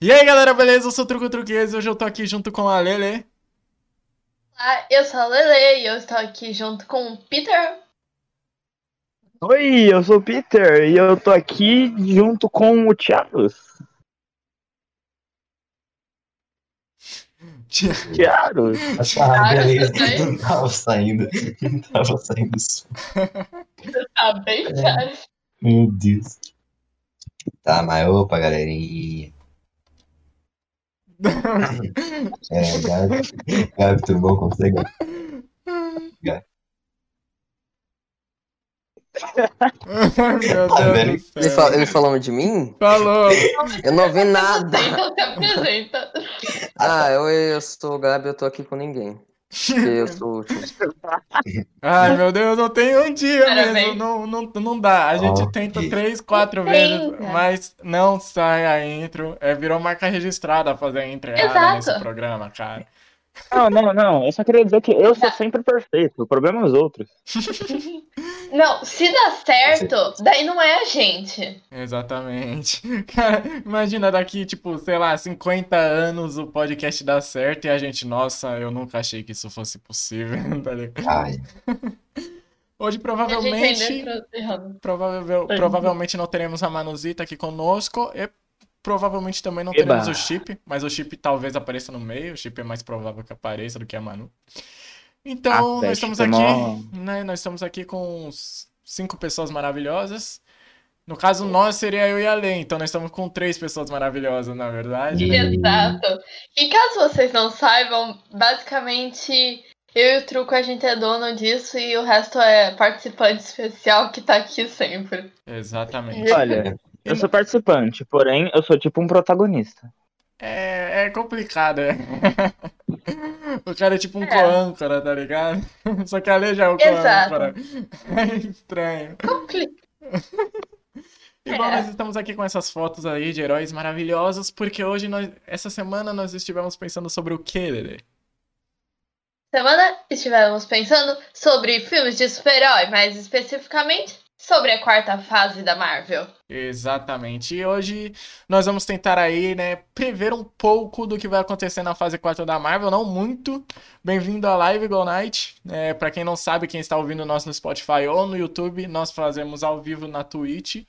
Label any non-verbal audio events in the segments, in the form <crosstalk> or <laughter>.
E aí galera, beleza? Eu sou o Truco Truquês e hoje eu tô aqui junto com a Lele. Olá, eu sou a Lele e eu estou aqui junto com o Peter. Oi, eu sou o Peter e eu tô aqui junto com o Thiago. Thiago. Ah, Ah, beleza. bem? Não tava saindo. Não tava saindo isso. Tá bem, cara. Meu Deus. Tá, mas opa, galerinha. <laughs> É, Gabi, Gabi, tudo bom com você, Gabi? Do Ele, céu. fa- ele falou de mim? Falou. Eu não vi nada. Então se apresenta. Ah, eu, eu sou o Gabi, eu tô aqui com ninguém. Eu sou o último. <laughs> Ai meu Deus, não tem um dia Parabéns. mesmo. Não, não, não dá. A gente Ó. tenta três, quatro Não vezes, cara. mas não sai a intro. É, virou marca registrada fazer a Exato. nesse programa, cara. Não, não, não. Eu só queria dizer que eu sou sempre perfeito. O problema é os outros. <laughs> Não, se dá certo, daí não é a gente. Exatamente. <laughs> Cara, imagina daqui, tipo, sei lá, 50 anos o podcast dá certo e a gente, nossa, eu nunca achei que isso fosse possível, <laughs> tá ligado? Ai, Hoje provavelmente, tá provavelmente não teremos a Manuzita aqui conosco e provavelmente também não Eba. teremos o Chip, mas o Chip talvez apareça no meio, o Chip é mais provável que apareça do que a Manu. Então, Ah, nós estamos aqui, mó- né, nós estamos aqui com cinco pessoas maravilhosas. No caso, nós seria eu e a Lê, então nós estamos com três pessoas maravilhosas, na verdade. Exato. E caso vocês não saibam, basicamente eu e o Truco a gente é dono disso e o resto é participante especial que tá aqui sempre. Exatamente. Olha, eu sou participante, porém eu sou tipo um protagonista. É, é complicado, é. <laughs> O cara é tipo um É. co-âncora, tá ligado? <laughs> Só que a Lê já é o Exato. co-âncora. <laughs> É estranho. Compli- E bom, É. nós estamos aqui com essas fotos aí de heróis maravilhosos, porque hoje, nós, essa semana, nós estivemos pensando sobre o quê, Lelê? Semana estivemos pensando sobre filmes de super-herói, mais especificamente sobre a quarta fase da Marvel. Exatamente. E hoje nós vamos tentar aí, né, prever um pouco do que vai acontecer na fase 4 da Marvel, não muito. Bem-vindo à Live Go Night. É, para quem não sabe, quem está ouvindo nós no Spotify ou no YouTube, nós fazemos ao vivo na Twitch.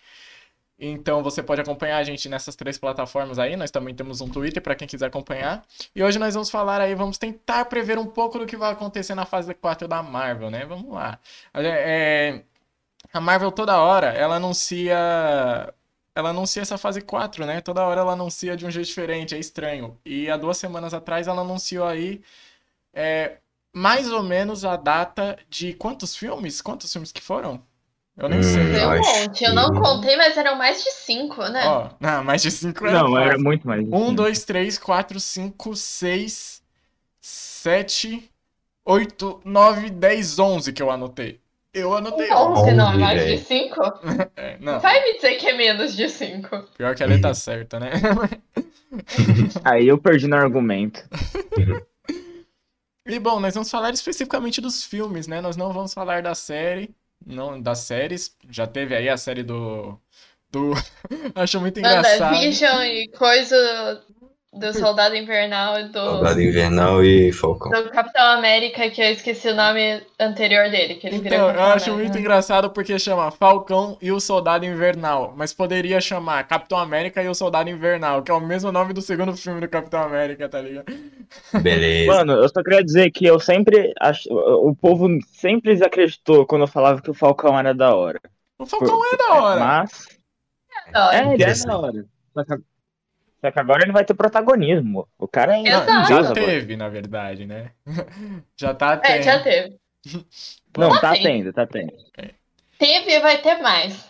Então você pode acompanhar a gente nessas três plataformas aí. Nós também temos um Twitter para quem quiser acompanhar. E hoje nós vamos falar aí, vamos tentar prever um pouco do que vai acontecer na fase 4 da Marvel, né? Vamos lá. É, a Marvel toda hora, ela anuncia. Ela anuncia essa fase 4, né? Toda hora ela anuncia de um jeito diferente, é estranho. E há duas semanas atrás ela anunciou aí é, mais ou menos a data de quantos filmes? Quantos filmes que foram? Eu nem Hum, sei. Foi um monte. Eu não contei, mas eram mais de cinco, né? Ó, não, mais de cinco era Não, era muito mais. Um, dois, três, quatro, cinco, seis, sete, oito, nove, dez, onze que eu anotei. Eu anotei onze. Onze, não, é mais de velho. cinco? <laughs> É, não, Vai me dizer que é menos de cinco. pior que a letra tá certa, né? <laughs> Aí eu perdi no argumento. E bom, nós vamos falar especificamente dos filmes, né? Nós não vamos falar da série, não das séries. Já teve aí a série do do <laughs> acho muito engraçado. WandaVision e coisa do Soldado Invernal e do, Soldado Invernal e Falcão. do Capitão América, que eu esqueci o nome anterior dele, que ele virou Então, eu Capitão acho América. muito engraçado porque chama Falcão e o Soldado Invernal, mas poderia chamar Capitão América e o Soldado Invernal, que é o mesmo nome do segundo filme do Capitão América, tá ligado? Beleza. Mano, eu só queria dizer que eu sempre. Ach... O povo sempre desacreditou quando eu falava que o Falcão era da hora. O Falcão é da hora. Mas. Da hora. É, ele é da hora. Só que agora ele vai ter protagonismo. O cara é. Já teve, na verdade, né? <laughs> Já tá É, tendo. já teve. <laughs> Não, Tá tá tendo. tendo, tá tendo. Teve e vai ter mais.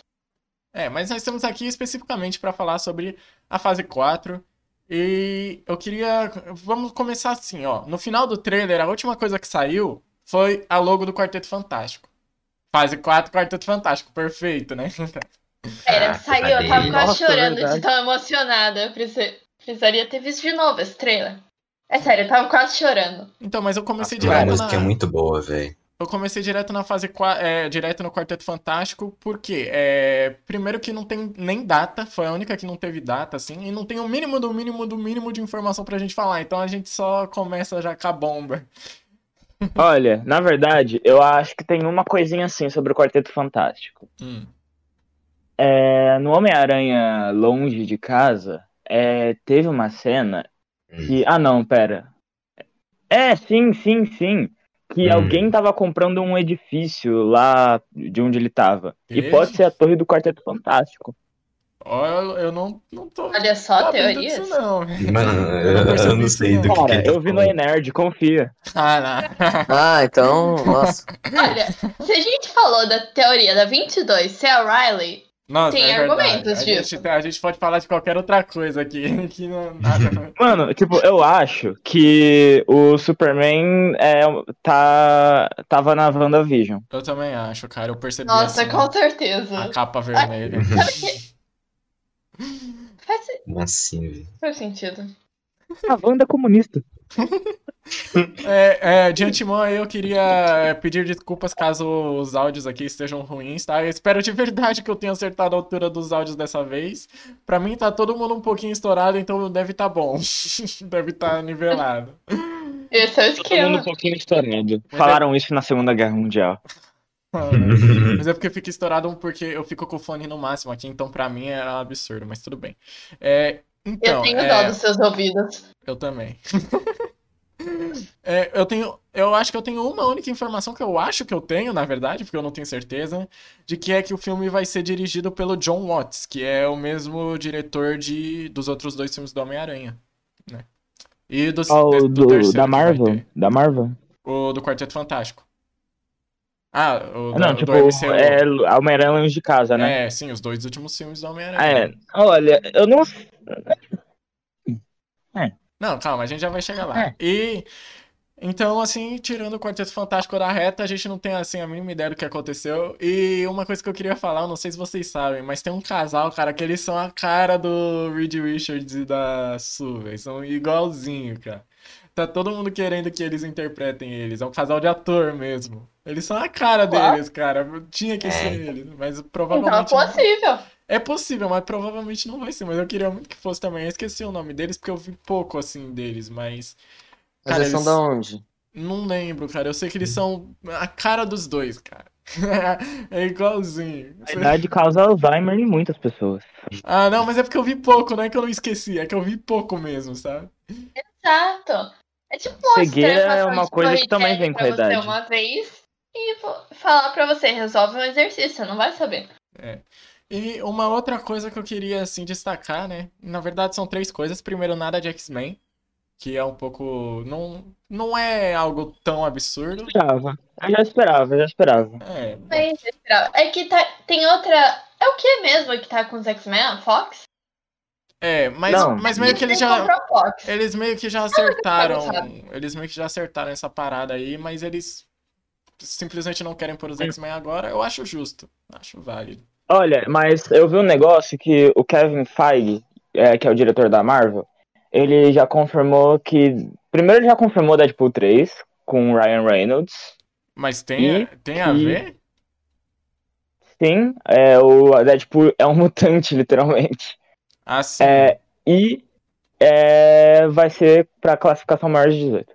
É, mas nós estamos aqui especificamente para falar sobre a fase 4. E eu queria. Vamos começar assim, ó. No final do trailer, a última coisa que saiu foi a logo do Quarteto Fantástico. Fase 4, Quarteto Fantástico. Perfeito, né? <laughs> Era, Ah, saiu, eu tava quase Nossa, chorando de tão emocionada. Eu preci- precisaria ter visto de novo esse trailer. É sério, eu tava quase chorando. Então, mas eu comecei A direto música na. é muito boa, velho. eu comecei direto na fase é, direto no Quarteto Fantástico, porque é, primeiro que não tem nem data, foi a única que não teve data, assim, e não tem o mínimo do mínimo do mínimo de informação pra gente falar, então a gente só começa já com a bomba. Olha, na verdade, eu acho que tem uma coisinha assim sobre o Quarteto Fantástico. Hum. É, no Homem-Aranha Longe de Casa, é, teve uma cena que. Ah, não, pera. É, sim, sim, sim. Que Hum. alguém tava comprando um edifício lá de onde ele tava. E pode ser a torre do Quarteto Fantástico. Ó, eu, eu não, não tô Olha só, teorias. disso, não. Mano, eu, não percebi eu não sei não. do que que Cara, tá eu vi no falando. E-Nerd, confia. Ah, não. Ah, então, nossa. Olha, se a gente falou da teoria da 22 ser a Riley, Nossa, Tem é verdade. argumentos a disso. Gente, a gente pode falar de qualquer outra coisa aqui, <laughs> que não nada. Mano, tipo, eu acho que o Superman é, tá, tava na WandaVision. Eu também acho, cara. Eu percebi nossa, assim, com certeza. a capa vermelha. <laughs> Faz, Como assim, velho? faz sentido. A Wanda é comunista. É, é, de antemão aí eu queria é, pedir desculpas caso os áudios aqui estejam ruins, tá? Eu espero de verdade que eu tenha acertado a altura dos áudios dessa vez. Pra mim tá todo mundo um pouquinho estourado, então deve tá bom. <laughs> deve tá nivelado. Esse é o Todo mundo um esquema. pouquinho estourado. Mas Falaram isso na Segunda Guerra Mundial. <laughs> Mas é porque fica estourado porque eu fico com o fone no máximo aqui, então pra mim é um absurdo, mas tudo bem. É, então, eu tenho é, dó dos seus ouvidos. Eu também. <laughs> É, eu tenho, eu acho que eu tenho uma única informação que eu acho que eu tenho, na verdade, porque eu não tenho certeza, de que é que o filme vai ser dirigido pelo John Watts, que é o mesmo diretor de dos outros dois filmes do Homem-Aranha, né? E dos, Ó, de- o do, terceiro da Marvel? Da Marvel? O do Quarteto Fantástico. Ah, o da- não, tipo, MCU. é Homem-Aranha longe de casa, né? É, sim, os dois últimos filmes do É. Homem-Aranha. olha, eu não. Não, calma, a gente já vai chegar lá. É. E então, assim, tirando o Quarteto Fantástico da reta, a gente não tem assim a mínima ideia do que aconteceu. E uma coisa que eu queria falar, eu não sei se vocês sabem, mas tem um casal, cara, que eles são a cara do Reed Richards e da Sue, velho. São igualzinho, cara. Tá todo mundo querendo que eles interpretem eles. É um casal de ator mesmo. Eles são a cara Claro. deles, cara. Tinha que É. ser eles, mas Então é provavelmente. não- possível. é possível, mas provavelmente não vai ser. Mas eu queria muito que fosse também. Eu esqueci o nome deles porque eu vi pouco assim deles, mas Mas Cara, eles são da onde? não lembro, cara. Eu sei que eles são a cara dos dois, cara. <laughs> É igualzinho. A idade causa Alzheimer em muitas pessoas. Ah, não, mas é porque eu vi pouco, não é que eu não esqueci, é que eu vi pouco mesmo, sabe? Exato. É tipo Cegueira é uma coisa que também vem com a idade. uma vez e vou falar pra você, resolve um exercício, você não vai saber. E uma outra coisa que eu queria, assim, destacar, né? Na verdade, são três coisas. Primeiro, nada de X-Men, que é um pouco. Não, não é algo tão absurdo. Esperava. Eu já esperava, eu já esperava. É, Mas, é que tá, tem outra. É o que mesmo que tá com os X-Men? A Fox? é mas, Não. mas meio que eles já. Eles meio que já acertaram. Eles meio que já acertaram essa parada aí, mas eles simplesmente não querem pôr os X-Men agora. Eu acho justo. Acho válido. Olha, mas eu vi um negócio que o Kevin Feige, é, que é o diretor da Marvel, ele já confirmou que. Primeiro ele já confirmou Deadpool 3 com o Ryan Reynolds. Mas tem, tem a que- ver? Sim, é, o Deadpool é um <laughs> mutante, literalmente. Ah, sim. É, e é, vai ser pra classificação maior de 18.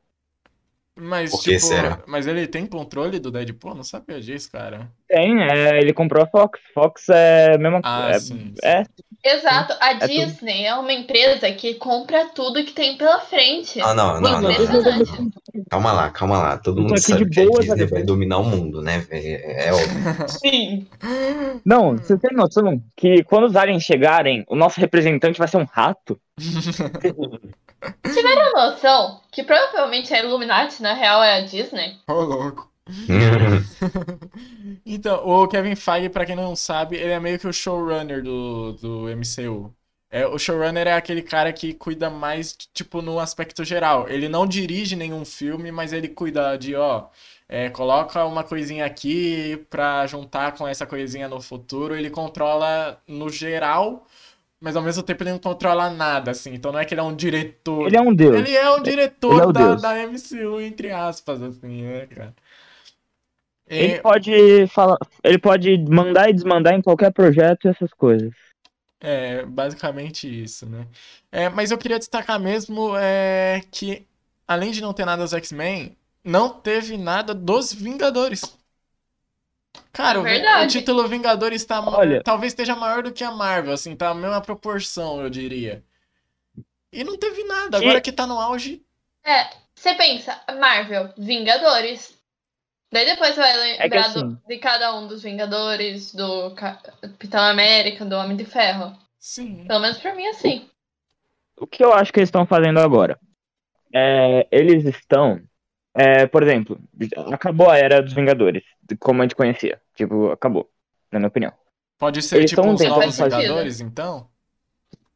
Mas, Por que tipo, será? mas ele tem controle do Deadpool? Não sabia disso, cara. Tem, é, ele comprou a Fox. Fox é a mesma Ah, é, sim. é, Exato, a tudo. Disney é uma empresa que compra tudo que tem pela frente. Ah, não, não, não. Impressionante. Calma lá, calma lá. Todo mundo aqui sabe de que a boa, Disney sabe? vai dominar o mundo, né, velho? É óbvio. <laughs> Sim. Não, você tem noção que quando os aliens chegarem, o nosso representante vai ser um rato? <laughs> Tiveram noção que provavelmente a Illuminati, na real, é a Disney? Ô, louco. <laughs> Então, o Kevin Feige, pra quem não sabe, ele é meio que o showrunner do, do MCU. É, o showrunner é aquele cara que cuida mais, tipo, no aspecto geral. Ele não dirige nenhum filme, mas ele cuida de, ó, é, coloca uma coisinha aqui pra juntar com essa coisinha no futuro. Ele controla no geral, mas ao mesmo tempo ele não controla nada, assim. Então não é que ele é um diretor. Ele é um deus. Ele é um Ele diretor é o da, da MCU, entre aspas, assim, né, cara? Ele E- pode falar. Ele pode mandar e desmandar em qualquer projeto e essas coisas. É, basicamente isso, né? É, mas eu queria destacar mesmo é, que, além de não ter nada dos X-Men, não teve nada dos Vingadores. Cara, Verdade. o título Vingadores tá, ma- Olha- talvez esteja maior do que a Marvel, assim, tá a mesma proporção, eu diria. E não teve nada, agora que tá no auge. É, você pensa, Marvel, Vingadores. Daí depois vai lembrar do- assim- de cada um dos Vingadores, do Ca- Capitão América, do Homem de Ferro. Sim. Pelo menos pra mim, assim. O que eu acho que eles estão fazendo agora? É, eles estão. É, por exemplo, acabou a era dos Vingadores, como a gente conhecia. Tipo, acabou, na minha opinião. Pode ser Eles tipo os novos fazer- Vingadores, então?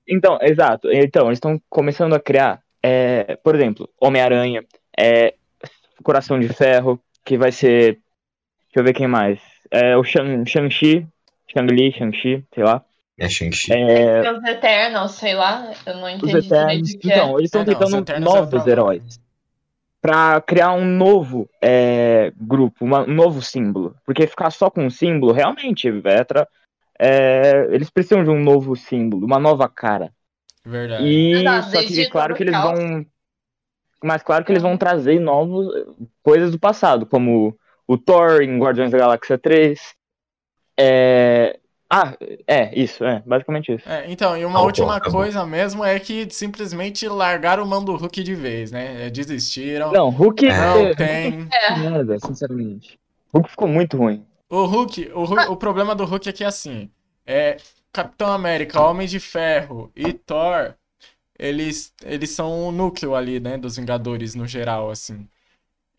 Então, exato. Então, eles estão começando a criar, é, por exemplo, Homem-Aranha, é, Coração de Ferro, que vai ser. Deixa eu ver quem mais. É, o Shang- Shang-Chi, Shang-Li, Shang-Chi, sei lá. É Shang-Chi. É, Os Eternals, sei lá, eu não os entendi direito Eternos. é. Então, eles estão É, os tentando Eternos é novos heróis. Pra criar um novo é, grupo, uma- um novo símbolo. Porque ficar só com um símbolo, realmente, Vetra. é, eles precisam de um novo símbolo, uma nova cara. Verdade. E Exato, só desde que claro que eles Caos. vão. Mas claro que eles vão trazer novos coisas do passado, como o Thor em Guardiões da Galáxia 3. É... Ah, é, isso, é, basicamente isso. É, então, e uma Acabou, última acabou. coisa mesmo é que simplesmente largaram o mão do Hulk de vez, né? É, Desistiram. Não, Hulk. Não é, tem. É, Merda, sinceramente. Hulk ficou muito ruim. O Hulk, o, Hulk- o problema do Hulk é que assim, é Capitão América, Homem de Ferro e Thor, eles, eles são o núcleo ali, né, dos Vingadores no geral, assim.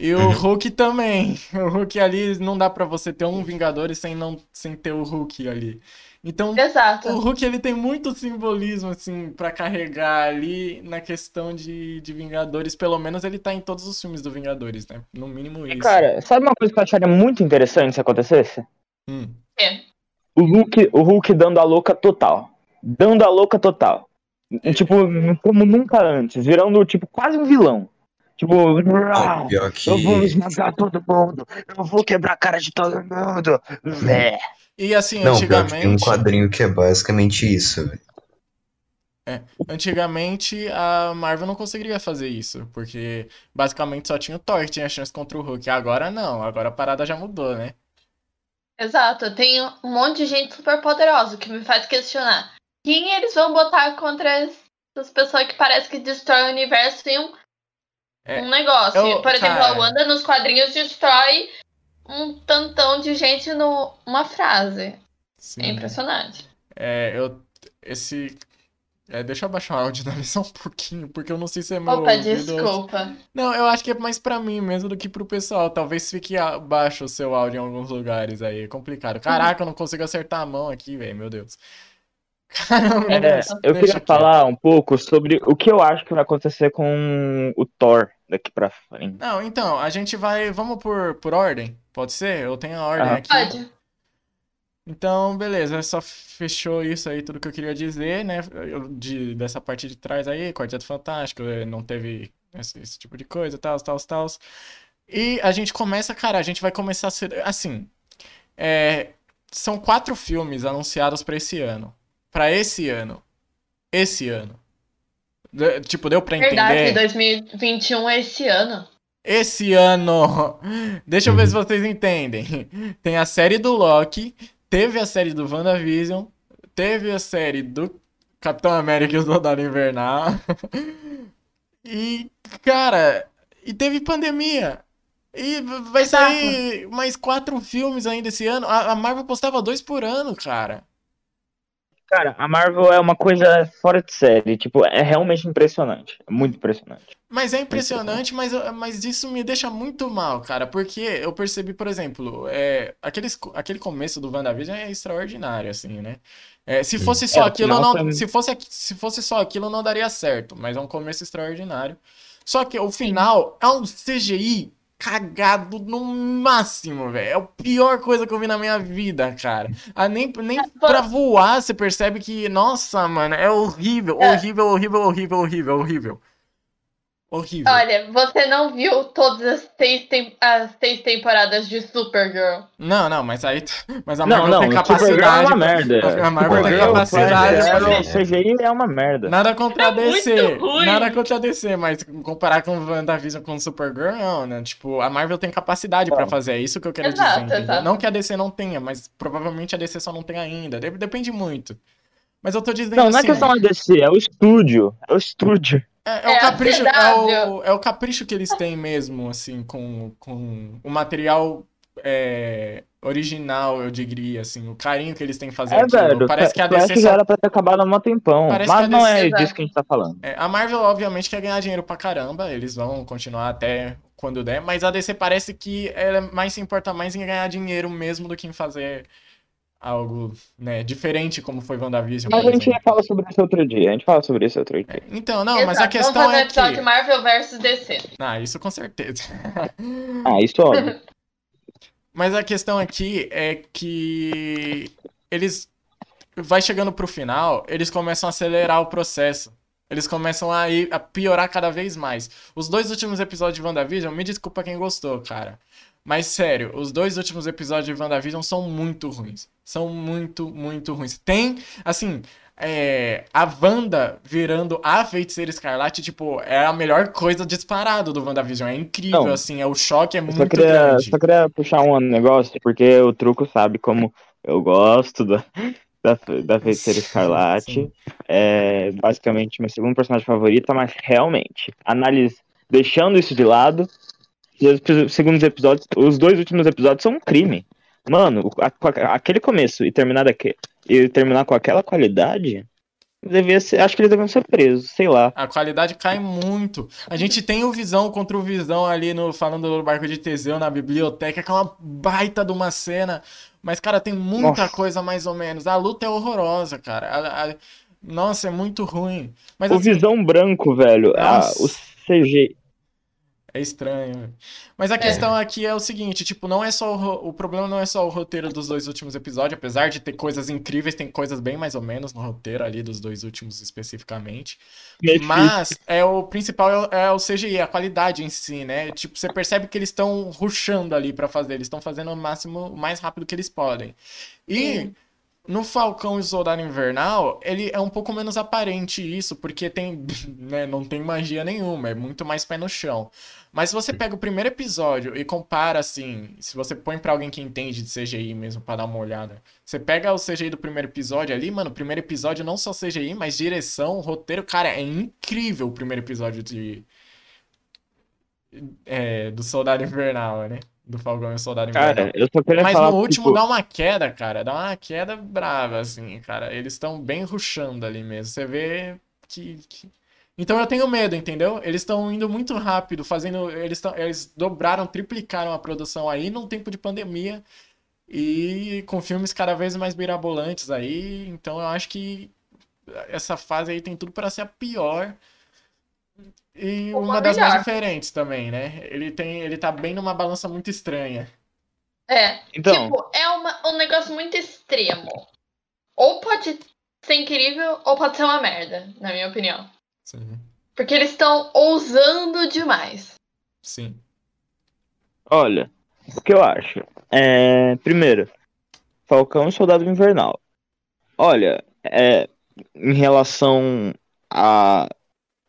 E o Uhum. Hulk também. <laughs> O Hulk ali não dá pra você ter um Vingadores sem não sem ter o Hulk ali. Então, exato. o Hulk ele tem muito simbolismo assim pra carregar ali na questão de, de Vingadores, pelo menos ele tá em todos os filmes do Vingadores, né? No mínimo E, isso. cara, sabe uma coisa que eu acharia muito interessante se acontecesse? Hum. É. O Hulk, o Hulk dando a louca total. Dando a louca total. Tipo, como nunca antes. Virando, tipo, quase um vilão. Tipo, Ah, que. eu vou esmagar todo mundo. Eu vou quebrar a cara de todo mundo. Vé. E assim, Não, que tem um antigamente, quadrinho que é basicamente isso, velho. antigamente a Marvel não conseguiria fazer isso, porque basicamente só tinha o Thor que tinha chance contra o Hulk. Agora não, agora a parada já mudou, né? Exato, tem um monte de gente super poderosa que me faz questionar. Quem eles vão botar contra essas pessoas que parece que destrói o universo em um, É, um negócio? eu- Por exemplo, cara. a Wanda nos quadrinhos destrói um tantão de gente numa frase. Sim. É impressionante. É, eu esse é, deixa eu abaixar o áudio dali só um pouquinho, porque eu não sei se é meu Opa, ouvido ou- desculpa. Não, eu acho que é mais pra mim mesmo do que pro pessoal. Talvez fique abaixo o seu áudio em alguns lugares aí. É complicado. Caraca, eu não consigo acertar a mão aqui, velho. Meu Deus. Caramba, É, deixa eu queria falar um pouco sobre o que eu acho que vai acontecer com o Thor daqui pra frente. Não, então, a gente vai. Vamos por, por ordem? Pode ser? Eu tenho a ordem Ah. aqui. Pode. Então, beleza, só fechou isso aí, tudo que eu queria dizer, né? Eu- de, dessa parte de trás aí, Quarteto Fantástico, eh, não teve esse, esse tipo de coisa, tal, tal, tal. E a gente começa, cara, a gente vai começar a ser. Assim, é, são quatro filmes anunciados pra esse ano. Pra esse ano. Esse ano. De- tipo, deu pra Verdade, entender? 2021 é esse ano. Esse ano. <laughs> Deixa eu ver se vocês entendem. <laughs> Tem a série do Loki, teve a série do WandaVision, teve a série do Capitão América e o Soldado Invernal. <laughs> E, cara, e teve pandemia. E vai sair mais quatro filmes ainda esse ano. A, a Marvel postava dois por ano, cara. Cara, a Marvel é uma coisa fora de série. Tipo, é realmente impressionante. É muito impressionante. Mas é impressionante, mas, mas isso me deixa muito mal, cara, porque eu percebi, por exemplo, é, aqueles, aquele começo do WandaVision é extraordinário, assim, né? É, se fosse só É, aquilo, não, foi- se fosse, se fosse só aquilo, não daria certo, mas é um começo extraordinário. Só que o final é um CGI cagado no máximo, velho. É a pior coisa que eu vi na minha vida, cara. Ah, nem nem É, pra voar você percebe que, nossa, mano, é horrível, É. horrível, horrível, horrível, horrível, horrível. Horrível. Olha, você não viu todas as seis, tem- as seis temporadas de Supergirl. Não, não, mas aí. Mas a Não, Marvel não, tem o Supergirl é capacidade. uma merda. A Marvel tem Supergirl, capacidade. Pra- Arrow, CGI é uma merda. Nada contra a É muito DC. Nada contra a DC, mas comparar com WandaVision com Supergirl, não, né? Tipo, a Marvel tem capacidade pra Não. fazer. É isso que eu quero Exato, dizer. exato. Não que a DC não tenha, mas provavelmente a DC só não tem ainda. De- Depende muito. Mas eu tô dizendo Não, não é assim. questão da DC, é o estúdio. É o estúdio. É, é É o a capricho, é o, é o capricho que eles têm mesmo, assim, com, com o material é, original, eu diria, assim, o carinho que eles têm em fazer É, aquilo. velho. Parece que a DC só era pra ter acabado há um tempão. Parece Mas que não DC é disso que a gente tá falando. É, a Marvel, obviamente, quer ganhar dinheiro pra caramba, eles vão continuar até quando der, mas a DC parece que ela mais se importa mais em ganhar dinheiro mesmo do que em fazer algo, né, diferente como foi WandaVision, a gente exemplo. fala sobre isso outro dia. A gente fala sobre isso outro dia. Então, não, mas a Exato. questão Vamos fazer é episódio que... Marvel versus DC. Ah, isso com certeza. <laughs> Ah, isso é óbvio. Mas a questão aqui é que eles vai chegando pro final, eles começam a acelerar o processo. Eles começam a, ir, a piorar cada vez mais. Os dois últimos episódios de WandaVision, me desculpa quem gostou, cara. Mas sério, os dois últimos episódios de WandaVision são muito ruins. São muito, muito ruins. Tem, assim, é, a Wanda virando a feiticeira escarlate, tipo, é a melhor coisa disparado do WandaVision. É incrível, Não. assim, é, o choque é muito só queria, grande. só queria puxar um negócio, porque o truco sabe como eu gosto da, da, da Feiticeira Escarlate. sim. É basicamente meu segundo personagem favorito, mas realmente, análise, deixando isso de lado, os segundos episódios, os dois últimos episódios são um crime. Mano, aquele começo e terminar daqui, e terminar com aquela qualidade, devia ser, acho que eles deviam ser presos, sei lá. A qualidade cai muito. A gente tem o Visão contra o Visão ali no falando do barco de Teseu na biblioteca, que é uma baita de uma cena. Mas, cara, tem muita Nossa. coisa mais ou menos. A luta é horrorosa, cara. A- a- Nossa, é muito ruim. Mas O assim, Visão Branco, velho, a- o CG, é estranho. Mas a questão aqui é o seguinte, tipo, não é só o, o problema não é só o roteiro dos dois últimos episódios, apesar de ter coisas incríveis, tem coisas bem mais ou menos no roteiro ali dos dois últimos especificamente. Mas é o principal é o- é o CGI, a qualidade em si, né? Tipo, você percebe que eles estão rushando ali pra fazer, eles estão fazendo o máximo, o mais rápido que eles podem. E Sim. No Falcão e Soldado Invernal, ele é um pouco menos aparente isso, porque tem, <laughs> né, não tem magia nenhuma, é muito mais pé no chão. Mas se você pega o primeiro episódio e compara assim, se você põe pra alguém que entende de CGI mesmo pra dar uma olhada, você pega o CGI do primeiro episódio ali, mano, o primeiro episódio não só CGI, mas direção, roteiro, cara, é incrível o primeiro episódio de é, do Soldado Invernal, né? Do Falcão e o Soldado Invernal. Cara, eu só queria Mas falar, no último tipo, dá uma queda, cara. Dá uma queda brava, assim, cara. Eles estão bem rushando ali mesmo. Você vê que, que- Então eu tenho medo, entendeu? Eles estão indo muito rápido, fazendo. Eles, tão... Eles dobraram, triplicaram a produção aí num tempo de pandemia. E com filmes cada vez mais mirabolantes aí. Então eu acho que essa fase aí tem tudo para ser a pior. E Uma uma das mais diferentes também, né? Ele tem, ele tá bem numa balança muito estranha. É. Então, Tipo, é uma- um negócio muito extremo. Ou pode ser incrível, ou pode ser uma merda, na minha opinião. Sim. Porque eles estão ousando demais. Sim. olha, o que eu acho? É, primeiro, Falcão e Soldado Invernal. Olha, é, em relação a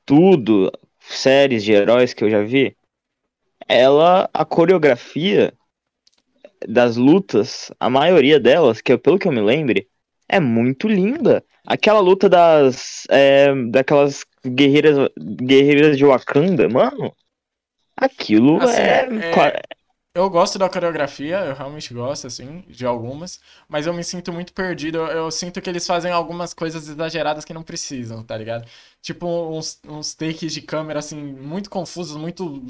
tudo, séries de heróis que eu já vi, ela, a coreografia das lutas, a maioria delas, que é pelo que eu me lembre, é muito linda. Aquela luta das, é, daquelas guerreiras, guerreiras de Wakanda, mano, aquilo Assim, é, é- qua- Eu gosto da coreografia, eu realmente gosto, assim, de algumas, mas eu me sinto muito perdido. Eu, eu sinto que eles fazem algumas coisas exageradas que não precisam, tá ligado? Tipo, uns, uns takes de câmera, assim, muito confusos, muito.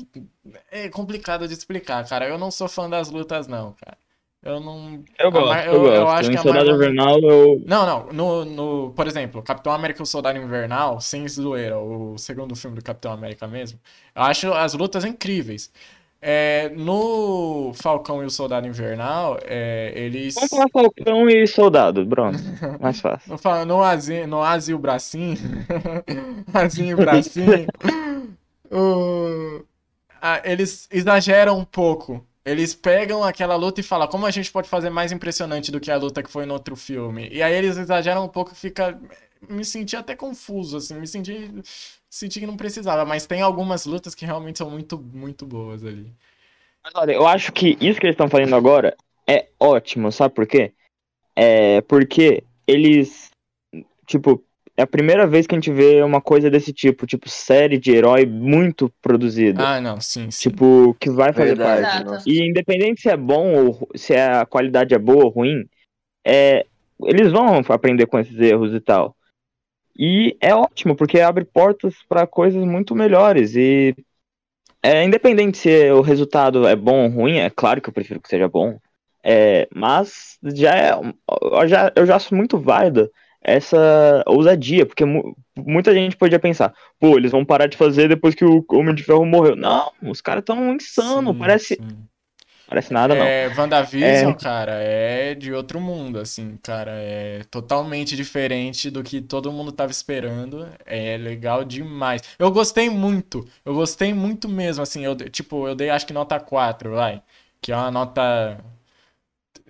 É complicado de explicar, cara. Eu não sou fã das lutas, não, cara. Eu não. Eu gosto, Mar- eu, eu- eu gosto. acho que Em a Soldado Marvel- Invernal eu. Não, não. No, no, por exemplo, Capitão América e o Soldado Invernal, sem zoeira, o segundo filme do Capitão América mesmo, eu acho as lutas incríveis. É, no Falcão e o Soldado Invernal, é, eles. Vamos falar Falcão e Soldado, pronto. <laughs> Mais fácil. No, no, Azinho, no Azio Bracinho. Azinho e Bracinho. <laughs> <laughs> o- a- eles exageram um pouco. Eles pegam aquela luta e falam como a gente pode fazer mais impressionante do que a luta que foi no outro filme. E aí eles exageram um pouco e fica. Me senti até confuso, assim. Me senti, senti que não precisava. Mas tem algumas lutas que realmente são muito, muito boas ali. Mas olha, eu acho que isso que eles estão fazendo agora é ótimo, sabe por quê? É porque eles, tipo, é a primeira vez que a gente vê uma coisa desse tipo, tipo, série de herói muito produzida. Ah, não, sim, sim. Tipo, que vai fazer Verdade. parte. Exato. E independente se é bom ou se a qualidade é boa ou ruim, é, eles vão aprender com esses erros e tal. E é ótimo, porque abre portas para coisas muito melhores. E é independente se o resultado é bom ou ruim, é claro que eu prefiro que seja bom. É, mas já é. Eu já, eu já acho muito válida essa ousadia, porque mu- muita gente podia pensar, pô, eles vão parar de fazer depois que o Homem de Ferro morreu. Não, os caras tão insano, Sim, parece, sim. Parece nada não. É, WandaVision, cara, é de outro mundo, assim, cara, é totalmente diferente do que todo mundo tava esperando, é legal demais. Eu gostei muito, eu gostei muito mesmo, assim, eu, tipo, eu dei acho que nota 4, vai, que é uma nota,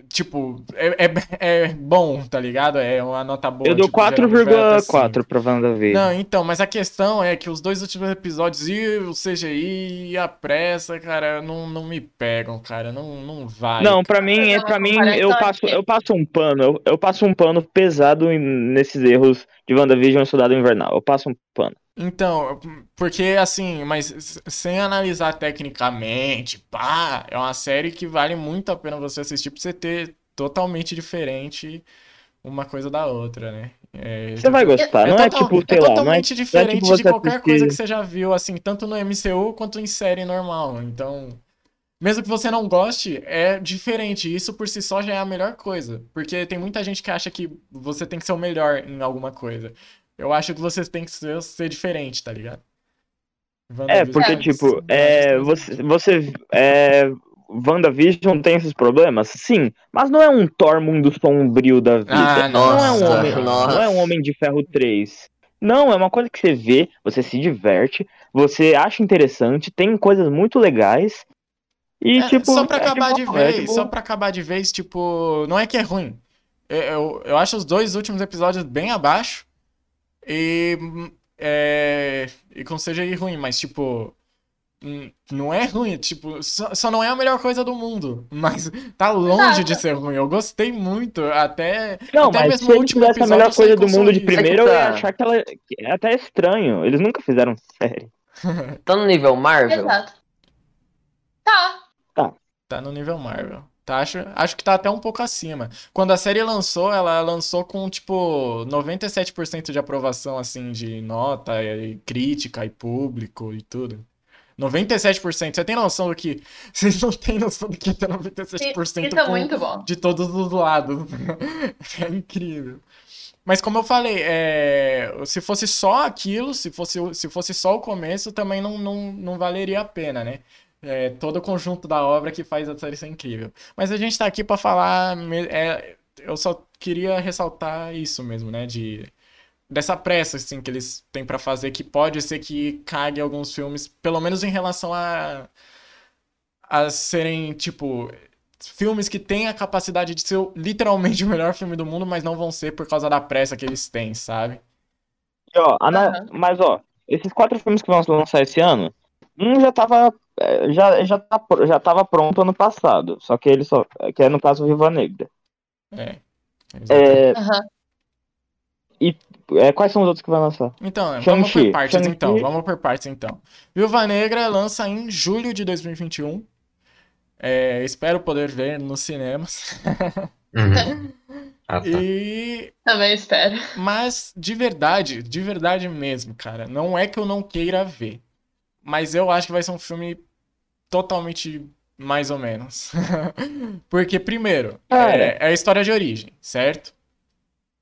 tipo, é, é, é bom, tá ligado? É uma nota boa, Eu dou tipo, geralmente vai até cinco. 4,4 pra WandaVision. Não, então, mas a questão é que os dois últimos episódios e o CGI e a pressa, cara, não, não me pegam, cara, não, não vai. Não, pra mim, é para mim eu passo, aqui. eu passo um pano, eu, eu passo um pano pesado nesses erros de WandaVision e Soldado Invernal. Eu passo um pano. Então, porque assim, mas sem analisar tecnicamente, pá, é uma série que vale muito a pena você assistir pra você ter totalmente diferente uma coisa da outra, né? É, Você vai gostar, não é total- tipo, é sei lá, não é, totalmente diferente de você qualquer assistir- coisa que você já viu, assim, tanto no MCU quanto em série normal. Então, mesmo que você não goste, é diferente. Isso por si só já é a melhor coisa. Porque tem muita gente que acha que você tem que ser o melhor em alguma coisa. Eu acho que você tem que ser, ser diferente, tá ligado? É, porque, É, tipo, é, você, você é, WandaVision tem esses problemas? Sim, mas não é um Thor mundo sombrio da vida. Ah, não, é um nossa, homem, nossa. não é um Homem de Ferro 3. Não, é uma coisa que você vê, você se diverte, você acha interessante, tem coisas muito legais. E, É, tipo. só pra é acabar de é vez, tipo- só pra acabar de vez, tipo, não é que é ruim. Eu, eu, eu acho os dois últimos episódios bem abaixo e, é, e com CGI ruim, mas tipo, hum, não é ruim, tipo, só, só não é a melhor coisa do mundo, mas tá longe de ser ruim. Eu gostei muito, até, Não, até mas mesmo se último tivesse a melhor coisa do mundo de sorriso. primeiro, eu ia Tá. achar que ela é até estranho. Eles nunca fizeram série. Tá no nível Marvel? Exato. Tá. Tá no nível Marvel. Tá, acho, acho que tá até um pouco acima. Quando a série lançou, ela lançou com, tipo, 97% de aprovação, assim, de nota e crítica e público e tudo. 97%. Você tem noção do que... <laughs> Vocês não têm noção do que é 97% Isso é muito bom. de todos os lados. <laughs> É incrível. Mas como eu falei, é, se fosse só aquilo, se fosse, se fosse só o começo, também não, não, não valeria a pena, né? É todo o conjunto da obra que faz a série ser incrível. Mas a gente tá aqui pra falar. é, eu só queria ressaltar isso mesmo, né? De, dessa pressa assim, que eles têm pra fazer, que pode ser que cague alguns filmes, pelo menos em relação a, a serem, tipo, filmes que têm a capacidade de ser o- literalmente o melhor filme do mundo, mas não vão ser por causa da pressa que eles têm, sabe? E, ó, ana- Aham. Mas, ó, esses quatro filmes que vão lançar esse ano, um já tava. É, Já, já, tá, já tava pronto ano passado. Só que ele só. Que é no caso Viva Negra. É. É, Aham. é, quais são os outros que vai lançar? Então, vamos por partes Shang-Chi. então. Vamos por partes então. Viúva Negra lança em julho de 2021. É, espero poder ver nos cinemas. <laughs> Uhum. Ah, tá. E Também espero. mas de verdade, de verdade mesmo, cara, não é que eu não queira ver, mas eu acho que vai ser um filme totalmente mais ou menos. <laughs> Porque primeiro, é, é a história de origem, certo?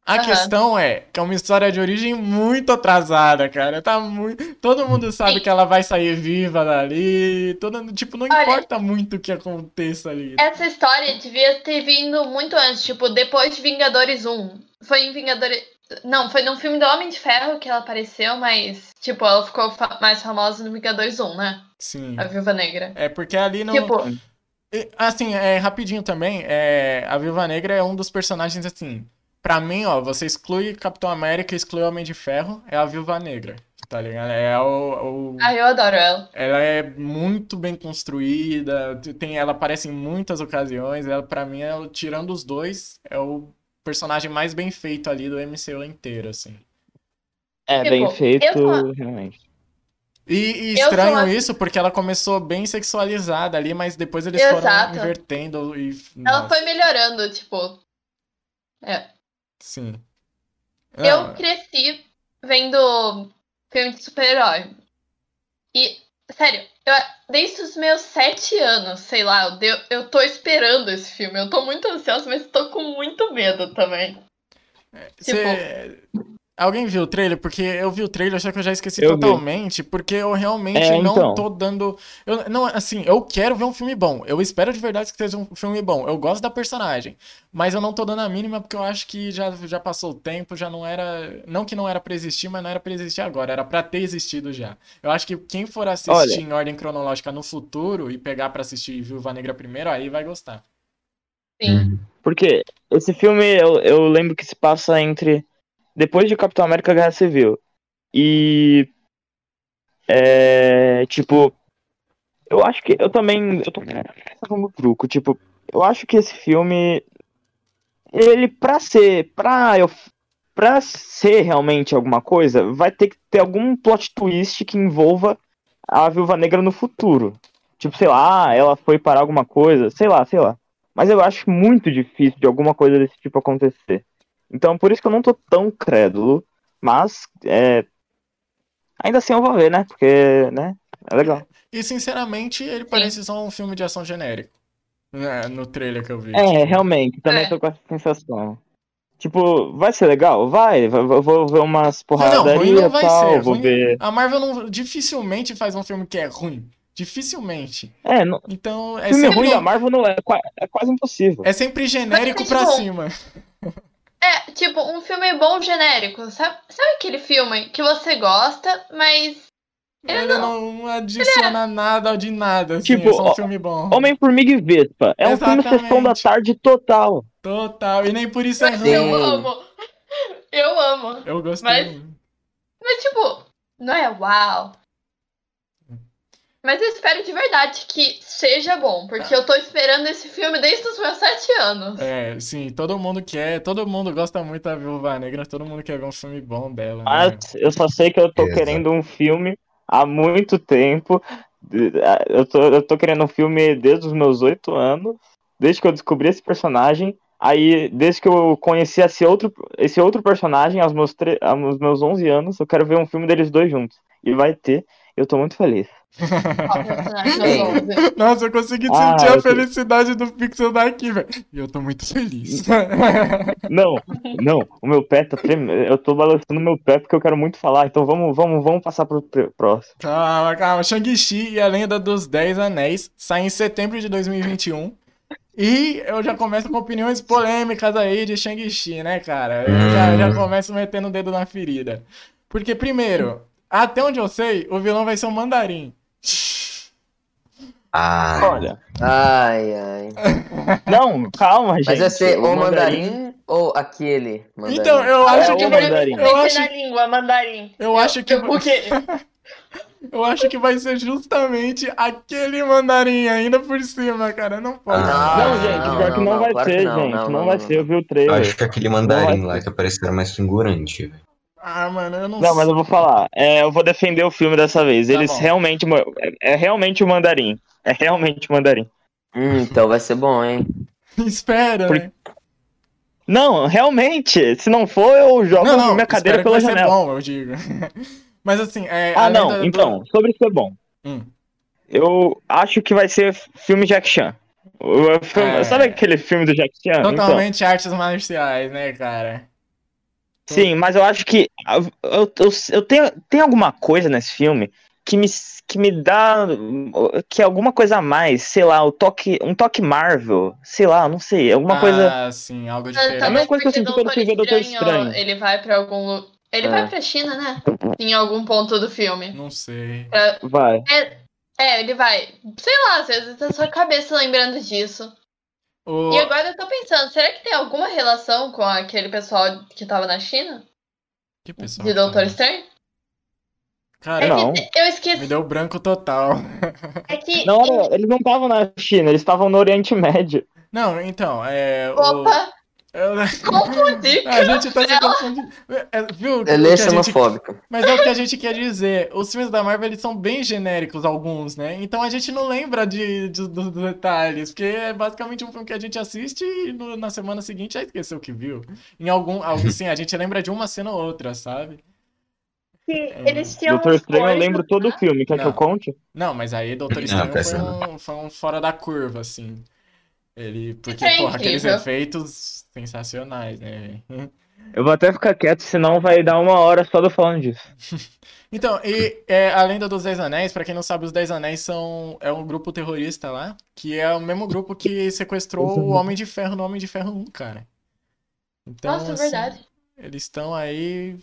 A Aham. questão é que é uma história de origem muito atrasada, cara. Tá muito. Todo mundo sabe Sim. que ela vai sair viva dali. Todo... Tipo, não Olha- importa muito o que aconteça ali. Essa história devia ter vindo muito antes, tipo, depois de Vingadores 1. Foi em Vingadores. Não, foi num filme do Homem de Ferro que ela apareceu, mas, tipo, ela ficou fa- mais famosa no Vingadores 1, né? Sim. A Viúva Negra. É porque ali não. Tipo, Assim, é, rapidinho também, é, a Viúva Negra é um dos personagens, assim, pra mim, ó, você exclui Capitão América, exclui Homem de Ferro, é a Viúva Negra, tá ligado? É o, o- ah, eu adoro ela. ela é muito bem construída, tem, ela aparece em muitas ocasiões, ela, pra mim, ela, tirando os dois, é o personagem mais bem feito ali do MCU inteiro, assim. É, Tipo, bem feito, sou- realmente. E, e estranho isso, porque ela começou bem sexualizada ali, mas depois eles Exato. foram invertendo e... Ela Nossa, foi melhorando, tipo. É. Sim. Eu Não, cresci vendo filme de super-herói. E, sério, eu, desde os meus sete anos, sei lá, eu, eu tô esperando esse filme. Eu tô muito ansiosa, mas tô com muito medo também. Cê- Alguém viu o trailer? Porque eu vi o trailer, só que eu já esqueci Eu vi. totalmente, porque eu realmente É, não então. tô dando. Eu, não, assim, eu quero ver um filme bom. Eu espero de verdade que seja um filme bom. Eu gosto da personagem. Mas eu não tô dando a mínima porque eu acho que já, já passou o tempo, já não era. Não que não era pra existir, mas não era pra existir agora. Era pra ter existido já. Eu acho que quem for assistir Olha. em ordem cronológica no futuro e pegar pra assistir Viúva Negra primeiro, aí vai gostar. Sim. Porque esse filme, eu, eu lembro que se passa entre. Depois de Capitão América Guerra Civil. E. É. Tipo. Eu acho que. Eu também. Eu tô como truco. Tipo, eu acho que esse filme. Ele, pra ser. Pra eu. Pra ser realmente alguma coisa, vai ter que ter algum plot twist que envolva a Viúva Negra no futuro. Tipo, sei lá, ela foi parar alguma coisa, sei lá, sei lá. Mas eu acho muito difícil de alguma coisa desse tipo acontecer. Então, por isso que eu não tô tão crédulo. Mas, é... ainda assim eu vou ver, né? Porque, né? É legal. E sinceramente, ele parece só um filme de ação genérico. né, No trailer que eu vi. É, realmente, também É. tô com essa sensação. Tipo, vai ser legal? Vai. Eu vou ver umas Não, não, não e vai tal. ser. Vou ruim- ver. A Marvel não, dificilmente faz um filme que é ruim. Dificilmente. É, não... Então, é filme sempre, ruim da Marvel não é, é quase impossível. é sempre genérico Mas, pra tipo, cima. <laughs> É, tipo, um filme bom genérico. Sabe, sabe aquele filme que você gosta, mas. Ele Ele não adiciona nada de nada, assim, Tipo, é só um filme bom. Homem-Formiga e Vespa. É um filme sessão da Exatamente. tarde total. Total. E nem por isso é Mas ruim. eu amo. <laughs> Eu amo. Eu gostei. Mas-. Mas, tipo, não é uau. Mas eu espero de verdade que seja bom, porque eu tô esperando esse filme desde os meus sete anos. É, sim, todo mundo quer, todo mundo gosta muito da Viúva Negra, todo mundo quer ver um filme bom dela, né? Mas eu só sei que eu tô Exato. querendo um filme há muito tempo. Eu tô, eu tô querendo um filme desde os meus oito anos, desde que eu descobri esse personagem. Aí, desde que eu conheci esse outro, esse outro personagem aos meus, tre- aos meus 11 anos, eu quero ver um filme deles dois juntos. E vai ter, eu tô muito feliz. Ei. 11? Nossa, eu consegui Ah, sentir a eu tô- felicidade do Pixel daqui, velho. E eu tô muito feliz. <laughs> Não, não, o meu pé tá tremendo. Eu tô balançando meu pé porque eu quero muito falar. Então vamos, vamos, vamos passar pro pr- próximo. calma, calma. Shang-Chi e a Lenda dos Dez Anéis sai em setembro de 2021. E eu já começo com opiniões polêmicas aí de Shang-Chi, né, cara? Eu já, já começo metendo o dedo na ferida. Porque, primeiro, até onde eu sei, o vilão vai ser o Mandarim. Ah, Olha, Ai, ai. <laughs> não, calma, gente. Mas vai ser o o mandarim ou aquele mandarim? Então, eu Ah, acho é que vai. mandarim. Eu acho, ser na língua, mandarim. eu acho que. O quê? <laughs> Eu acho que vai ser justamente aquele mandarim ainda por cima, cara. Não pode. Ah, Não, gente, não, pior que não, não, vai claro ser, gente. não, Não, não, vai não. ser, eu vi o eu trailer. acho que aquele mandarim lá que apareceu era mais figurante, velho. Ah, mano, eu não, Não, mas eu vou falar. É, eu vou defender o filme dessa vez. Tá Eles bom. realmente. É, é realmente o mandarim. É realmente o mandarim. Hum, então vai ser bom, hein? <laughs> Espera, Por- né? Não, realmente. Se não for, eu jogo Não, não, minha cadeira espero que pela vai ser janela. bom, eu digo. <laughs> Mas assim, é. Ah, não. da- Então, sobre ser bom. Hum. Eu acho que vai ser filme Jack Chan. Filme- É. Sabe aquele filme do Jack Chan? Então, Totalmente artes marciais, né, cara? Sim, mas eu acho que. Eu, eu, eu tenho, tem alguma coisa nesse filme que me, que me dá que é alguma coisa a mais, sei lá, o toque, um toque Marvel, sei lá, não sei, alguma ah, coisa. sim, algo diferente. É a mesma coisa que eu senti quando fui ver Doutor Estranho. Ele vai pra algum. Ele É. vai pra China, né? Em algum ponto do filme. Não sei. Pra- Vai. É, ele vai. Sei lá, às vezes tá sua cabeça lembrando disso. O... E agora eu tô pensando, será que tem alguma relação com aquele pessoal que tava na China? Que pessoal De Doutor? Estranho? Cara, É Não. que eu esqueci. me deu branco total. É que. Não, eles não estavam na China, eles estavam no Oriente Médio. Não, então, é. o- Opa, eu- confundi. A gente tá se confundindo. É, viu? Ele o é que a gente- xenofóbico. Mas é o que a gente quer dizer. Os filmes da Marvel eles são bem genéricos, alguns, né? Então a gente não lembra de, de- dos detalhes, porque é basicamente um filme que a gente assiste e no- na semana seguinte já esqueceu o que viu. Em algum, algo assim, a gente lembra de uma cena ou outra, sabe? Eles tinham. Doutor Estranho eu lembro todo o né? filme, quer que Não. eu conte? Não, mas aí Doutor Estranho foi um, foi um fora da curva, assim. Ele. Porque, É porra, aqueles efeitos sensacionais, né, velho? <laughs> Eu vou até ficar quieto, senão vai dar uma hora só eu falando disso. <laughs> Então, e é, a lenda dos Dez Anéis, pra quem não sabe, os Dez Anéis são é um grupo terrorista lá, que é o mesmo grupo que sequestrou o Homem de Ferro no Homem de Ferro 1, cara. Então, Nossa, é assim, verdade. eles estão aí,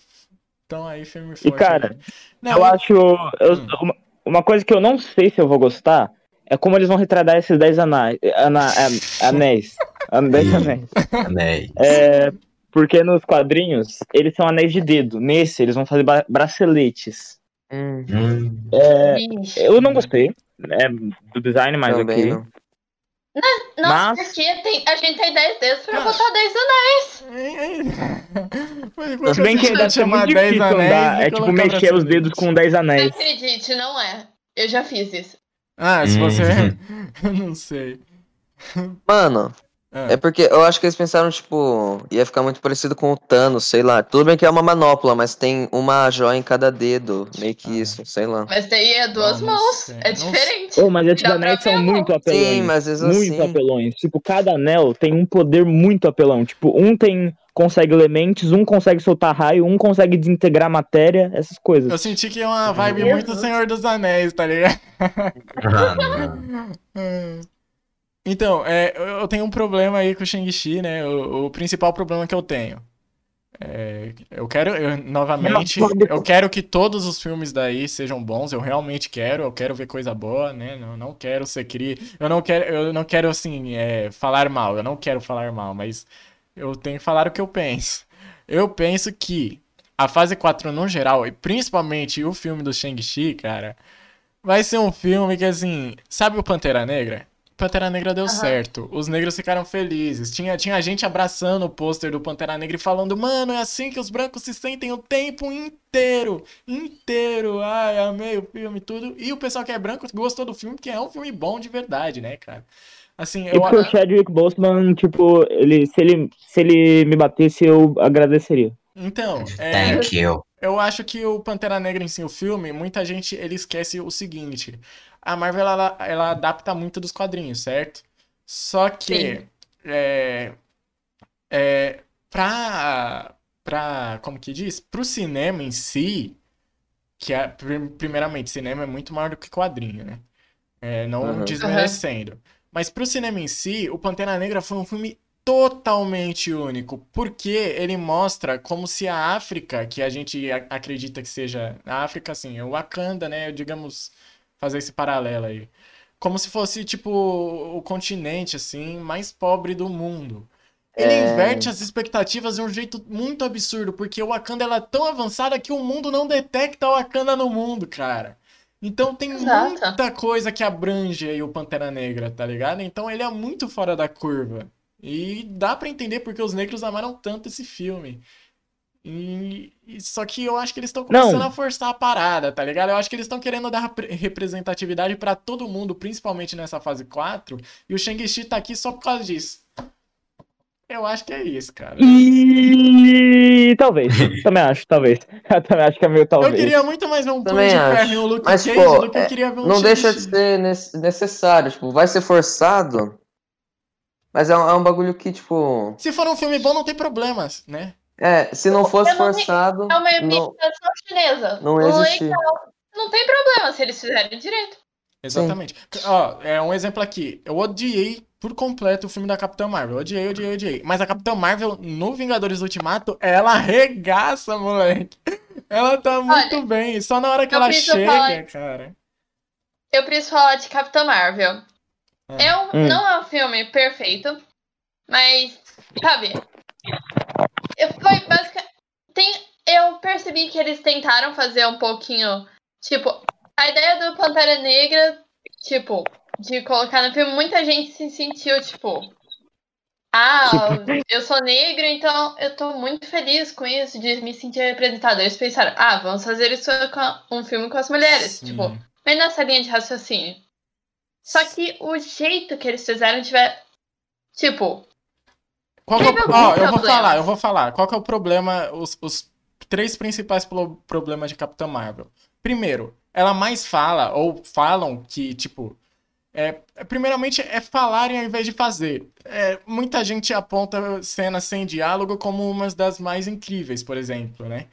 estão aí firme e E, forte. cara, Não, eu acho. eu- Hum. uma, uma coisa que eu não sei se eu vou gostar é como eles vão retratar esses 10 anéis. Ana, a- anéis. An- dez anéis. Anéis. É, porque nos quadrinhos eles são anéis de dedo. Nesse, eles vão fazer braceletes. Hum, Hum, Ixi. Eu não gostei é, do design, mas também ok. não. Nossa, mas- porque tem, a gente tem 10 dedos pra botar 10 anéis. <laughs> Mas Se bem que deve ser chamar muito 10 difícil anéis andar. É tipo mexer os dedos com 10 Não anéis. acredite, não é. Eu já fiz isso. Ah, se Hum. você. <laughs> Eu não sei. Mano, Ah. é porque eu acho que eles pensaram, tipo, ia ficar muito parecido com o Thanos, sei lá. Tudo bem que é uma manopla, mas tem uma joia em cada dedo. Meio que Ah. isso, sei lá. Mas daí é duas Não, não mãos. É Não diferente. Oh, mas esses Dá anéis são a muito apelões. Sim, mas mesmo muito assim. apelões. Tipo, cada anel tem um poder muito apelão. Tipo, um tem consegue elementos, um consegue soltar raio, um consegue desintegrar matéria, essas coisas. Eu senti que é uma vibe muito. Senhor dos Anéis, tá ligado? <laughs> ah. <laughs> Então, é, eu eu tenho um problema aí com o Shang-Chi, né? O, o principal problema que eu tenho. É, eu quero, eu- novamente, eu quero que todos os filmes daí sejam bons, eu realmente quero, eu quero ver coisa boa, né? Não, não quero ser cri... Eu não quero, eu não quero, assim, é, falar mal, eu não quero falar mal, mas eu tenho que falar o que eu penso. Eu penso que a fase 4 no geral, e principalmente o filme do Shang-Chi, cara, vai ser um filme que, assim, sabe o Pantera Negra? Pantera Negra deu Aham. certo. Os negros ficaram felizes. Tinha, tinha gente abraçando o pôster do Pantera Negra e falando, mano, é assim que os brancos se sentem o tempo inteiro. Inteiro. Ai, amei o filme e tudo. E o pessoal que é branco gostou do filme, porque é um filme bom de verdade, né, cara? Assim, E eu. porque o Chadwick Boseman, tipo, ele, se, ele, se ele me batesse, eu agradeceria. Então, é. Thank you. Eu acho que o Pantera Negra em si, o filme, muita gente ele esquece o seguinte: a Marvel ela, ela adapta muito dos quadrinhos, certo? Só que é, é pra, pra como que diz? Pro cinema em si, que é, prim- primeiramente, cinema é muito maior do que quadrinho, né? É, não Aham. desmerecendo. Mas pro cinema em si, o Pantera Negra foi um filme totalmente único, porque ele mostra como se a África, que a gente acredita que seja a África, assim, o Wakanda, né? Digamos, fazer esse paralelo aí. Como se fosse, tipo, o continente, assim, mais pobre do mundo. Ele É. inverte as expectativas de um jeito muito absurdo, porque o Wakanda ela é tão avançada que o mundo não detecta o Wakanda no mundo, cara. Então tem Exato. muita coisa que abrange aí o Pantera Negra, tá ligado? Então ele é muito fora da curva. E dá pra entender porque os negros amaram tanto esse filme. E, e- só que eu acho que eles estão começando Não. a forçar a parada, tá ligado? Eu acho que eles estão querendo dar repre- representatividade pra todo mundo, principalmente nessa fase 4, e o Shang-Chi tá aqui só por causa disso. Eu acho que é isso, cara. E talvez. <laughs> também acho, talvez. <laughs> Eu também acho que é meio Eu talvez. queria muito mais ver um Punho de. Ferro e um Luke Mas, Cage pô, do que eu queria ver um Não deixa de ser nece- necessário, tipo, vai ser forçado. Mas é um, é um bagulho que, tipo. Se for um filme bom, não tem problemas, né? É, se não fosse Eu não- forçado. É uma não, imitação chinesa. não ia existir. Não tem problema se eles fizerem direito. Exatamente. Ó, é um exemplo aqui. Eu odiei por completo o filme da Capitã Marvel. Odiei, odiei, odiei. Mas a Capitã Marvel, no Vingadores Ultimato, ela arregaça, moleque. Ela tá muito Olha, bem. Só na hora que ela chega, falar- cara. Eu preciso falar de Capitã Marvel. Ah. É um, Hum. Não é um filme perfeito, mas, sabe? eu- Foi basicamente. Tem, eu percebi que eles tentaram fazer um pouquinho. Tipo, a ideia do Pantera Negra, tipo, de colocar no filme, muita gente se sentiu, tipo. Ah, eu sou negro, então eu tô muito feliz com isso, de me sentir representada. Eles pensaram, ah, vamos fazer isso com um filme com as mulheres. Sim. Tipo, bem nessa linha de raciocínio. Só que o jeito que eles fizeram tiver. Tipo, Qual que é o- alguns eu vou falar, eu vou falar. Qual que é o problema, os, os três principais pro- problemas de Capitã Marvel? Primeiro, ela mais fala, ou falam que, tipo, é, é, primeiramente é falarem ao invés de fazer. É, muita gente aponta cenas sem diálogo como uma das mais incríveis, por exemplo, né?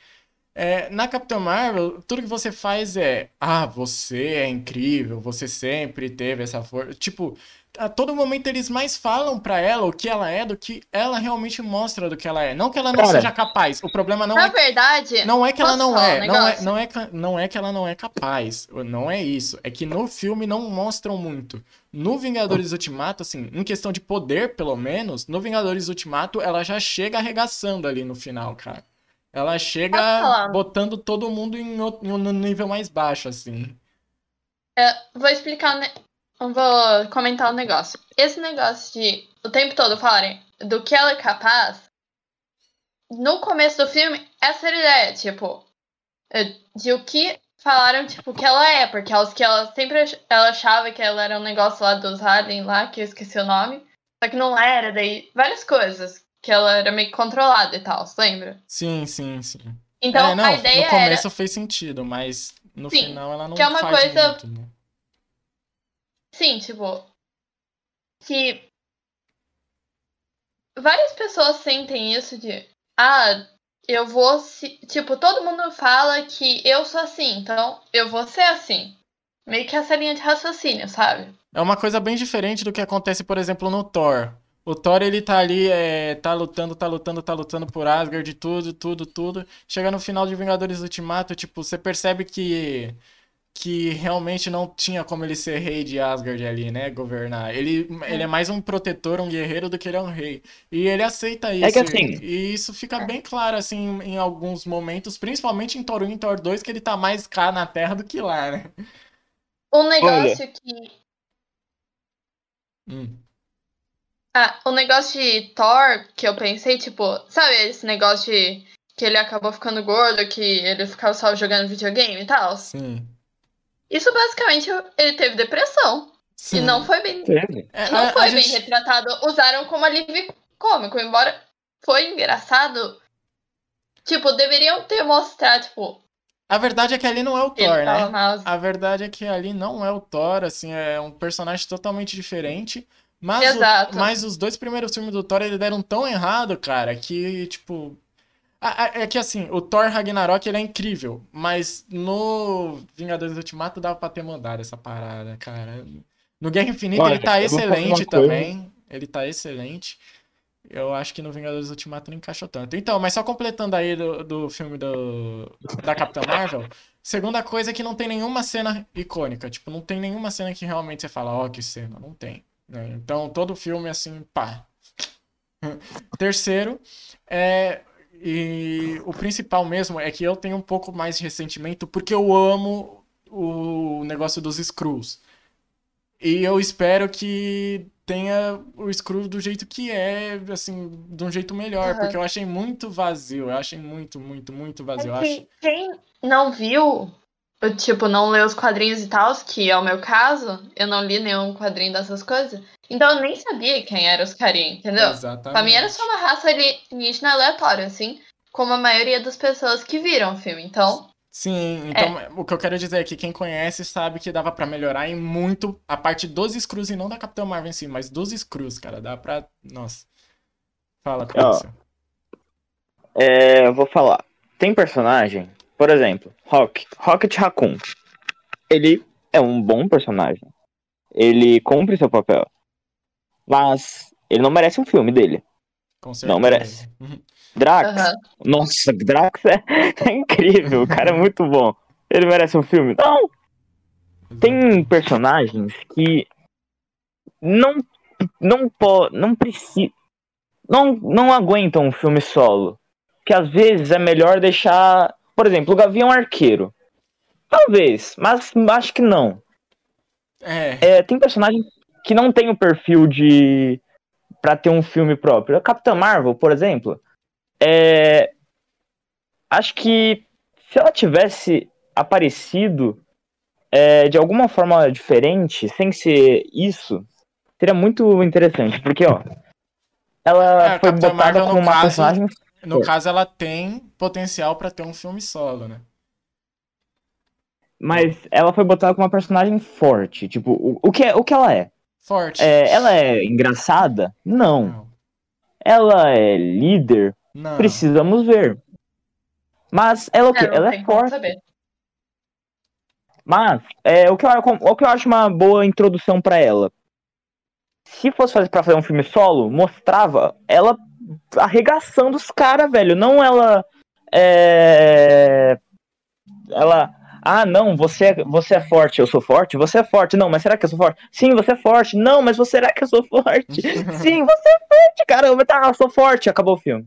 É, na Capitã Marvel, tudo que você faz é, ah, você é incrível, você sempre teve essa força. Tipo, a todo momento eles mais falam pra ela o que ela é do que ela realmente mostra do que ela é. Não que ela não Cara. seja capaz. O problema não na é verdade. não é que ela Posso não é, um não é, não é, não é que ela não é capaz, não é isso. É que no filme não mostram muito. No Vingadores Ultimato, assim, em questão de poder, pelo menos, no Vingadores Ultimato, ela já chega arregaçando ali no final, cara. Ela chega botando todo mundo em, outro- em um nível mais baixo, assim. É, vou explicar, vou comentar um negócio. Esse negócio de o tempo todo falarem do que ela é capaz, no começo do filme, essa era a ideia, tipo, é, de o que falaram, tipo, que ela é, porque elas, que ela sempre ela achava que ela era um negócio lá dos Alien lá, que eu esqueci o nome, só que não era, daí várias coisas, que ela era meio controlada e tal, lembra? Sim, sim, sim. Então é, não, a ideia no começo era. fez sentido, mas no Sim, final ela não que é uma coisa- muito, né? Sim, tipo. Que. Várias pessoas sentem isso de. Ah, eu vou. Se... Tipo, todo mundo fala que eu sou assim, então eu vou ser assim. Meio que essa linha de raciocínio, sabe? É uma coisa bem diferente do que acontece, por exemplo, no Thor. O Thor, ele tá ali, é, tá lutando, tá lutando, tá lutando por Asgard, tudo, tudo, tudo. Chega no final de Vingadores Ultimato, tipo, você percebe que que realmente não tinha como ele ser rei de Asgard ali, né, governar. Ele, ele é mais um protetor, um guerreiro do que ele é um rei. E ele aceita isso. É que assim- E isso fica bem claro, assim, em alguns momentos, principalmente em Thor 1 e Thor 2, que ele tá mais cá na Terra do que lá, né? Um negócio que. Hum. Ah, o negócio de Thor, que eu pensei, tipo, sabe esse negócio de que ele acabou ficando gordo, que ele ficava só jogando videogame e tal? Sim. Isso basicamente ele teve depressão. Sim. E não foi bem Teve. É, Não a- a foi bem gente- retratado. Usaram como alívio cômico, embora foi engraçado. Tipo, deveriam ter mostrado, tipo, A verdade é que ali não é o Thor, né? mal. A verdade é que ali não é o Thor, assim, é um personagem totalmente diferente. Mas, o- mas os dois primeiros filmes do Thor, eles deram tão errado, cara, que, tipo... a- a- É que, assim, o Thor Ragnarok, ele é incrível, mas no Vingadores Ultimato dava pra ter mudado essa parada, cara. No Guerra Infinita Olha, ele tá excelente coisa. também, ele tá excelente. Eu acho que no Vingadores Ultimato não encaixou tanto. Então, mas só completando aí do, do filme do, da Capitã Marvel, segunda coisa é que não tem nenhuma cena icônica. Tipo, não tem nenhuma cena que realmente você fala, ó, que cena. Não tem. né? Então, todo filme, assim, pá. <laughs> Terceiro, é. E o principal mesmo é que eu tenho um pouco mais de ressentimento porque eu amo o negócio dos Screws. E eu espero que tenha o Screw do jeito que é, assim, de um jeito melhor, Aham. porque eu achei muito vazio, eu achei muito, muito, muito vazio. Acho... É que quem não viu, eu, tipo, não leu os quadrinhos e tal, que é o meu caso, eu não li nenhum quadrinho dessas coisas, então eu nem sabia quem eram os carinhos, entendeu? Exatamente. Pra mim era só uma raça alienígena aleatória, assim, como a maioria das pessoas que viram o filme. Então, Sim, então o que eu quero dizer é que quem conhece sabe que dava pra melhorar em muito a parte dos Screws e não da Capitã Marvel em si, mas dos Screws, cara, dá pra. Nossa. Fala, Pedro. É, eu vou falar. Tem personagem, por exemplo, Rock, Rocket Raccoon. ele é um bom personagem. Ele cumpre seu papel. Mas ele não merece um filme dele. Com certeza. Não merece. Uhum. Drax, Aham. nossa, Drax é, <laughs> é incrível, o cara é muito bom. Ele merece um filme? Não, tem personagens que não não po, não precisa não não aguentam um filme solo. Que às vezes é melhor deixar, por exemplo, o Gavião Arqueiro. Talvez, mas acho que não. É, É, tem personagens que não tem o perfil de para ter um filme próprio. A Capitã Marvel, por exemplo, é acho que se ela tivesse aparecido é, de alguma forma diferente, sem ser isso, seria muito interessante, porque ó, ela É, foi Capitã botada Marvel, como uma caso, personagem no É. caso ela tem potencial pra ter um filme solo, né? Mas ela foi botada como uma personagem forte. Tipo, o, o, que, é, o que ela é? Forte. é? Ela é engraçada? Não. Não. Ela é líder? Não. Precisamos ver. Mas ela, é o quê? É, ela é forte. saber. Mas é, o, que eu, o que eu acho uma boa introdução pra ela. Se fosse fazer pra fazer um filme solo, mostrava ela arregaçando os caras, velho. Não ela. É. Ela. Ah, não, você, é- você é forte, eu sou forte? Você é forte. Não, mas será que eu sou forte? Sim, você é forte. Não, mas você, será que eu sou forte? <laughs> Sim, você é forte, caramba. Tá, eu sou forte. Acabou o filme.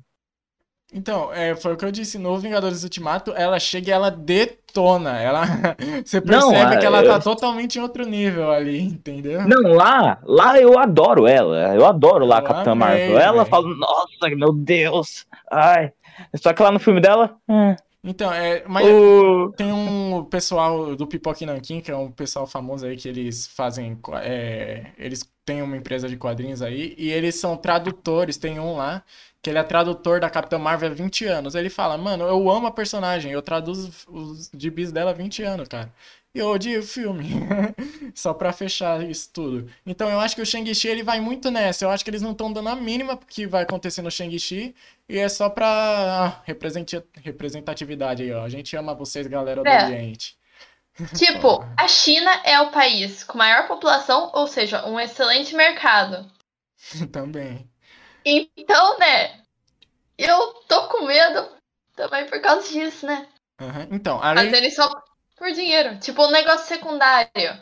Então, é, foi o que eu disse. No Vingadores Ultimato, ela chega e ela detona. Ela... <laughs> Você Não, percebe a- que ela eu- tá totalmente em outro nível ali, entendeu? Não, lá, lá eu adoro ela. Eu adoro lá a Eu Capitã amei, Marvel. Ela velho. fala, nossa, meu Deus. Ai. Só que lá no filme dela. hum, Então, é, mas o... tem um pessoal do Pipoque Nankin, que é um pessoal famoso aí que eles fazem. é, eles têm uma empresa de quadrinhos aí, e eles são tradutores. Tem um lá, que ele é tradutor da Capitã Marvel há 20 anos. Ele fala, mano, eu amo a personagem, eu traduzo os gibis dela há 20 anos, cara. E eu odio o filme. <laughs> Só pra fechar isso tudo. Então eu acho que o Shang-Chi ele vai muito nessa. Eu acho que eles não estão dando a mínima pro que vai acontecer no Shang-Chi. E é só pra ah, representatividade aí, ó. A gente ama vocês, galera do É. Oriente. <laughs> Tipo, a China é o país com maior população, ou seja, um excelente mercado. <laughs> Também. Então, né? Eu tô com medo também por causa disso, né? Aham. Então, além. Mas eles só por dinheiro. Tipo, um negócio secundário.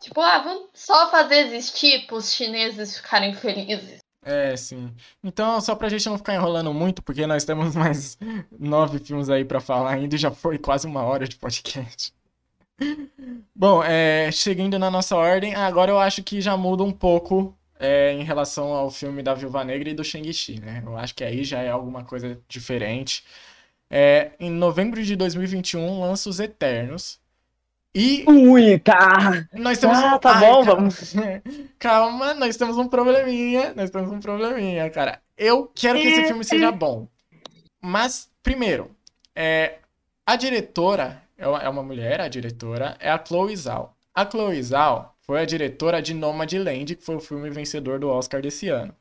Tipo, ah, vamos só fazer existir pros chineses ficarem felizes. É, sim. Então, só pra gente não ficar enrolando muito, porque nós temos <laughs> mais nove filmes aí pra falar ainda e já foi quase uma hora de podcast. <laughs> Bom, é, seguindo na nossa ordem, agora eu acho que já muda um pouco é, em relação ao filme da Viúva Negra e do Shang-Chi, né? Eu acho que aí já é alguma coisa diferente. É, em novembro de 2021 lança Os Eternos. E Ui, tá. nós temos Ah, um... tá Ai, bom, calma. vamos. <laughs> Calma, nós temos um probleminha. Nós temos um probleminha, cara. Eu quero que esse filme seja bom. Mas, primeiro, é, a diretora é uma, é mulher, a diretora é a Chloe Zhao. A Chloe Zhao foi a diretora de Nomadland, que foi o filme vencedor do Oscar desse ano.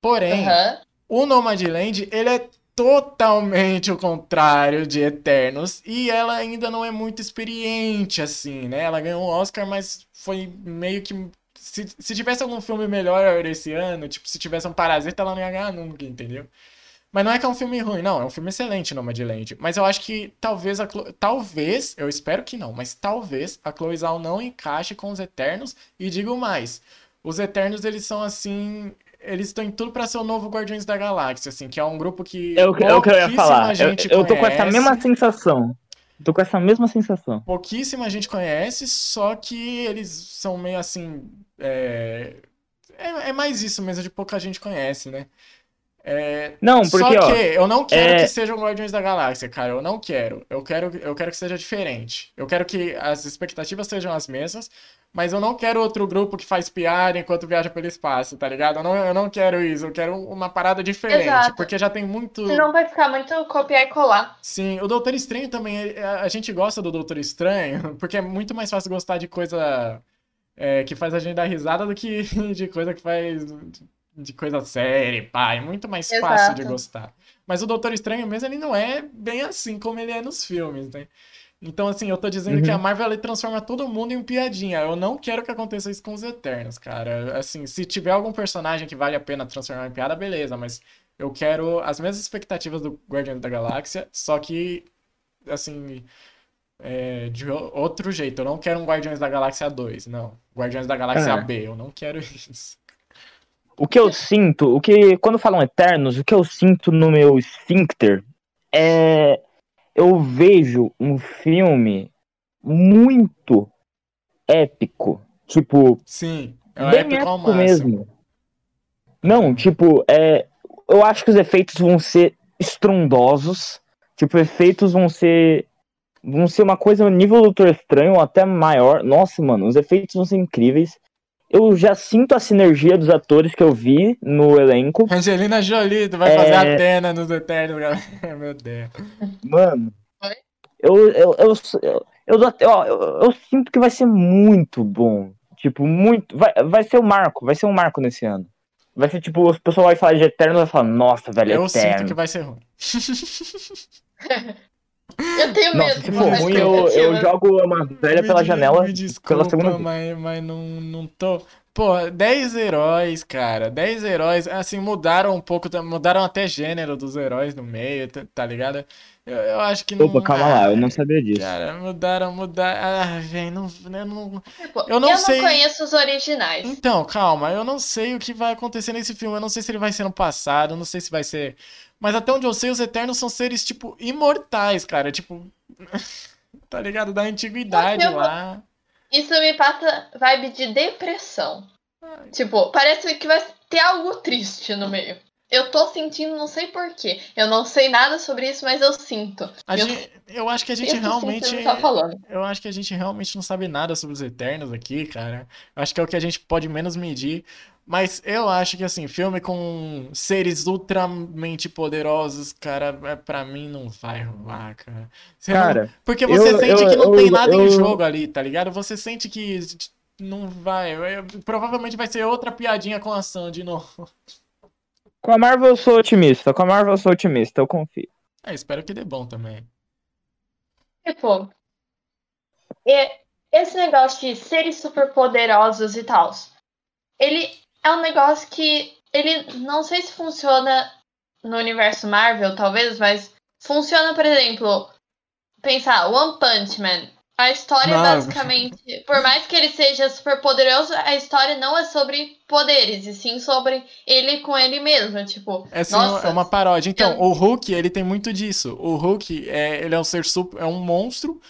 Porém, Aham. o Nomadland, ele é totalmente o contrário de Eternos e ela ainda não é muito experiente assim, né? Ela ganhou um Oscar, mas foi meio que se, se tivesse algum filme melhor esse ano, tipo, se tivesse um Parasita, ela não ia ganhar nunca, entendeu? Mas não é que é um filme ruim, não, é um filme excelente, Nomadland. Mas eu acho que talvez a Chlo- talvez, eu espero que não, mas talvez a Chloe Zhao não encaixe com os Eternos e digo mais, os Eternos eles são assim, eles estão em tudo pra ser o novo Guardiões da Galáxia, assim, que é um grupo que É o que, é o que eu ia falar. Eu, eu tô com essa conhece. mesma sensação. Tô com essa mesma sensação. pouquíssima gente conhece, só que eles são meio assim. É, é, é mais isso mesmo, de pouca gente conhece, né? É, Não, porque, só ó. que eu não quero é- que sejam Guardiões da Galáxia, cara. Eu não quero. Eu quero, eu quero que seja diferente. Eu quero que as expectativas sejam as mesmas, mas eu não quero outro grupo que faz piada enquanto viaja pelo espaço, tá ligado? Eu não, eu não quero isso. Eu quero uma parada diferente, Exato. porque já tem muito. Senão vai ficar muito copiar e colar. Sim, o Doutor Estranho também, ele- a a gente gosta do Doutor Estranho, <laughs> porque é muito mais fácil gostar de coisa é, que faz a gente dar risada do que <laughs> de coisa que faz de coisa séria, pá, é muito mais fácil de Exato. gostar. Mas o Doutor Estranho mesmo, ele não é bem assim como ele é nos filmes, né? Então, assim, eu tô dizendo que Uhum. a Marvel ela transforma todo mundo em piadinha. Eu não quero que aconteça isso com os Eternos, cara. Assim, se tiver algum personagem que vale a pena transformar em piada, beleza, mas eu quero as mesmas expectativas do Guardiões da Galáxia, só que, assim, é, de outro jeito. Eu não quero um Guardiões da Galáxia 2, não. Guardiões da Galáxia Ah. B, eu não quero <laughs> isso. O que eu sinto, o que quando falam Eternos, o que eu sinto no meu esfíncter é eu vejo um filme muito épico, tipo Sim, é bem épico épico mesmo. Não, tipo, é, eu acho que os efeitos vão ser estrondosos, tipo, efeitos vão ser vão ser uma coisa no nível do Doutor Estranho até maior. Nossa, mano, os efeitos vão ser incríveis. Eu já sinto a sinergia dos atores que eu vi no elenco. Angelina Jolie, tu vai É. fazer a Atena nos Eternos, galera. <laughs> Meu Deus. Mano, eu, eu, eu, eu, eu, sinto que vai ser muito bom. Tipo, muito. Vai, vai ser um marco, vai ser um marco nesse ano. Vai ser tipo, o pessoal vai falar de Eterno e vai falar, nossa, velho, Eu Eterno. sinto que vai ser ruim. <laughs> Eu tenho Nossa, medo. se de for ruim, eu, eu jogo uma velha Me pela de- janela. Me desculpa, segunda vez. mas, mas não, não tô. Pô, 10 heróis, cara. 10 heróis. Assim, mudaram um pouco. tá- Mudaram até gênero dos heróis no meio, tá, tá ligado? Eu, eu acho que não. Opa, calma lá, eu não sabia disso. Cara, mudaram, mudaram. Ah, velho, não, eu não. Tipo, Eu não sei- conheço os originais. Então, calma, eu não sei o que vai acontecer nesse filme. Eu não sei se ele vai ser no passado, eu não sei se vai ser. Mas até onde eu sei, os Eternos são seres, tipo, imortais, cara. Tipo. <laughs> tá ligado? Da antiguidade Eu lá. Isso me passa vibe de depressão. Tipo, parece que vai ter algo triste no meio. Eu tô sentindo, não sei porquê. Eu não sei nada sobre isso, mas eu sinto. A Eu- gente- eu acho que a gente realmente. tá falando. Eu acho que a gente realmente não sabe nada sobre os Eternos aqui, cara. Eu acho que é o que a gente pode menos medir. Mas eu acho que, assim, filme com seres ultramente poderosos, cara, é, pra mim não vai rolar, cara. Você não- Cara, Porque você eu- sente eu- que não eu- tem nada em jogo ali, tá ligado? Você sente que não vai. Provavelmente vai ser outra piadinha com a ação de novo. com a Marvel eu sou otimista. Com a Marvel eu sou otimista, eu confio. É, espero que dê bom também. Tipo, e- esse negócio de seres superpoderosos e tal, ele é um negócio que ele não sei se funciona no universo Marvel, talvez, mas funciona, por exemplo, pensar One Punch Man. A história Não. basicamente, por mais que ele seja super poderoso, a história não é sobre poderes, e sim sobre ele com ele mesmo, tipo, É, sim, Nossa. é uma paródia. Então, Eu- o Hulk, ele tem muito disso. O Hulk, é, ele é um ser super, é um monstro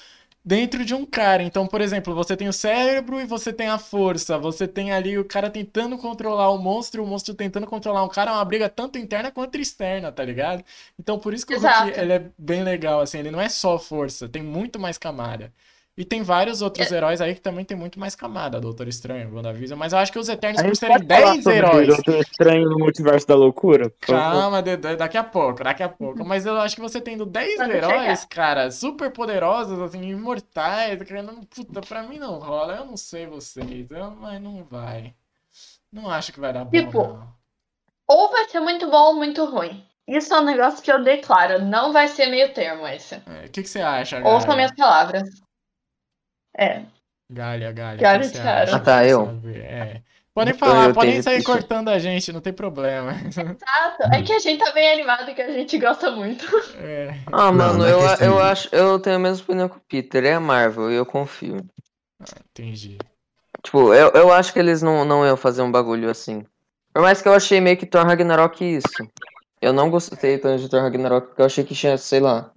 dentro de um cara. Então, por exemplo, você tem o cérebro e você tem a força. Você tem ali o cara tentando controlar o monstro o monstro tentando controlar um cara. É uma briga tanto interna quanto externa, tá ligado? Então, por isso que o Hulk, ele é bem legal, assim. Ele não é só força, tem muito mais camada. E tem vários outros É. heróis aí que também tem muito mais camada. Doutor Estranho, WandaVision. Mas eu acho que os Eternos, por serem pode falar 10 sobre heróis... Doutor Estranho no Multiverso da Loucura? Calma, de- de- daqui a pouco, daqui a pouco. Mas eu acho que você tendo 10 Quando heróis, cara, super poderosos, assim, imortais, cara, não- puta, pra mim não rola. Eu não sei vocês, eu- mas não vai. Não acho que vai dar bom, Tipo, não. ou vai ser muito bom ou muito ruim. Isso é um negócio que eu declaro, não vai ser meio termo esse. É, O que, que você acha, Galha? minhas palavras. É. Galha, Galha, Galha, acha? Ah, tá, eu. É. Podem falar, eu podem sair cortando a gente, não tem problema. Exato. É que a gente tá bem animado e que a gente gosta muito. É. Ah, mano, não é eu, eu de- acho. Eu tenho a mesma opinião que o Peter. É a Marvel e eu confio. Entendi. Tipo, eu, eu acho que eles não, não iam fazer um bagulho assim. Por mais que eu achei meio que Thor Ragnarok isso. Eu não gostei tanto de Thor Ragnarok porque eu achei que tinha, sei lá,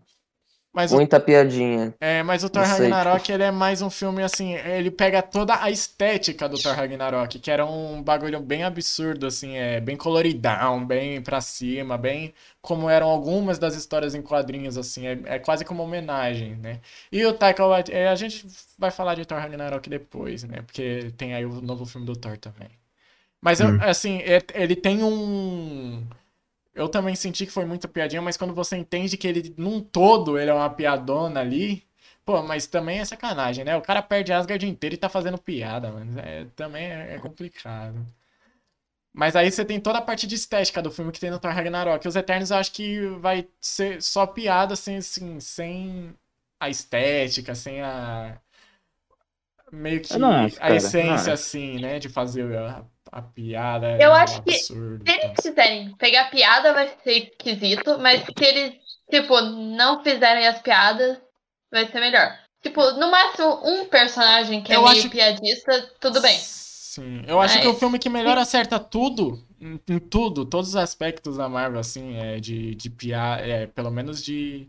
Mas o muita piadinha. É, mas o Thor Não sei, Ragnarok, ele é mais um filme assim, ele pega toda a estética do Thor Ragnarok, que era um bagulho bem absurdo, assim, é bem coloridão, bem pra cima, bem como eram algumas das histórias em quadrinhos, assim, é, é quase como uma homenagem, né? E o Taika Waititi, é, a gente vai falar de Thor Ragnarok depois, né? Porque tem aí o novo filme do Thor também. Mas, eu- Hum. assim, é- ele tem um... Eu também senti que foi muita piadinha, mas quando você entende que ele, num todo, ele é uma piadona ali, pô, mas também é sacanagem, né? O cara perde Asgard inteiro e tá fazendo piada, mano. É, também é, é complicado. Mas aí você tem toda a parte de estética do filme que tem no Thor Ragnarok. Os Eternos eu acho que vai ser só piada, assim, assim, sem a estética, sem a. Meio que a essência, não assim, né? De fazer a, a piada. Eu é um acho que Se eles quiserem pegar piada, vai ser esquisito, mas se eles, tipo, não fizerem as piadas, vai ser melhor. Tipo, no máximo um personagem que é Eu meio acho- piadista, tudo bem. Sim, eu acho que o Mas- filme que melhor acerta tudo, em, em tudo, todos os aspectos da Marvel, assim, é de, de piada, é, pelo menos de.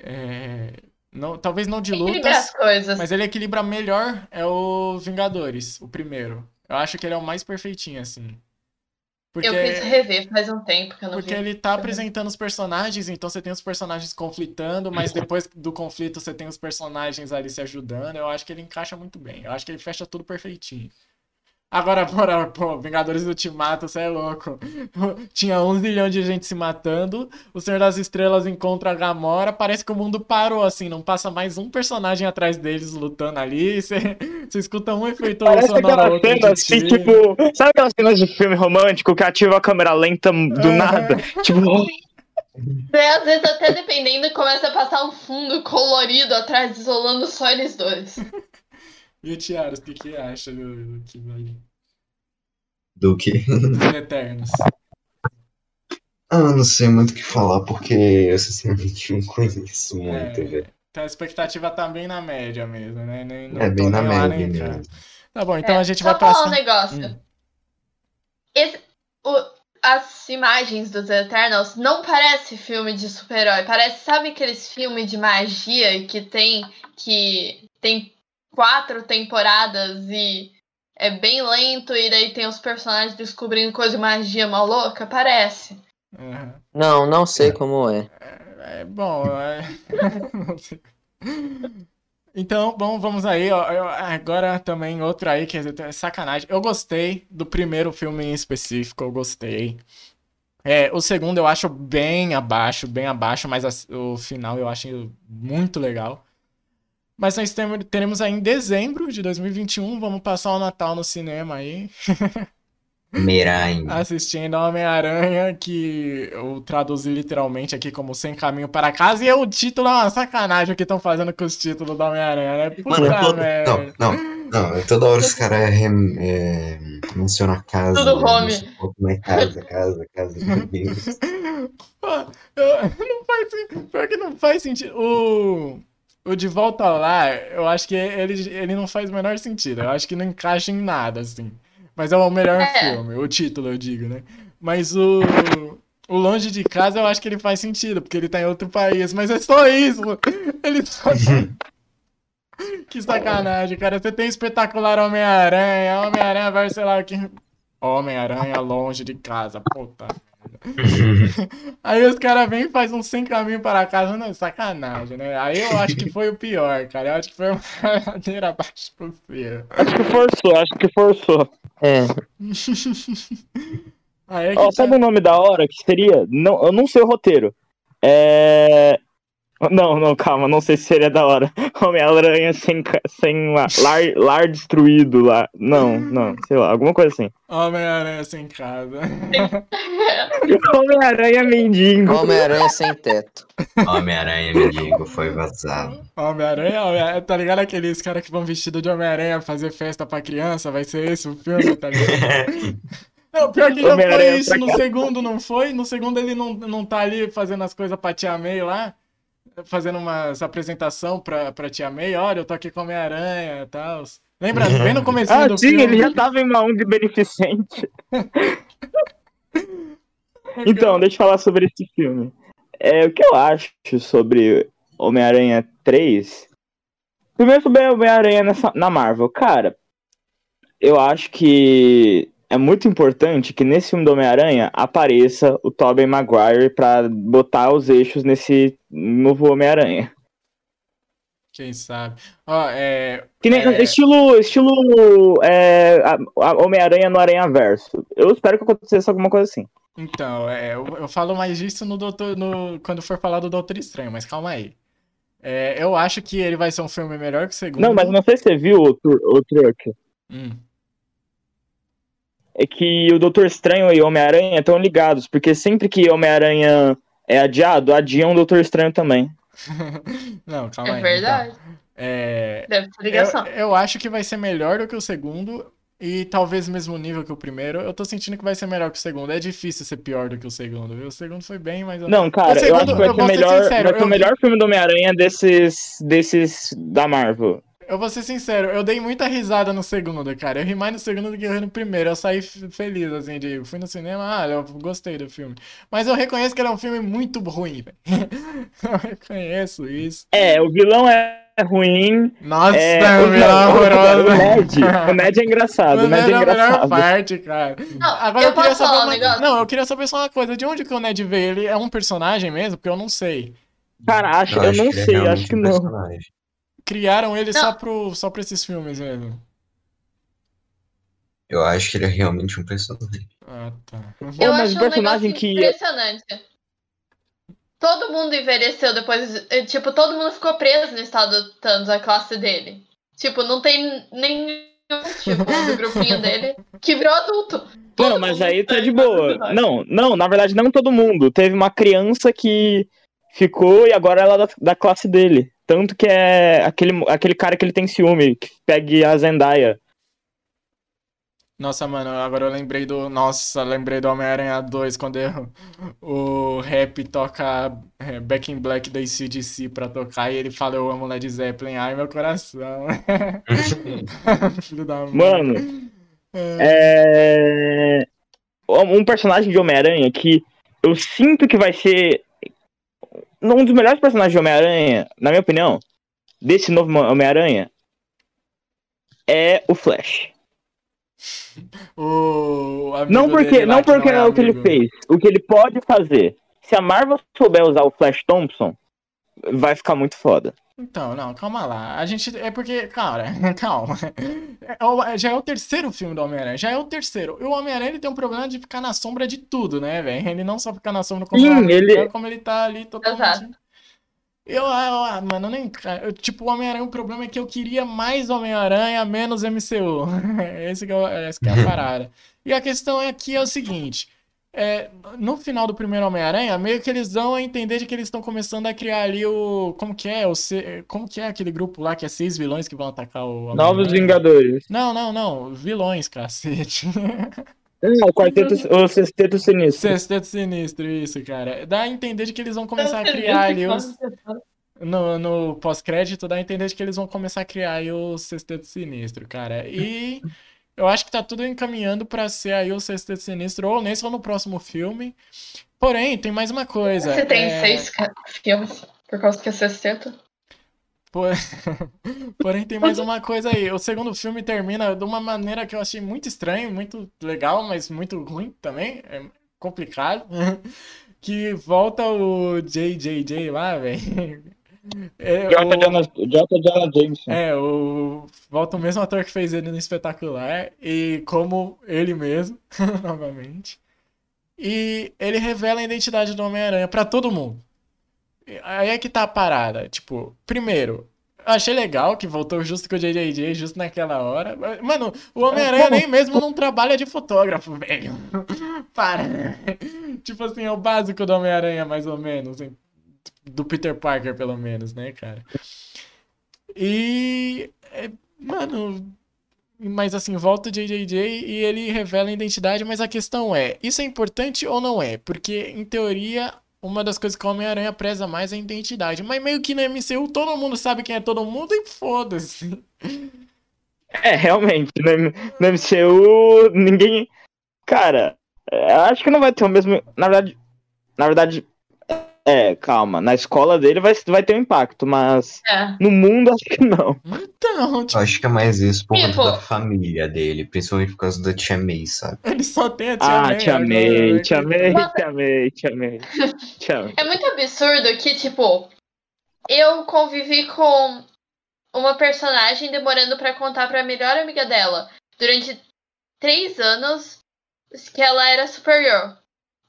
é, não, talvez não de lutas, coisas. mas ele equilibra melhor é o Vingadores, o primeiro. Eu acho que ele é o mais perfeitinho, assim. Porque, Eu preciso rever faz um tempo que eu não porque vi. ele tá apresentando os personagens, então você tem os personagens conflitando, mas depois do conflito você tem os personagens ali se ajudando. Eu acho que ele encaixa muito bem. Eu acho que ele fecha tudo perfeitinho. Agora, bora, pô, Vingadores Ultimato, você é louco. <laughs> Tinha um zilhão de gente se matando. O Senhor das Estrelas encontra a Gamora. Parece que o mundo parou, assim. Não passa mais um personagem atrás deles lutando ali. <laughs> Você, escuta um efeito Parece sonoro aquela cena assim, tipo. Sabe aquelas cenas de filme romântico que ativa a câmera lenta do Aham. nada? Tipo, <laughs> Daí, às vezes, até dependendo, começa a passar um fundo colorido atrás, isolando só eles dois. E o Tiaros, o que, que acha do, do que vai Do que? dos Eternos? Ah, não sei muito o que falar, porque eu sinceramente não conheço muito, É, velho. Então a expectativa tá bem na média mesmo, né? Nem, não É bem na lá, média mesmo. Tá bom, então É, a gente só vai falar um passar. negócio. Hum. Esse- o- as imagens dos Eternals não parece filme de super-herói. Parece, sabe aqueles filmes de magia que tem que tem quatro temporadas e é bem lento e daí tem os personagens descobrindo coisa de magia maluca? Parece. Aham. Não, não sei como é. É bom, é... não <laughs> sei. Então, bom, vamos aí. ó, eu- agora também outro aí que é sacanagem. Eu gostei do primeiro filme em específico, eu gostei. É, o segundo eu acho bem abaixo, bem abaixo, mas as- o final eu acho muito legal. Mas nós temos, teremos aí em dezembro de 2021, vamos passar o Natal no cinema aí. <laughs> Mirai. assistindo Homem-Aranha, que eu traduzi literalmente aqui como Sem Caminho para Casa, e é o título é uma sacanagem o que estão fazendo com os títulos do Homem-Aranha, né? Puta Mano, todo... merda. não, não, não, toda hora os caras é, mencionam a casa. Tudo né, home. é casa, casa, casa, meu Deus. <laughs> Pô, eu- não faz, pior que não faz sentido. O, o De Volta ao Lar, eu acho que ele, ele não faz o menor sentido. Eu acho que não encaixa em nada, assim. Mas é o melhor É. filme, o título, eu digo, né? Mas o, o Longe de Casa, eu acho que ele faz sentido, porque ele tá em outro país. Mas é só isso! Ele só. <laughs> que sacanagem, cara. Você tem espetacular Homem-Aranha, Homem-Aranha vai, sei lá, que. Homem-Aranha longe de casa, puta. <laughs> Aí os caras vêm e fazem um sem caminho para casa, não, sacanagem, né? Aí eu acho que foi o pior, cara. Eu acho que foi uma ladeira abaixo possível. acho que forçou, acho que forçou. É, <laughs> Aí é que Ó, tá- sabe o nome da hora que seria? Não, eu não sei o roteiro. É. Não, não, calma, não sei se seria da hora. <laughs> Homem-Aranha sem, sem lá, lar, lar destruído lá. Não, não, sei lá, alguma coisa assim. Homem-Aranha sem casa. <laughs> Homem-Aranha mendigo. Homem-Aranha sem teto. Homem-Aranha, mendigo, foi vazado. Homem-Aranha, Homem tá ligado aqueles caras que vão vestido de Homem-Aranha fazer festa pra criança? Vai ser esse o filme, tá ligado? <laughs> Não, pior que já foi isso. No segundo não foi? No segundo ele não, não tá ali fazendo as coisas pra Tia May lá? Fazendo uma apresentação pra, pra Tia May. Olha, eu tô aqui com Homem-Aranha e tal. Lembra? Bem no começo Ah, do sim, filme. ele já tava em uma ONG beneficente. <laughs> Então, deixa eu falar sobre esse filme. É, o que eu acho sobre Homem-Aranha 3. Primeiro sobre Homem-Aranha nessa- na Marvel. Cara, eu acho que é muito importante que nesse filme do Homem-Aranha apareça o Tobey Maguire pra botar os eixos nesse novo Homem-Aranha. Quem sabe? Ó, é. Que nem, É. Estilo, estilo é, Homem-Aranha no Aranha Verso. Eu espero que aconteça alguma coisa assim. Então, é, eu, eu falo mais disso no Doutor, no, quando for falar do Doutor Estranho, mas calma aí. É, eu acho que ele vai ser um filme melhor que o segundo. Não, mas não sei se você viu o, o truque. Hum. É que o Doutor Estranho e o Homem-Aranha estão ligados, porque sempre que Homem-Aranha é adiado, adiam o Doutor Estranho também. <laughs> Não, calma aí. É verdade. então. É, Deve ter ligação. eu, eu acho que vai ser melhor do que o segundo e talvez mesmo nível que o primeiro. Eu tô sentindo que vai ser melhor que o segundo. É difícil ser pior do que o segundo, viu? O segundo foi bem, mas... eu- Não, cara, O eu segundo, acho que vai eu ser melhor, sincero, vai ser eu- o melhor filme do Homem-Aranha desses, desses da Marvel. Eu vou ser sincero, eu dei muita risada no segundo, cara. Eu ri mais no segundo do que eu ri no primeiro. Eu saí feliz, assim, de fui no cinema, ah, eu gostei do filme. Mas eu reconheço que ele é um filme muito ruim, <laughs> velho. Eu reconheço isso. É, o vilão é ruim. Nossa, É, é o, vilão não, o, horroroso. o Ned. O Ned é engraçado. <laughs> O Ned é é a melhor parte, cara. Não, Agora eu eu, queria saber um uma... negócio? Não, eu queria saber só uma coisa. De onde que o Ned veio? Ele é um personagem mesmo? Porque eu não sei. Cara, acho, eu, não que ele é sei, acho que um não. Criaram ele Não. só, pro, só pra esses filmes mesmo. Eu acho que ele é realmente um personagem. Ah, tá. Eu mas acho o personagem um que- impressionante. Todo mundo envelheceu depois. eh, Tipo, todo mundo ficou preso no estado do Thanos, a classe dele. Tipo, não tem nenhum tipo do grupinho <laughs> dele que virou adulto. Todo Não, mas aí tá de boa. Não, não, na verdade não todo mundo. Teve uma criança que ficou e agora ela é da, da classe dele. Tanto que é aquele, aquele cara que ele tem ciúme, que pega a Zendaya. Nossa, mano, agora eu lembrei do. Nossa, lembrei do Homem-Aranha 2, quando eu- o rap toca é, Back in Black da AC/DC pra tocar e ele fala Eu amo Led Zeppelin, ai meu coração. <laughs> Filho da mãe. Mano, É. é. Um personagem de Homem-Aranha que eu sinto que vai ser um dos melhores personagens de Homem-Aranha, na minha opinião, desse novo Homem-Aranha, é o Flash. <laughs> O Não porque, não que porque é é o que ele fez, o que ele pode fazer. Se a Marvel souber usar o Flash Thompson, vai ficar muito foda. Então, não, calma lá. A gente. É porque, cara, <laughs> calma. É o- Já é o terceiro filme do Homem-Aranha. Já é o terceiro. E o Homem-Aranha ele tem um problema de ficar na sombra de tudo, né, velho? Ele não só fica na sombra como, Sim, ele- amigo, como ele tá ali totalmente. Exato. Eu, eu, ah, mano, eu nem. eu, tipo, o Homem-Aranha, o problema é que eu queria mais Homem-Aranha, menos MCU. <laughs> Esse que é, o- essa que é a parada. E a questão é que é o seguinte. É, no final do primeiro Homem-Aranha, meio que eles dão a entender de que eles estão começando a criar ali o. Como que é? O, como que é aquele grupo lá que é seis vilões que vão atacar o Novos? Vingadores. Não, não, não. Vilões, cacete. <laughs> Não, o quarteto, o sexteto sinistro. Sexteto Sinistro, isso, cara. Dá a entender de que eles vão começar a criar ali os. No, no pós-crédito, dá a entender de que eles vão começar a criar aí o Sexteto Sinistro, cara. E eu acho que tá tudo encaminhando pra ser aí o Sexteto Sinistro, ou nesse ou no próximo filme. Porém, tem mais uma coisa. Você tem é, seis filmes por causa que é sexteto? por- <laughs> Porém, tem mais uma coisa aí. O segundo filme termina de uma maneira que eu achei muito estranho, muito legal, mas muito ruim também. É complicado. <laughs> Que volta o JJJ lá, velho. É, J. o- Jonah, J. Jonah Jameson. É, o... volta o mesmo ator que fez ele no espetacular e como ele mesmo, <laughs> novamente. E ele revela a identidade do Homem-Aranha pra todo mundo. Aí é que tá a parada. Tipo, primeiro, eu achei legal que voltou justo com o JJJ, justo naquela hora. Mano, o Homem-Aranha nem mesmo não trabalha de fotógrafo, velho. <laughs> Para. Tipo assim, é o básico do Homem-Aranha, mais ou menos. Do Peter Parker, pelo menos, né, cara? E. é, mano. Mas assim, volta o JJJ e ele revela a identidade, mas a questão é: isso é importante ou não é? Porque, em teoria, uma das coisas que o Homem-Aranha preza mais é a identidade. Mas meio que no MCU todo mundo sabe quem é todo mundo e foda-se. É, realmente. No, no MCU, ninguém. Cara, é, acho que não vai ter o mesmo. Na verdade. Na verdade. É, calma. Na escola dele vai, vai ter um impacto, mas É. no mundo acho que não. Então, tipo, Eu acho que é mais isso por conta Tipo- da família dele, principalmente por causa da tia May, sabe? ele só tem a Tia Ah, May amei, né? te amei, Mas- te amei, te amei. Te amei. É muito absurdo que, tipo, eu convivi com uma personagem demorando pra contar pra melhor amiga dela durante três anos que ela era superior.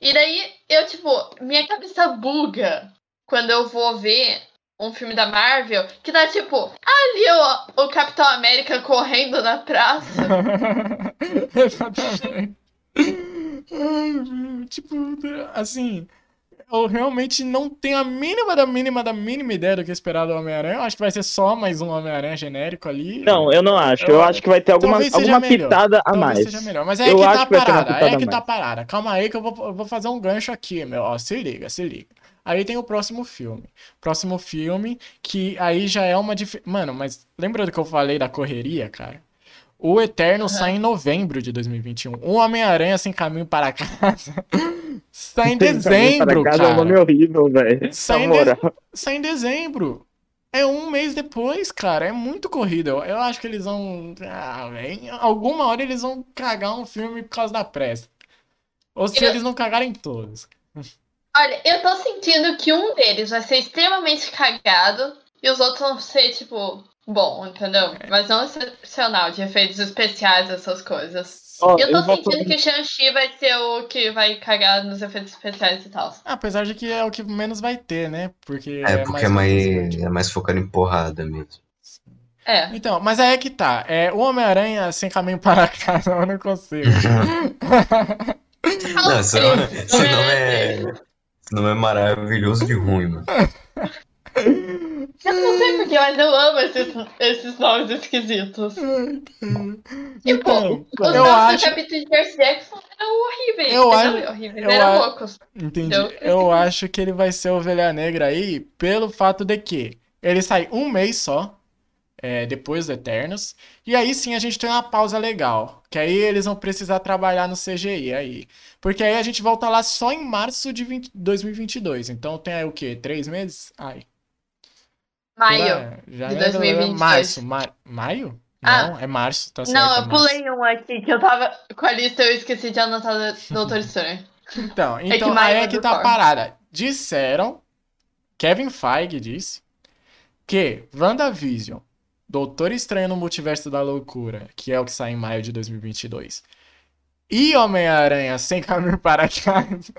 E daí eu, tipo, minha cabeça buga quando eu vou ver um filme da Marvel que tá, tipo, ali o, o Capitão América correndo na praça. <laughs> Exatamente. Tipo, assim, eu realmente não tenho a mínima da mínima da mínima ideia do que esperar do Homem-Aranha. Eu acho que vai ser só mais um Homem-Aranha genérico ali. Não, eu não acho. Eu, Eu- acho que vai ter alguma, talvez alguma melhor. pitada a Talvez mais. seja melhor. Mas é aí Eu que tá a parada. É que tá a parada. Calma aí que eu vou, eu vou fazer um gancho aqui, meu. Ó, se liga, se liga. Aí tem o próximo filme. Próximo filme, que aí já é uma dif... Mano, mas lembra do que eu falei da correria, cara? O Eterno sai em novembro de 2021. O Homem-Aranha Sem Caminho para Casa <laughs> sai em dezembro, Para casa é um nome cara. horrível, velho. Sai de- sai em dezembro. É um mês depois, cara. É muito corrida. Eu, eu acho que eles vão. Ah, véi, em alguma hora eles vão cagar um filme por causa da pressa. Ou se Eu- eles não cagarem todos. Olha, eu tô sentindo que um deles vai ser extremamente cagado e os outros vão ser, tipo, bom, entendeu? É. Mas não excepcional, de efeitos especiais, essas coisas. Ó, eu tô eu vou sentindo fazer- que o Shang-Chi vai ser o que vai cagar nos efeitos especiais e tal. Apesar de que é o que menos vai ter, né? Porque É, porque é mais, é mais focado em porrada mesmo. É. Então, mas aí é que tá. É, o Homem-Aranha sem caminho para <laughs> casa, eu não consigo. Não, esse nome, esse nome é. <laughs> Esse nome é maravilhoso de ruim, mano. <laughs> Eu não sei porquê, mas eu amo esses, esses nomes esquisitos. Tipo, Então, os eu acho. do Capitão Percy Jackson eram horríveis. Eu eram acho- horríveis, eu eram a- loucos. Entendi. Eu- Eu acho que ele vai ser Ovelha Negra aí pelo fato de que ele sai um mês só, é, depois do Eternos, e aí sim a gente tem uma pausa legal, que aí eles vão precisar trabalhar no CGI aí. Porque aí a gente volta lá só em março de 20 2022, então tem aí o quê? Três meses? Ai. Maio. Já de é 2022. Março, mar... maio? Ah. Não, é março, tá certo. Não, é eu março. pulei um aqui que eu tava com a lista e eu esqueci de anotar do <laughs> Doutor Estranho. Então, que então maio aí é é que tá a Thor. parada. Disseram, Kevin Feige disse, que WandaVision, Doutor Estranho no Multiverso da Loucura, que é o que sai em maio de 2022, e Homem-Aranha Sem Caminho <laughs> para Casa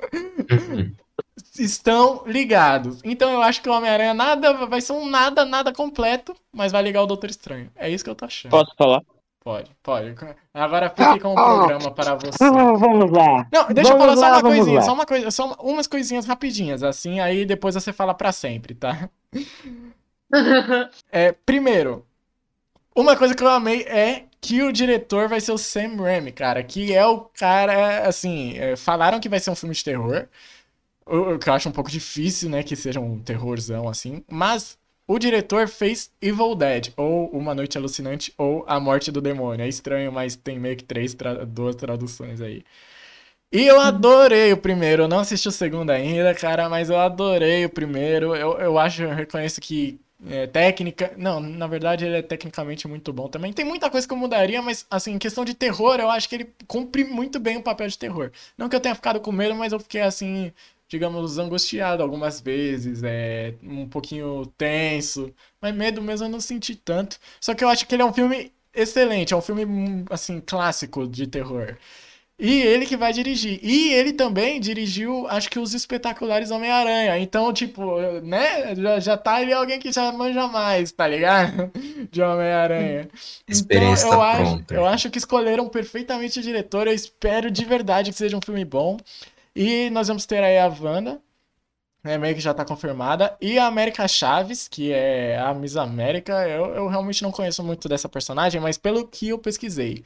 estão ligados. Então eu acho que o Homem-Aranha nada vai ser um nada, nada completo, mas vai ligar o Doutor Estranho. É isso que eu tô achando. Posso falar? Pode, pode. Agora fique com o programa para você. Vamos lá. Não, deixa eu Vamos falar só lá, uma coisinha, lá. só uma coisa, só umas coisinhas rapidinhas, assim, aí depois você fala pra sempre, tá? <laughs> É, primeiro, uma coisa que eu amei é que o diretor vai ser o Sam Raimi, cara, que é o cara, assim, é, falaram que vai ser um filme de terror, que eu acho um pouco difícil, né, que seja um terrorzão, assim, mas o diretor fez Evil Dead, ou Uma Noite Alucinante, ou A Morte do Demônio. É estranho, mas tem meio que três, tra- duas traduções aí. E eu adorei o primeiro, eu não assisti o segundo ainda, cara, mas eu adorei o primeiro. Eu, eu acho, eu reconheço que é, técnica. Não, na verdade ele é tecnicamente muito bom também. Tem muita coisa que eu mudaria, mas assim, em questão de terror, eu acho que ele cumpre muito bem o papel de terror. Não que eu tenha ficado com medo, mas eu fiquei assim, digamos, angustiado algumas vezes, é, um pouquinho tenso. Mas medo mesmo eu não senti tanto. Só que eu acho que ele é um filme excelente, é um filme, hum, assim, clássico de terror. E ele que vai dirigir. E ele também dirigiu, acho que os espetaculares Homem-Aranha. Então, tipo, né? Já, já tá ali alguém que já manja mais, tá ligado? <laughs> De Homem-Aranha. A experiência então, eu tá acho, pronta. eu acho que escolheram perfeitamente o diretor. Eu espero de verdade que seja um filme bom. E nós vamos ter aí a Wanda, né, meio que já tá confirmada. E a América Chaves, que é a Miss América. Eu, eu realmente não conheço muito dessa personagem, mas pelo que eu pesquisei.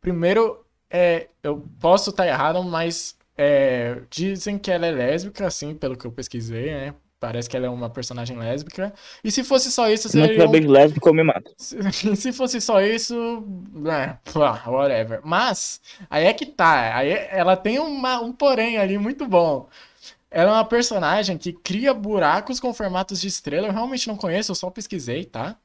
Primeiro, é, eu posso estar errado, mas é, dizem que ela é lésbica, assim, pelo que eu pesquisei, né? Parece que ela é uma personagem lésbica. E se fosse só isso, Se não seria tiver um beijo lésbico, eu me mato. <laughs> se, se fosse só isso, é, pá, whatever. Mas, aí é que tá. Aí ela tem uma- um porém ali muito bom. Ela é uma personagem que cria buracos com formatos de estrela. Eu realmente não conheço, eu só pesquisei, tá?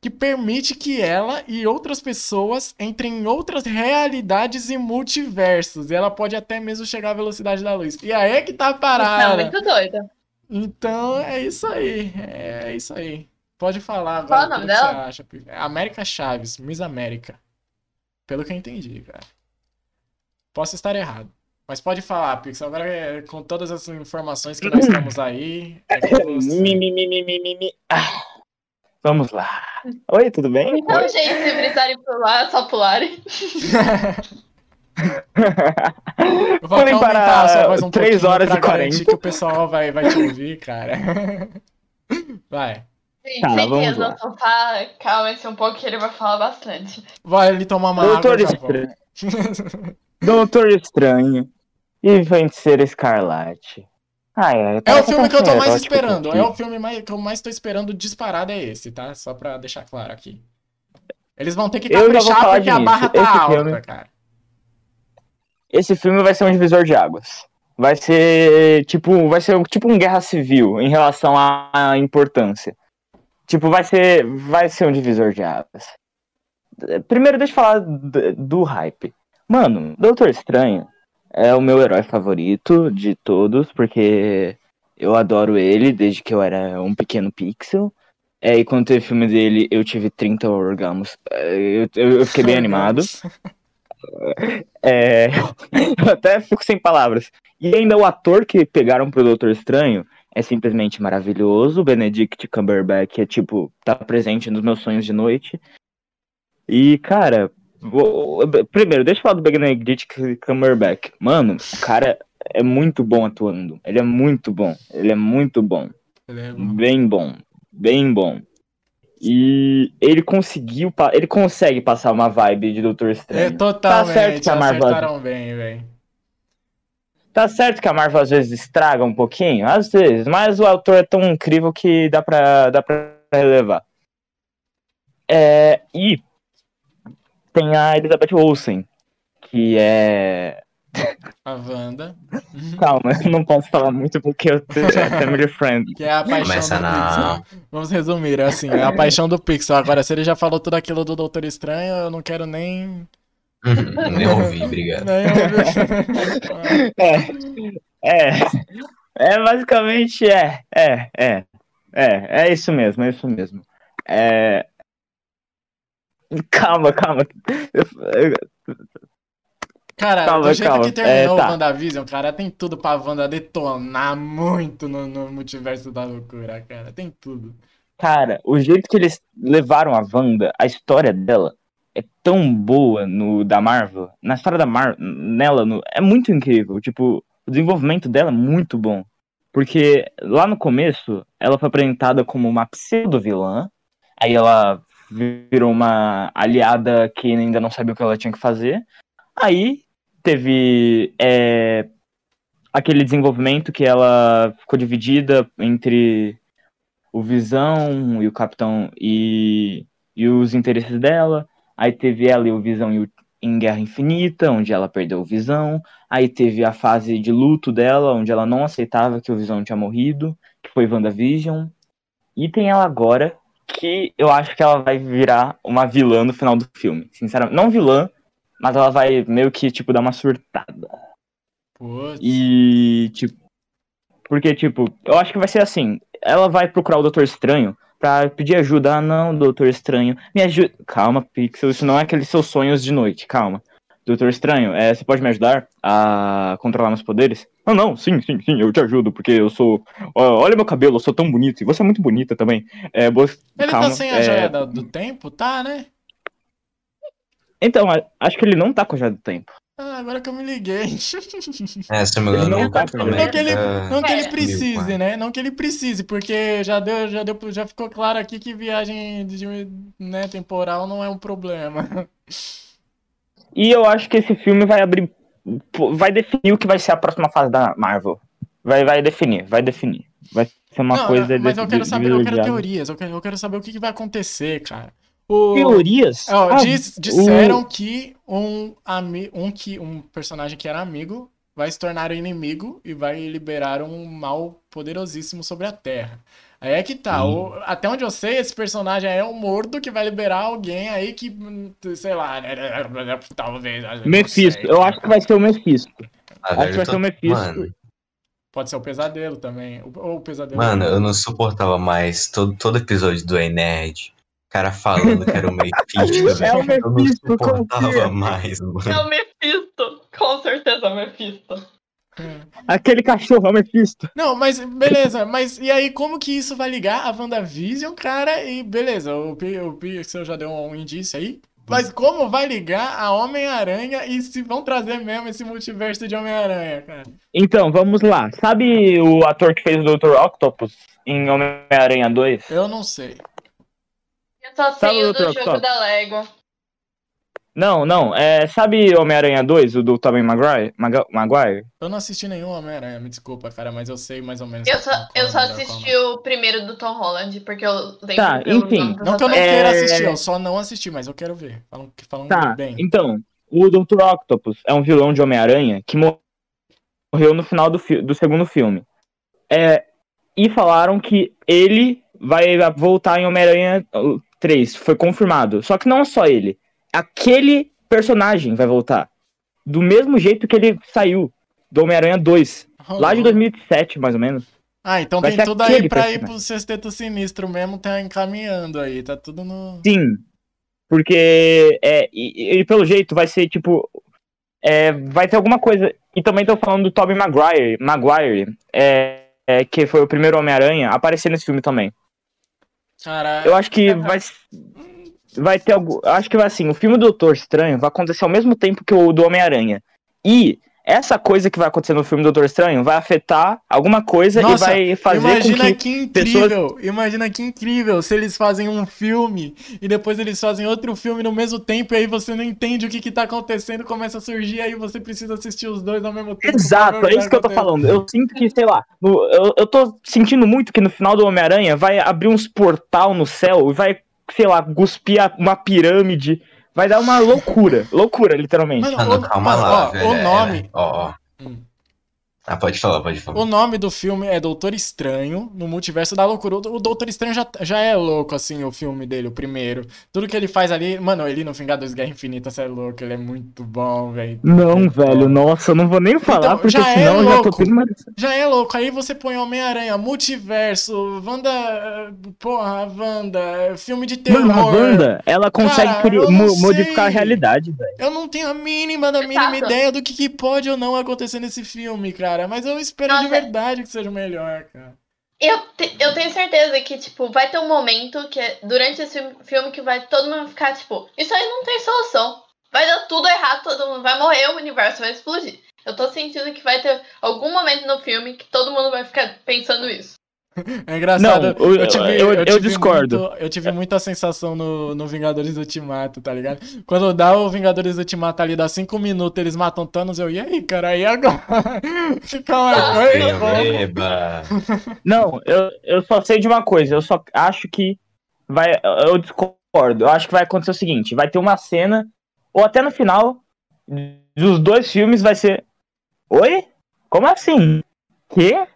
Que permite que ela e outras pessoas entrem em outras realidades e multiversos. E ela pode até mesmo chegar à velocidade da luz. E aí é que tá a Não, parada. muito doida. Então é isso aí. É isso aí. Pode falar Qual agora. o nome que você dela? acha, América Chaves, Miss América. Pelo que eu entendi, cara. Posso estar errado. Mas pode falar, Pix. Agora, é, com todas as informações que nós <clears throat> temos aí, é. <clears throat> Mi. Ah, Vamos lá. Oi, tudo bem? Então, Oi. gente, se precisarem pular, é só pularem. <laughs> Eu vou Podem parar voz um 3 pouquinho horas e garantir 40. que o pessoal vai, vai te ouvir, cara. <laughs> Vai. Gente, Tá, vamos no lá. sofá, calma-se um pouco que ele vai falar bastante. Vai ali tomar uma Doutor água e Estranho. <laughs> Doutor Estranho e Feiticeira Escarlate. Ai, ai, É parece o filme que eu tô mais esperando. É o filme mais, que eu mais tô esperando disparado é esse, tá? Só pra deixar claro aqui. Eles vão ter que caprichar falar porque a barra tá Esse alta, filme- cara. Esse filme vai ser um divisor de águas. Vai ser tipo, vai ser um- tipo um guerra civil em relação à importância. Tipo, vai ser, vai ser um divisor de águas. Primeiro, deixa eu falar do hype. Mano, Doutor Estranho é o meu herói favorito de todos, porque eu adoro ele desde que eu era um pequeno pixel. É, e quando teve filme dele, eu tive 30 orgasmos. É, Eu, eu, eu fiquei bem animado. <laughs> É, <laughs> eu até fico sem palavras. E ainda o ator que pegaram pro Doutor Estranho é simplesmente maravilhoso. O Benedict Cumberbatch é tipo, tá presente nos meus sonhos de noite. E, cara, vou- primeiro, deixa eu falar do Benedict Cumberbatch. Mano, o cara é muito bom atuando. Ele é muito bom. Ele é muito bom. Ele é bom. Bem bom. Bem bom. E ele conseguiu, ele consegue passar uma vibe de Doutor É, Estranho. totalmente. Tá certo que a Marvel- Acertaram bem, velho. Tá certo que a Marvel às vezes estraga um pouquinho, às vezes, mas o autor é tão incrível que dá pra, dá pra relevar. É, e tem a Elizabeth Olsen, que é. A Wanda. Calma, eu não posso falar muito porque eu tenho é family friend. Que é a paixão Começa do na- Pixel. Vamos resumir, é assim, é a paixão do Pixel. Agora, se ele já falou tudo aquilo do Doutor Estranho, eu não quero nem. <laughs> Nem ouvi, obrigado. nem ouvir. <laughs> É, é, é basicamente é, é, é, é, é isso mesmo, é isso mesmo. É... Calma, calma. Eu- eu- Cara, Calma, do jeito calma. que terminou É, tá. o WandaVision, cara, tem tudo pra Wanda detonar muito no, no multiverso da loucura, cara. Tem tudo. Cara, o jeito que eles levaram a Wanda, a história dela é tão boa no da Marvel, na história da Marvel, nela no- é muito incrível. Tipo, o desenvolvimento dela é muito bom. Porque lá no começo, ela foi apresentada como uma pseudo-vilã, aí ela virou uma aliada que ainda não sabia o que ela tinha que fazer. Aí teve é, aquele desenvolvimento que ela ficou dividida entre o Visão e o Capitão e, e os interesses dela. Aí teve ela e o Visão e o- em Guerra Infinita, onde ela perdeu o Visão. Aí teve a fase de luto dela, onde ela não aceitava que o Visão tinha morrido, que foi WandaVision. E tem ela agora, que eu acho que ela vai virar uma vilã no final do filme. Sinceramente, não vilã, mas ela vai meio que, tipo, dar uma surtada. Putz. E, tipo. Porque, tipo, eu acho que vai ser assim. Ela vai procurar o Doutor Estranho pra pedir ajuda. Ah, não, Doutor Estranho, me ajuda. Calma, Pixel, isso não é aqueles seus sonhos de noite, calma. Doutor Estranho, é, você pode me ajudar a controlar meus poderes? Não, não, sim, sim, sim, eu te ajudo, porque eu sou. olha meu cabelo, eu sou tão bonito, e você é muito bonita também. É, boa- Ele calma, tá sem a é, joia do tempo? Tá, né? Então, acho que ele não tá com a joia do tempo. Ah, agora que eu me liguei. <laughs> É, se eu não me engano, não o tá Capitão com- Não que ele, América- não que ele É. precise, né? Não que ele precise, porque já deu, já deu, já ficou claro aqui que viagem de, né, temporal não é um problema. E eu acho que esse filme vai abrir. Vai definir o que vai ser a próxima fase da Marvel. Vai, vai definir, vai definir. Vai ser uma não, coisa. mas de- eu quero saber, eu quero teorias, eu quero, eu quero saber o que, que vai acontecer, cara. O, Teorias? ó, Ah, diz- disseram que um, ami, um, que um personagem que era amigo vai se tornar inimigo e vai liberar um mal poderosíssimo sobre a Terra. Aí é que tá. Hum. o- até onde eu sei, esse personagem aí é um mordo que vai liberar alguém aí que, sei lá, né, <laughs> talvez. eu não Mephisto. Eu acho que vai ser o Mephisto. Ah, Acho que vai tô- ser o Mephisto. Mano, Pode ser o pesadelo também. Ou o pesadelo. mano, eu não suportava mais todo, todo episódio do E-Nerd. O cara falando que era o <laughs> Mephisto, É o velho. Eu não Mephisto, suportava confia. mais, mano. É o Mephisto. Com certeza é o Mephisto. Aquele cachorro é o Mephisto. Não, mas beleza, mas e aí como que isso vai ligar a WandaVision, cara? E beleza, o, o Pixel já deu um indício aí. Mas como vai ligar a Homem-Aranha e se vão trazer mesmo esse multiverso de Homem-Aranha, cara? Então, vamos lá. Sabe o ator que fez o Dr. Octopus em Homem-Aranha 2? Eu não sei. Eu só Sabe sei o o do jogo top? da Lego. Não, não. É, sabe Homem-Aranha 2, o do Tobey Maguire? Maguire? Eu não assisti nenhum Homem-Aranha, me desculpa, cara, mas eu sei mais ou menos. Eu só, eu só é o melhor, assisti qual o primeiro do Tom Holland, porque eu lembro Tá, pelo enfim. não. Que eu não. É- queira assistir, eu só não assisti, mas eu quero ver. Falam, que falam Tá, bem. então, o Dr. Octopus é um vilão de Homem-Aranha que mo- morreu no final do, fi- do segundo filme. É, e falaram que ele vai voltar em Homem-Aranha 3, foi confirmado. Só que não só ele, aquele personagem vai voltar. Do mesmo jeito que ele saiu do Homem-Aranha 2, lá de 2007, mais ou menos. Ah, então vai tem tudo aí pra ir pro Sexteto Sinistro mesmo, tá encaminhando aí, tá tudo no... Sim. Porque, é, e, e pelo jeito vai ser tipo. é, vai ter alguma coisa. E também tô falando do Tobey Maguire, Maguire é, é, que foi o primeiro Homem-Aranha, aparecer nesse filme também. Eu acho que Aham. vai. Vai ter algo. Acho que vai assim, o filme do Doutor Estranho vai acontecer ao mesmo tempo que o do Homem-Aranha. E essa coisa que vai acontecer no filme do Doutor Estranho vai afetar alguma coisa Nossa, e vai fazer imagina com que. que incrível, imagina que incrível se eles fazem um filme e depois eles fazem outro filme no mesmo tempo e aí você não entende o que que tá acontecendo, começa a surgir aí você precisa assistir os dois ao mesmo tempo. Exato, é isso que eu tô falando. Eu sinto que, sei lá, eu, eu tô sentindo muito que no final do Homem-Aranha vai abrir uns portal no céu e vai, sei lá, cuspir uma pirâmide. Vai dar uma loucura. loucura, literalmente. Mano, Mano, o, calma mano, lá, ó, velho. o é, nome, Ó, ó. Hum. Ah, pode falar, pode falar. O nome do filme é Doutor Estranho, no Multiverso da Loucura. O Doutor Estranho já, já é louco, assim, o filme dele, o primeiro. Tudo que ele faz ali. Mano, ele no Vingadores Guerra Infinita, você é louco, ele é muito bom, velho. Não, velho, nossa, eu não vou nem falar, Então, porque já é senão eu já tô louco. tendo uma... Já é louco. Aí você põe Homem-Aranha, Multiverso, Wanda. Porra, Wanda, filme de terror. Mano, a Wanda, ela consegue Cara, cri- eu mo- não modificar a realidade, velho. Eu não tenho a mínima da mínima Exato. ideia do que, que pode ou não acontecer nesse filme, cara. Mas eu espero de Nossa. verdade que seja o melhor, cara. Eu, te- eu tenho certeza que, tipo, vai ter um momento que durante esse filme- filme que vai todo mundo ficar, tipo, isso aí não tem solução. Vai dar tudo errado, todo mundo vai morrer, o universo vai explodir. Eu tô sentindo que vai ter algum momento no filme que todo mundo vai ficar pensando isso. <laughs> É engraçado. Não, eu- tive, eu- eu tive discordo. muito- eu tive muita sensação no, no Vingadores Ultimato, tá ligado? Quando dá o Vingadores Ultimato ali, dá cinco minutos, eles matam Thanos, eu, e aí, cara, e agora? <laughs> Fica uma coisa, pô. Eba. Não, eu, eu só sei de uma coisa, eu só acho que vai. Eu discordo. Eu acho que vai acontecer o seguinte: vai ter uma cena, ou até no final dos dois filmes vai ser. Oi? Como assim? Quê?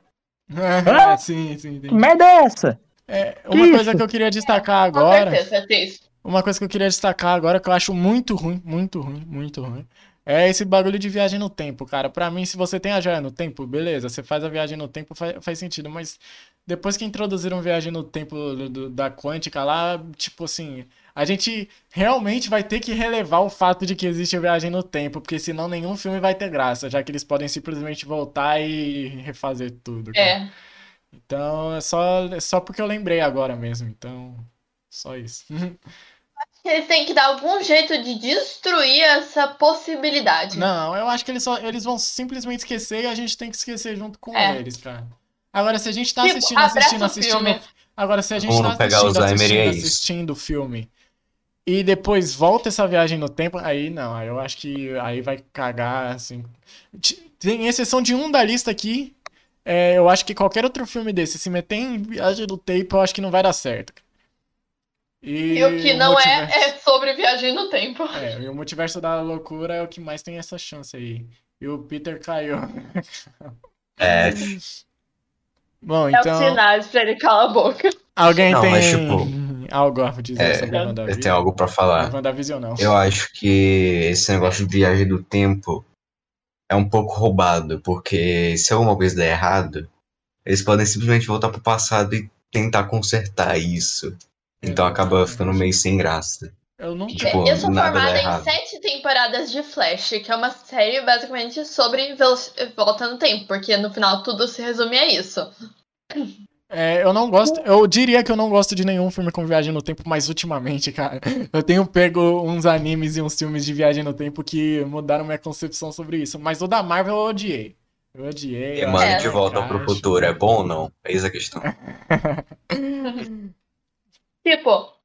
É, sim, sim, Que merda é essa? É, uma Que coisa isso? que eu queria destacar Com agora. certeza, vai ter isso. Uma coisa que eu queria destacar agora que eu acho muito ruim, muito ruim, muito ruim. É esse bagulho de viagem no tempo, cara. Pra mim, se você tem a joia no tempo, beleza, você faz a viagem no tempo, faz, faz sentido. Mas depois que introduziram viagem no tempo do- do- da quântica lá, tipo assim, a gente realmente vai ter que relevar o fato de que existe a viagem no tempo, porque senão nenhum filme vai ter graça, já que eles podem simplesmente voltar e refazer tudo, cara. É. Então, é só, é só porque eu lembrei agora mesmo. Então, só isso. <laughs> Eles têm que dar algum jeito de destruir essa possibilidade. Não, eu acho que eles, só, eles vão simplesmente esquecer e a gente tem que esquecer junto com É. eles, cara. Agora, se a gente tá Tipo, assistindo, abraça assistindo, assistindo. filme. Agora, se a gente Como tá assistindo, assistindo, é isso. assistindo o filme e depois volta essa viagem no tempo, aí não, aí eu acho que aí vai cagar, assim. Tem exceção de um da lista aqui. é, eu acho que qualquer outro filme desse, se meter em viagem no tempo, eu acho que não vai dar certo. E, E o que não é, multiverso- é sobre viagem no tempo. é, e o multiverso da loucura é o que mais tem essa chance aí. E o Peter caiu. É, Bom, É o então. sinal pra ele calar a boca. Alguém Não, tem mas, tipo, algo a dizer é, sobre a eu WandaVision? tenho algo pra falar. WandaVision não. Eu acho que esse negócio de viagem do tempo é um pouco roubado, porque se alguma coisa der errado, eles podem simplesmente voltar pro passado e tentar consertar isso. Então acaba ficando meio sem graça. Eu nunca. Tipo, eu sou formada em sete temporadas de Flash, que é uma série basicamente sobre volta no tempo, porque no final tudo se resume a isso. É, eu não gosto, eu diria que eu não gosto de nenhum filme com viagem no tempo, mas ultimamente, cara, <laughs> eu tenho pego uns animes e uns filmes de viagem no tempo que mudaram minha concepção sobre isso. Mas o da Marvel eu odiei. Eu odiei. E, mano, É, de volta pro futuro é bom ou não? Eis a questão. <laughs> Tipo,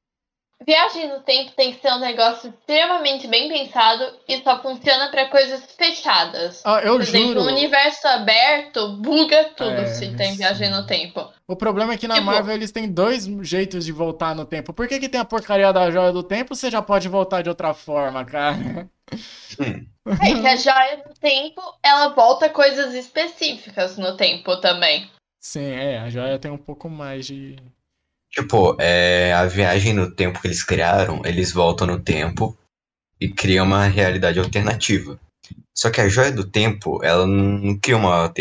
viagem no tempo tem que ser um negócio extremamente bem pensado e só funciona pra coisas fechadas. Ah, eu Por exemplo, juro. um universo aberto buga tudo É, se tem sim. viagem no tempo. O problema é que na Tipo- Marvel eles têm dois jeitos de voltar no tempo. Por que, que tem a porcaria da joia do tempo? Você já pode voltar de outra forma, cara. <laughs> É que a joia do tempo, ela volta coisas específicas no tempo também. Sim, é, a joia tem um pouco mais de. Tipo, é, a viagem no tempo que eles criaram, eles voltam no tempo e criam uma realidade alternativa. Só que a joia do tempo, ela não cria uma,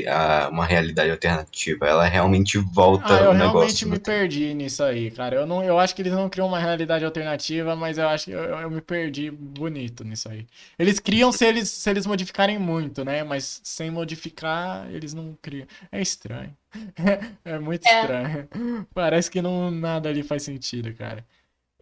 uma realidade alternativa, ela realmente volta Ah, eu realmente me perdi nisso aí, cara. Eu, não, eu acho que eles não criam uma realidade alternativa, mas eu acho que eu, eu me perdi bonito nisso aí. Eles criam se eles, se eles modificarem muito, né? Mas sem modificar, eles não criam. É estranho. <laughs> É muito É. estranho. Parece que não, nada ali faz sentido, cara.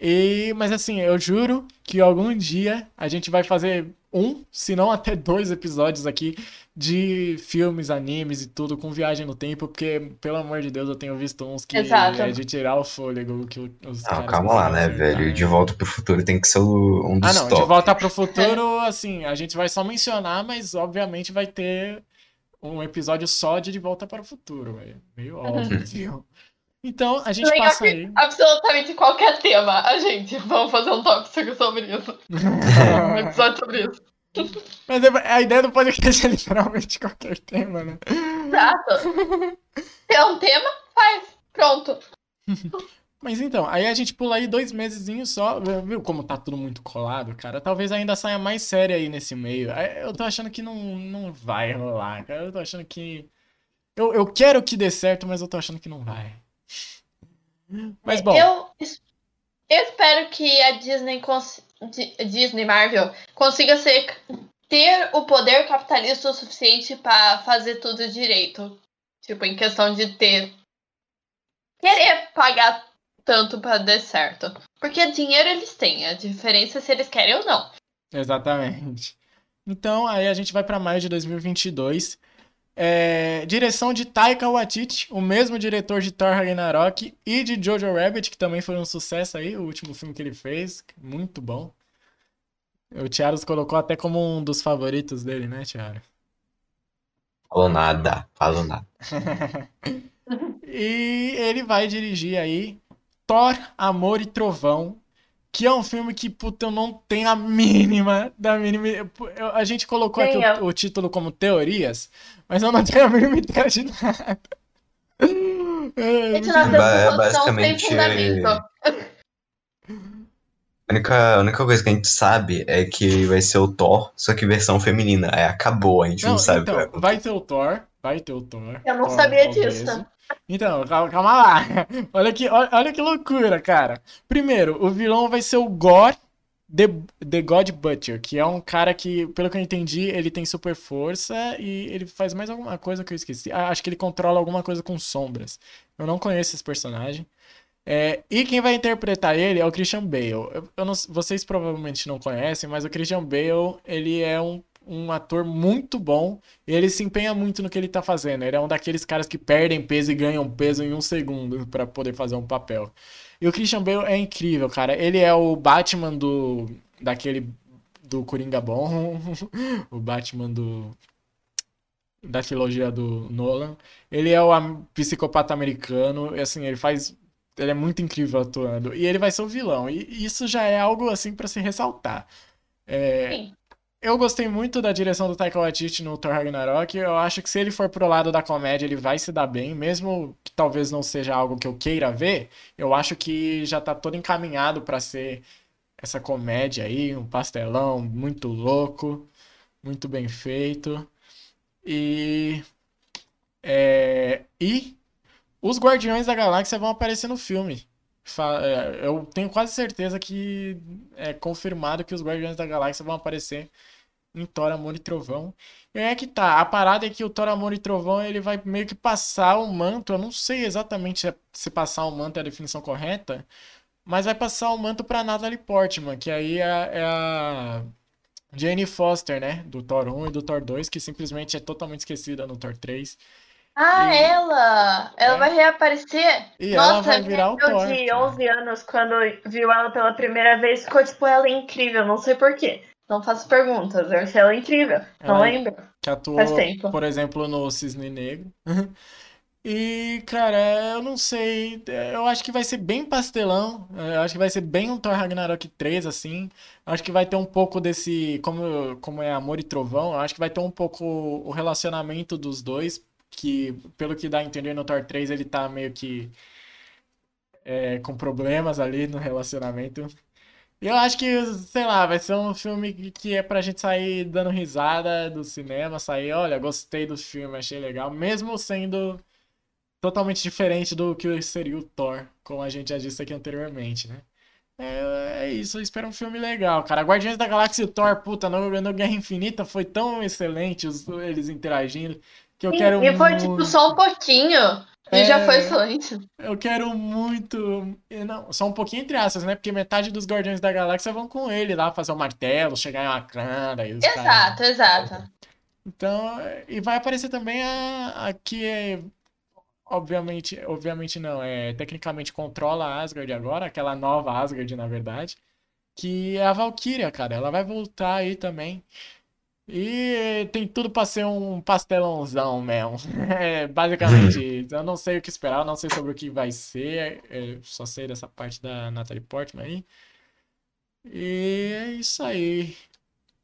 E, mas assim, eu juro que algum dia a gente vai fazer um, se não até dois episódios aqui de filmes, animes e tudo com viagem no tempo, porque, pelo amor de Deus, eu tenho visto uns que Exato. é de tirar o fôlego que o- os Não, caras calma lá, né, velho? De volta pro futuro tem que ser um dos Ah, não, de top. volta pro futuro, assim, a gente vai só mencionar, mas obviamente vai ter um episódio só de De Volta para o Futuro, velho. Meio <laughs> óbvio. Então, a gente Legal passa aí. absolutamente qualquer tema, a gente, vamos fazer um tópico sobre isso. <laughs> Um episódio sobre isso. Mas é- a ideia do podcast é literalmente qualquer tema, né? Exato. Tem um tema, faz. Pronto. Mas então, aí a gente pula aí dois mesezinhos só, viu como tá tudo muito colado, cara? Talvez ainda saia mais série aí nesse meio. Eu tô achando que não, não vai rolar, cara. Eu tô achando que. Eu, eu quero que dê certo, mas eu tô achando que não vai. Mas bom, Eu, eu espero que a Disney, Disney Marvel consiga ser, ter o poder capitalista o suficiente pra fazer tudo direito. Tipo, em questão de ter. Querer pagar tanto pra dar certo. Porque dinheiro eles têm, a diferença é se eles querem ou não. exatamente. Então, aí a gente vai pra maio de 2022. É, direção de Taika Waititi, o mesmo diretor de Thor Ragnarok e de Jojo Rabbit, que também foi um sucesso aí, o último filme que ele fez, muito bom. O Thiaros colocou até como um dos favoritos dele, né, Thiago? Falou nada, falou nada. <laughs> E ele vai dirigir aí Thor, Amor e Trovão, que é um filme que, puta, eu não tenho a mínima da mínima. eu- a gente colocou aqui Nem eu. o, o título como teorias, mas eu não tenho a mínima <laughs> ideia de nada. É, Gente, Ba- uma discussão sem basicamente. A única, a única coisa que a gente sabe é que vai ser o Thor, só que versão feminina. Aí acabou, a gente não, Não, sabe então, vai ter o Thor, vai ter o Thor. Eu não Thor sabia disso. Então, calma, calma lá. <laughs> Olha que, olha, olha que loucura, cara. Primeiro, o vilão vai ser o Gore The, The God Butcher, que é um cara que, pelo que eu entendi, ele tem super força e ele faz mais alguma coisa que eu esqueci. Ah, acho que ele controla alguma coisa com sombras. Eu não conheço esse personagem. É, e quem vai interpretar ele é o Christian Bale. Eu, eu não- vocês provavelmente não conhecem, mas o Christian Bale, ele é um, um ator muito bom ele se empenha muito no que ele tá fazendo. Ele é um daqueles caras que perdem peso e ganham peso em um segundo pra poder fazer um papel. E o Christian Bale é incrível, cara. Ele é o Batman do daquele do Coringa bom, <laughs> o Batman do da trilogia do Nolan. Ele é o psicopata americano, e assim, ele faz ele é muito incrível atuando. E ele vai ser o vilão. E isso já é algo assim pra se ressaltar. É, Sim. Eu gostei muito da direção do Taika Waititi no Thor Ragnarok. Eu acho que se ele for pro lado da comédia, ele vai se dar bem, mesmo que talvez não seja algo que eu queira ver. Eu acho que já tá todo encaminhado pra ser essa comédia aí, um pastelão muito louco, muito bem feito. E é, e os Guardiões da Galáxia vão aparecer no filme. É, Eu tenho quase certeza que é confirmado que os Guardiões da Galáxia vão aparecer em Thor, Amor e Trovão. E aí é que tá, a parada é que o Thor, Amor e Trovão, ele vai meio que passar o manto, eu não sei exatamente se, é- se passar o manto é a definição correta, mas vai passar o manto pra Natalie Portman, que aí é, é a Jane Foster, né, do Thor 1 e do Thor 2, que simplesmente é totalmente esquecida no Thor 3. Ah, E- ela! Ela É. vai reaparecer? E ela Nossa, vai virar o Thor. de cara. 11 anos, quando viu ela pela primeira vez, ficou tipo, ela é incrível, não sei porquê. Não faço perguntas, eu achei ela incrível. Não Ela- lembro. que atuou, por exemplo, no Cisne Negro. <laughs> E, cara, eu não sei. Eu acho que vai ser bem pastelão. Eu acho que vai ser bem um Thor Ragnarok 3, assim. Eu acho que vai ter um pouco desse. Como, como é Amor e Trovão, eu acho que vai ter um pouco o relacionamento dos dois. Que, pelo que dá a entender no Thor 3, ele tá meio que. é, com problemas ali no relacionamento. Eu acho que, sei lá, vai ser um filme que- é pra gente sair dando risada do cinema, sair, olha, gostei do filme, achei legal, mesmo sendo totalmente diferente do que seria o Thor, como a gente já disse aqui anteriormente, né? É, é isso, eu espero um filme legal, cara. Guardiões da Galáxia e o Thor, puta, no, no Guerra Infinita foi tão excelente os- eles interagindo que eu Sim, quero e foi tipo muito. só um pouquinho. E já foi É. excelente. Eu quero muito. e Não, só um pouquinho entre aspas, né? Porque metade dos Guardiões da Galáxia vão com ele lá fazer o martelo, chegar em Wakanda e os caras. Exato, exato. Então, e vai aparecer também a, a que é. Obviamente, obviamente não, é tecnicamente controla a Asgard agora, aquela nova Asgard, na verdade, que é a Valkyria, cara. Ela vai voltar aí também. E tem tudo pra ser um pastelãozão mesmo. <laughs> É basicamente isso. Eu não sei o que esperar, eu não sei sobre o que vai ser. é, só sei dessa parte da Natalie Portman aí. E é isso aí.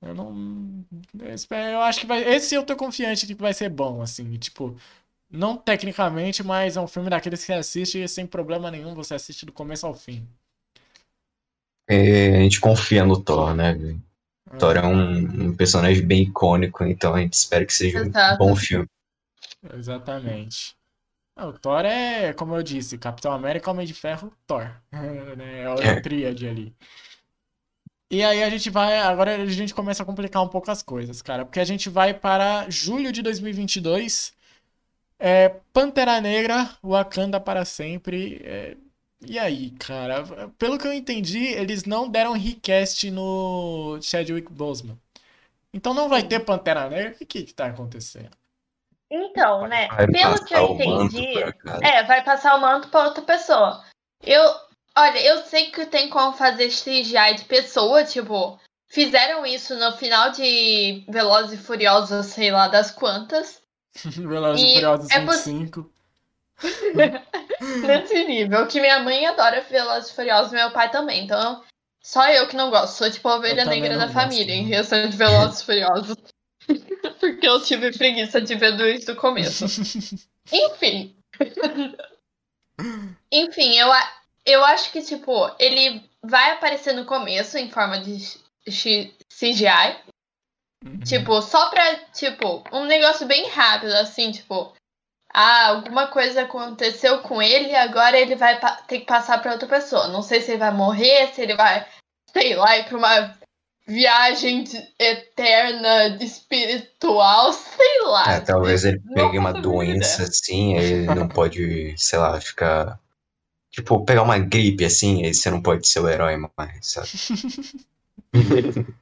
Eu não. Eu, espero, eu acho que vai. Esse eu tô confiante de que vai ser bom, assim. Tipo, não tecnicamente, mas é um filme daqueles que você assiste sem problema nenhum, você assiste do começo ao fim. É, a gente confia no Thor, né? velho? Thor é um, um personagem bem icônico, então a gente espera que seja um Exato. bom filme. Exatamente. Ah, O Thor é, como eu disse, Capitão América, Homem de Ferro, Thor. <laughs> né? É a tríade ali. E aí a gente vai, agora a gente começa a complicar um pouco as coisas, cara, porque a gente vai para julho de 2022, é, Pantera Negra, Wakanda para sempre. é, e aí, cara, pelo que eu entendi, eles não deram recast no Chadwick Boseman. Então não vai ter Pantera Negra? O que que tá acontecendo? Então, né? Vai Pelo que eu entendi. É, vai passar o manto pra outra pessoa. Eu, olha, eu sei que tem como fazer CGI de pessoa, tipo, fizeram isso no final de Velozes e Furiosos, sei lá das quantas. <laughs> Velozes e Furiosos é poss- 25. <laughs> Nesse nível, que minha mãe adora Velozes e Furiosos, meu pai também. Então, só eu que não gosto. Sou tipo a ovelha negra da gosto, família em não. questão de Velozes e Furiosos. <laughs> Porque eu tive preguiça de ver desde o começo. <laughs> Enfim. Enfim, eu, eu acho que, tipo, ele vai aparecer no começo em forma de CGI. Uhum. Tipo, só pra, tipo, um negócio bem rápido, assim, tipo. Ah, alguma coisa aconteceu com ele, agora ele vai ter que passar pra outra pessoa. Não sei se ele vai morrer, se ele vai, sei lá, ir pra uma viagem de- eterna, espiritual, sei lá. É, talvez ele Não pegue uma doença assim, aí ele não pode, sei lá, ficar. Tipo, pegar uma gripe assim, aí você não pode ser o herói mais, sabe? <laughs>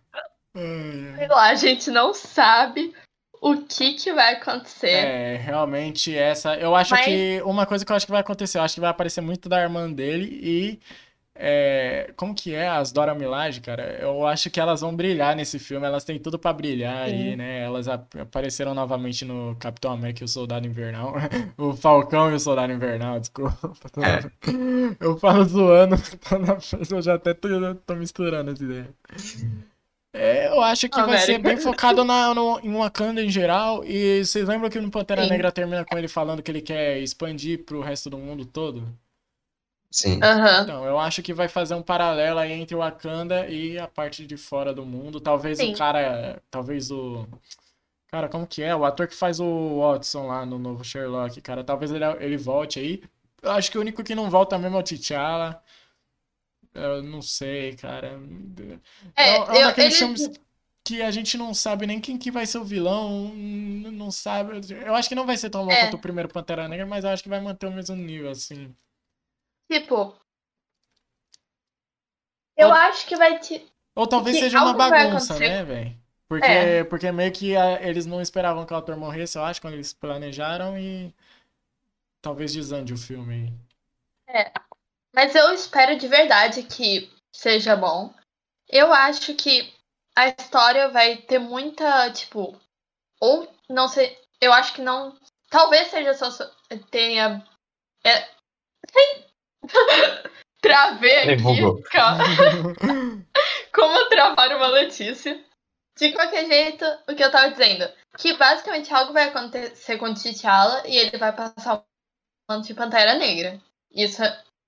Sei lá, a gente não sabe o que que vai acontecer. É, realmente essa. Eu acho Mas- que uma coisa que eu acho que vai acontecer, eu acho que vai aparecer muito da irmã dele e é, como que é as Dora Milaje, cara? Eu acho que elas vão brilhar nesse filme, elas têm tudo pra brilhar aí, Sim. né? Elas ap- apareceram novamente no Capitão América e o Soldado Invernal, <laughs> o Falcão e o Soldado Invernal, desculpa. <laughs> Eu falo zoando, <laughs> eu já até tô, tô misturando as ideias. É, eu acho que vai ser América. bem focado na, no, em Wakanda em geral. E vocês lembram que no Pantera Sim. Negra termina com ele falando que ele quer expandir pro resto do mundo todo? Sim. Aham. Então, eu acho que vai fazer um paralelo aí entre Wakanda e a parte de fora do mundo. Talvez Sim. o cara. Talvez o. Cara, como que é? O ator que faz o Watson lá no novo Sherlock, cara. Talvez ele, ele volte aí. Eu acho que o único que não volta mesmo é o T'Challa. Eu não sei, cara. É, É um eu, daqueles eles, filmes que a gente não sabe nem quem que vai ser o vilão, não sabe. Eu acho que não vai ser tão bom É. quanto o primeiro Pantera Negra, mas eu acho que vai manter o mesmo nível, assim. Tipo. Eu Ou- acho que vai te. Ou talvez seja uma bagunça, né, velho? Porque, É. porque meio que ah, eles não esperavam que o ator morresse, eu acho, quando eles planejaram e talvez desande o filme aí. Mas eu espero de verdade que seja bom. Eu acho que a história vai ter muita, tipo. Ou não sei. Eu acho que não. Talvez seja só. Tenha. É. <laughs> Travei aqui. <laughs> Como travar uma notícia. De qualquer jeito, o que eu tava dizendo. Que basicamente algo vai acontecer com o T'Challa e ele vai passar o manto de Pantera Negra. Isso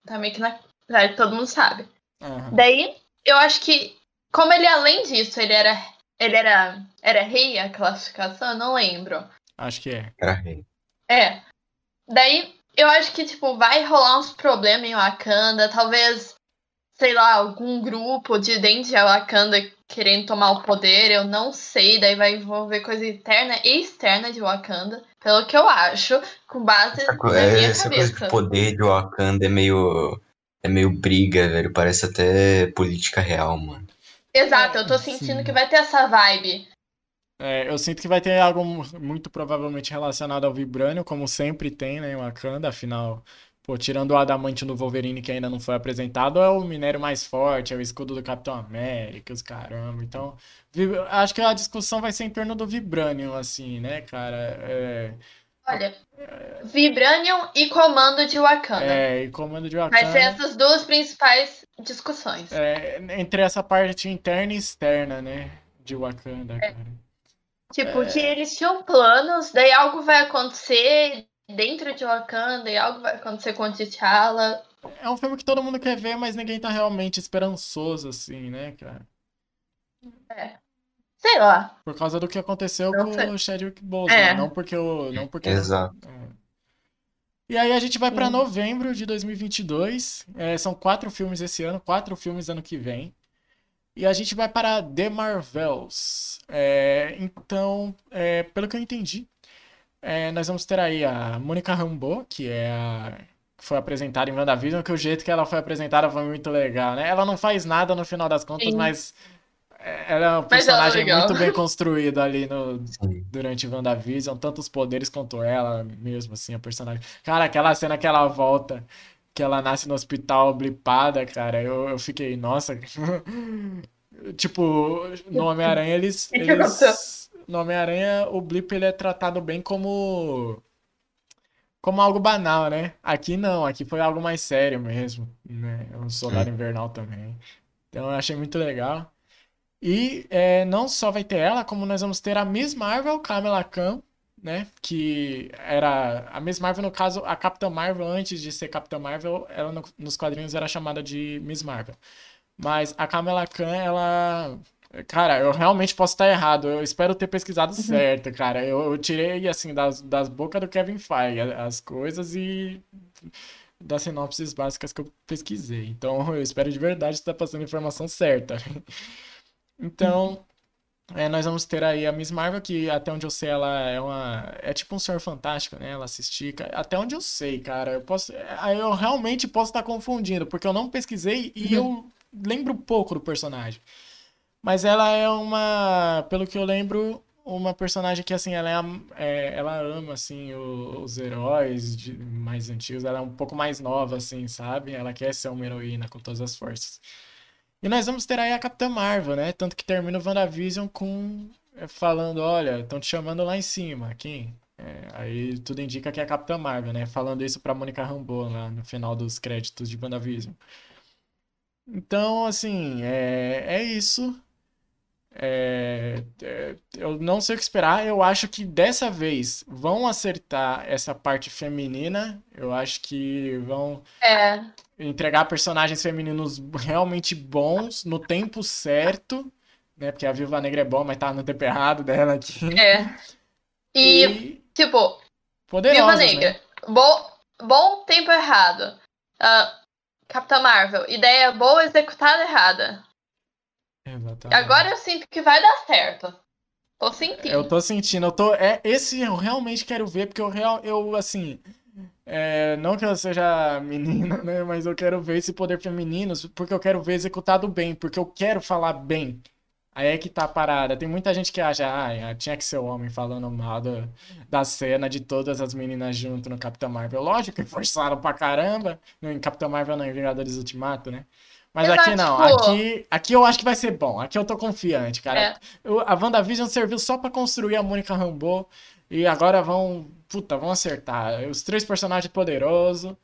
tá meio que na verdade todo mundo sabe. Aham. Daí, eu acho que, como ele além disso, ele era. Ele era. Era rei a classificação, eu não lembro. Acho que é. Era rei. É. Daí, eu acho que, tipo, vai rolar uns problemas em Wakanda. Talvez, sei lá, algum grupo de dentro de Wakanda querendo tomar o poder. Eu não sei. Daí vai envolver coisa interna e externa de Wakanda. Pelo que eu acho, com base Essa, co- na é, minha essa coisa cabeça. de poder de Wakanda é meio. É meio briga, velho. Parece até política real, mano. Exato, eu tô Sim. sentindo que vai ter essa vibe. É, eu sinto que vai ter algo mu- muito provavelmente relacionado ao Vibranium, como sempre tem, né, em Wakanda, afinal, pô, tirando o Adamante no Wolverine que ainda não foi apresentado, é o minério mais forte, é o escudo do Capitão América, os caramba, então, acho que a discussão vai ser em torno do Vibranium, assim, né, cara, é, Olha, Vibranium e Comando de Wakanda. é, e Comando de Vai ser Wakanda, essas duas principais discussões. é, entre essa parte interna e externa, né, de Wakanda, É. cara. Tipo, que eles tinham planos, daí algo vai acontecer dentro de Wakanda e algo vai acontecer com T'Challa. É um filme que todo mundo quer ver, mas ninguém tá realmente esperançoso, assim, né, cara? Sei lá. Por causa do que aconteceu Não com sei. o Chadwick Boseman, É. não porque o, não porque Exato. é. E aí a gente vai pra Sim. novembro de 2022. É, são quatro filmes esse ano, quatro filmes ano que vem. E a gente vai para The Marvels. É, então, é, pelo que eu entendi, é, nós vamos ter aí a Mônica Rambeau, que é a que foi apresentada em WandaVision, que o jeito que ela foi apresentada foi muito legal, né? Ela não faz nada no final das contas, Sim. mas é, ela é um é personagem muito bem construído ali no, Sim. durante WandaVision, tanto os poderes quanto ela mesmo, assim, a personagem. Cara, aquela cena que ela volta, que ela nasce no hospital blipada, cara, eu, eu fiquei, nossa. <laughs> Tipo, no Homem-Aranha eles, que que aconteceu? eles. No Homem-Aranha, o blip ele é tratado bem como. Como algo banal, né? Aqui não, aqui foi algo mais sério mesmo, né? O Soldado Invernal também. Então eu achei muito legal. E é, não só vai ter ela, como nós vamos ter a Miss Marvel, Kamala Khan, né? Que era. A Miss Marvel, no caso, a Capitã Marvel, antes de ser Capitã Marvel, ela no- nos quadrinhos era chamada de Miss Marvel. Mas a Kamala Khan, ela. Cara, eu realmente posso estar errado. Eu espero ter pesquisado certo, cara. Eu, eu tirei, assim, das, das bocas do Kevin Feige as coisas e das sinopses básicas que eu pesquisei. Então, <laughs> eu espero de verdade estar passando a informação certa. <laughs> Então, é, nós vamos ter aí a Miss Marvel, que até onde eu sei, ela é uma. É tipo um Senhor Fantástico, né? Ela se estica. Até onde eu sei, cara. Eu posso. é, Eu realmente posso estar confundindo, porque eu não pesquisei e eu lembro pouco do personagem. Mas ela é uma. Pelo que eu lembro. Uma personagem que, assim, ela, é, é, ela ama, assim, o- os heróis de- mais antigos. Ela é um pouco mais nova, assim, sabe? Ela quer ser uma heroína com todas as forças. E nós vamos ter aí a Capitã Marvel, né? Tanto que termina o WandaVision com é, falando, olha, estão te chamando lá em cima, quem? É, aí tudo indica que é a Capitã Marvel, né? Falando isso pra Mônica Rambeau lá no final dos créditos de WandaVision. Então, assim, é, é isso. É, é, eu não sei o que esperar. Eu acho que dessa vez vão acertar essa parte feminina. Eu acho que vão É. entregar personagens femininos realmente bons no tempo certo, né? Porque a Viúva Negra é boa, mas tá no tempo errado dela aqui. É. E, E tipo, Viúva poderosas, Negra. né? Bom, bom tempo errado. Ah, Capitã Marvel. Ideia boa executada errada. Exatamente. Agora eu sinto que vai dar certo. Tô sentindo. Eu tô sentindo, eu tô. É, esse eu realmente quero ver, porque eu real, eu assim. é, não que eu seja <laughs> menina, né? Mas eu quero ver esse poder feminino, porque eu quero ver executado bem, porque eu quero falar bem. Aí é que tá a parada. Tem muita gente que acha, ah, tinha que ser o homem falando mal da, da cena de todas as meninas junto no Capitão Marvel. Lógico que forçaram pra caramba. Não, em Capitão Marvel não, em Vingadores Ultimato, né? Mas Exato, aqui não, tipo- aqui, aqui eu acho que vai ser bom. Aqui eu tô confiante, cara. É. Eu- a WandaVision serviu só pra construir a Mônica Rambeau e agora vão, puta, vão acertar. Os três personagens poderosos.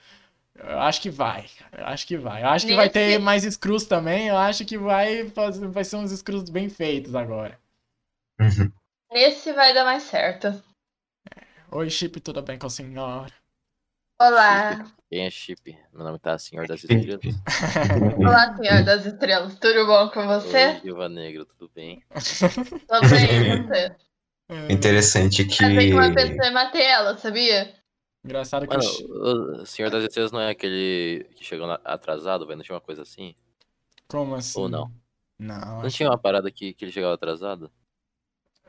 Eu acho que vai, cara. Eu acho que vai. Eu acho que vai ter Nesse- mais screws também. Eu acho que vai vai ser uns screws bem feitos agora. Uhum. Nesse vai dar mais certo. Oi, Chip, tudo bem com a senhora? Olá. Quem é Chip? Meu nome tá Senhor das Estrelas. Olá, Senhor das Estrelas. Tudo bom com você? Oi, Viúva Negra, tudo bem? <laughs> Tô bem, você? É, Interessante que. Casei com uma pessoa matei ela, sabia? engraçado que o Mano, o Senhor das Estrelas não é aquele que chegou atrasado, velho? Não tinha uma coisa assim? Como assim? Ou não? Não, Não acho, tinha uma parada que, que ele chegava atrasado?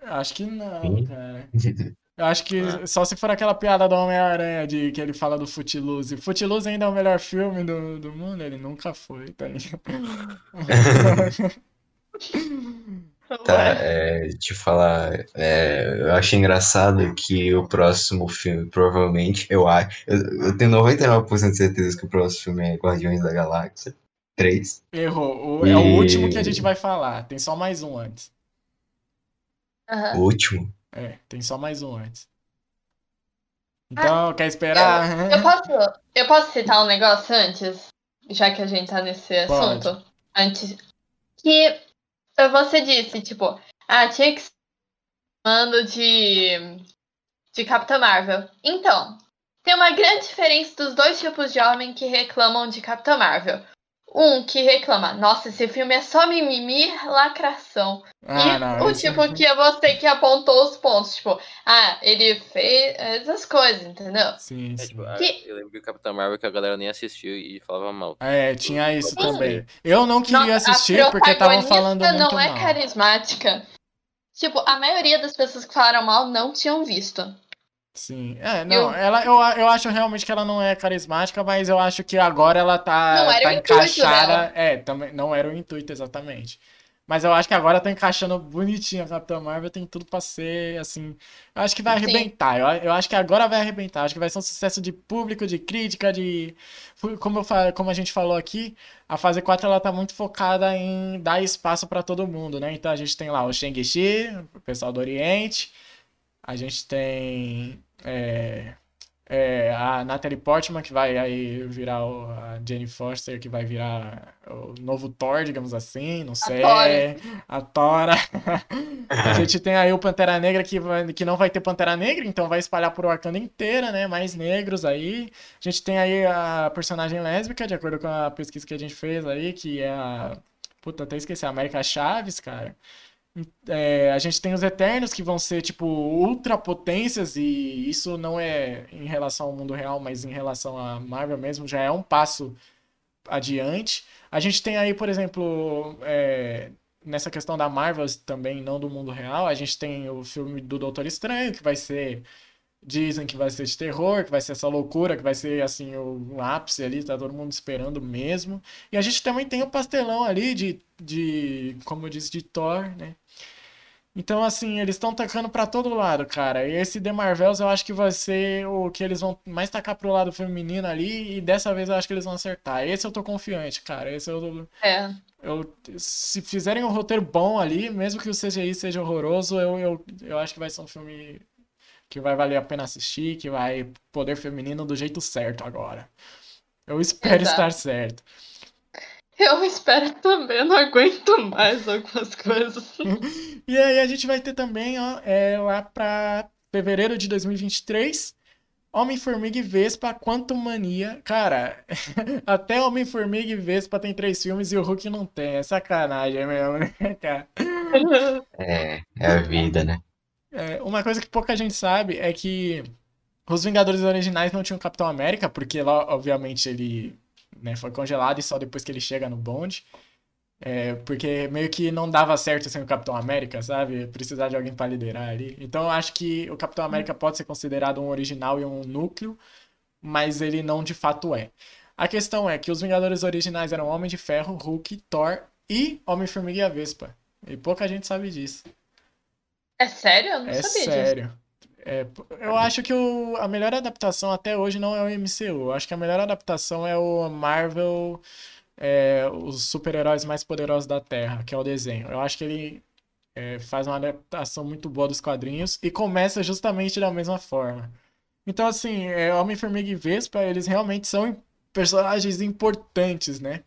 acho que não, cara. <laughs> Eu acho que Ah. só se for aquela piada do Homem-Aranha de que ele fala do Footloose. Footloose ainda é o melhor filme do, do mundo? Ele nunca foi, tá ligado? <laughs> Tá, é, te falar, é, eu achei engraçado que o próximo filme, provavelmente, eu acho, eu, eu tenho 99% de certeza que o próximo filme é Guardiões da Galáxia 3. Errou. O- É o E- último que a gente vai falar. Tem só mais um antes. Aham. O último. É, tem só mais um antes. Então, quer esperar? Eu posso, eu posso citar um negócio antes? Já que a gente tá nesse Pode. assunto? Antes. Que você disse, tipo, ah, tinha que mando de. de Capitã Marvel. Então, tem uma grande diferença dos dois tipos de homem que reclamam de Capitã Marvel. Um que reclama, nossa, esse filme é só mimimi, lacração. Ah, e não. o tipo que é você que apontou os pontos, tipo, ah, ele fez essas coisas, entendeu? Sim, É, sim. tipo, ah, Que- eu lembro que o Capitão Marvel que a galera nem assistiu e falava mal. É, tinha isso Sim. também. Eu não queria Nossa, assistir porque estavam falando muito não é mal. carismática. Tipo, a maioria das pessoas que falaram mal não tinham visto. Sim. É, não, Eu- ela, eu, eu acho realmente que ela não é carismática, mas eu acho que agora ela tá, Não tá encaixada. É, também não era o intuito exatamente. Mas eu acho que agora tá encaixando bonitinho a Capitã Marvel, tem tudo pra ser assim. Eu acho que vai Sim. arrebentar. Eu, eu acho que agora vai arrebentar. Acho que vai ser um sucesso de público, de crítica, de. Como, eu, como a gente falou aqui, a fase 4 ela tá muito focada em dar espaço pra todo mundo, né? Então a gente tem lá o Shang-Chi, o pessoal do Oriente. A gente tem é, é, a Natalie Portman, que vai aí virar o- a Jane Foster, que vai virar o novo Thor, digamos assim, não sei. Tora. A Tora. A gente tem aí o Pantera Negra, que, vai- que não vai ter Pantera Negra, então vai espalhar por Wakanda inteira, né? Mais negros aí. A gente tem aí a personagem lésbica, de acordo com a pesquisa que a gente fez aí, que é a. Puta, até esqueci, a América Chaves, cara. É, a gente tem os Eternos que vão ser, tipo, ultrapotências, e isso não é em relação ao mundo real, mas em relação à Marvel mesmo, já é um passo adiante. A gente tem aí, por exemplo, é, nessa questão da Marvel também, não do mundo real, a gente tem o filme do Doutor Estranho, que vai ser. Dizem que vai ser de terror, que vai ser essa loucura, que vai ser assim o, ápice ali, tá todo mundo esperando mesmo. E a gente também tem o pastelão ali de, de como eu disse, de Thor, né? Então, assim, eles estão tacando pra todo lado, cara. E esse The Marvels eu acho que vai ser o que eles vão mais tacar pro lado feminino ali. E dessa vez eu acho que eles vão acertar. Esse eu tô confiante, cara. Esse eu, É. eu se fizerem um roteiro bom ali, mesmo que o CGI seja horroroso, eu, eu, eu acho que vai ser um filme que vai valer a pena assistir, que vai poder feminino do jeito certo agora. Eu espero Exato. estar certo. Eu espero também, não aguento mais algumas coisas. <laughs> E aí a gente vai ter também, ó, é, lá pra fevereiro de 2023, Homem-Formiga e Vespa, Quantum Mania. Cara, <laughs> até Homem-Formiga e Vespa tem três filmes e o Hulk não tem. É sacanagem mesmo, né, <laughs> cara? É, é a vida, né? É, uma coisa que pouca gente sabe é que os Vingadores originais não tinham Capitão América, porque lá, obviamente, ele né, foi congelado e só depois que ele chega no bonde. É, porque meio que não dava certo sem o Capitão América, sabe? Precisar de alguém para liderar ali. Então eu acho que o Capitão América pode ser considerado um original e um núcleo, mas ele não de fato é. A questão é que os Vingadores originais eram Homem de Ferro, Hulk, Thor e Homem-Formiga e a Vespa. E pouca gente sabe disso. É sério? Eu não É sabia disso. É, eu acho que o- a melhor adaptação até hoje não é o MCU. Eu acho que a melhor adaptação é o Marvel, é, os super-heróis mais poderosos da Terra, que é o desenho. Eu acho que ele é, faz uma adaptação muito boa dos quadrinhos e começa justamente da mesma forma. Então, assim, é, Homem-Formiga e Vespa, eles realmente são personagens importantes, né?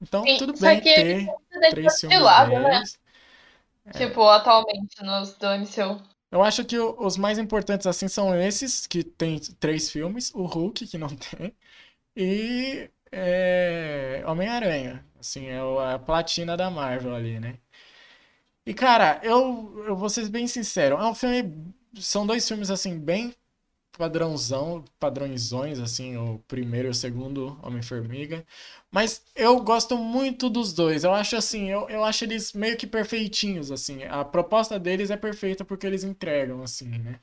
Então, Sim, tudo bem ter três Deixa filmes né? deles. Tipo, atualmente nos do MCU. Eu acho que os mais importantes assim são esses, que tem três filmes, o Hulk, que não <laughs> tem, e é, Homem-Aranha. Assim, é a platina da Marvel ali, né? E, cara, eu, eu vou ser bem sincero, é um filme. São dois filmes, assim, bem padrãozão, padrõezões, assim, o primeiro e o segundo, Homem-Formiga. Mas eu gosto muito dos dois. Eu acho assim, eu, eu acho eles meio que perfeitinhos, assim. A proposta deles é perfeita porque eles entregam, assim, né?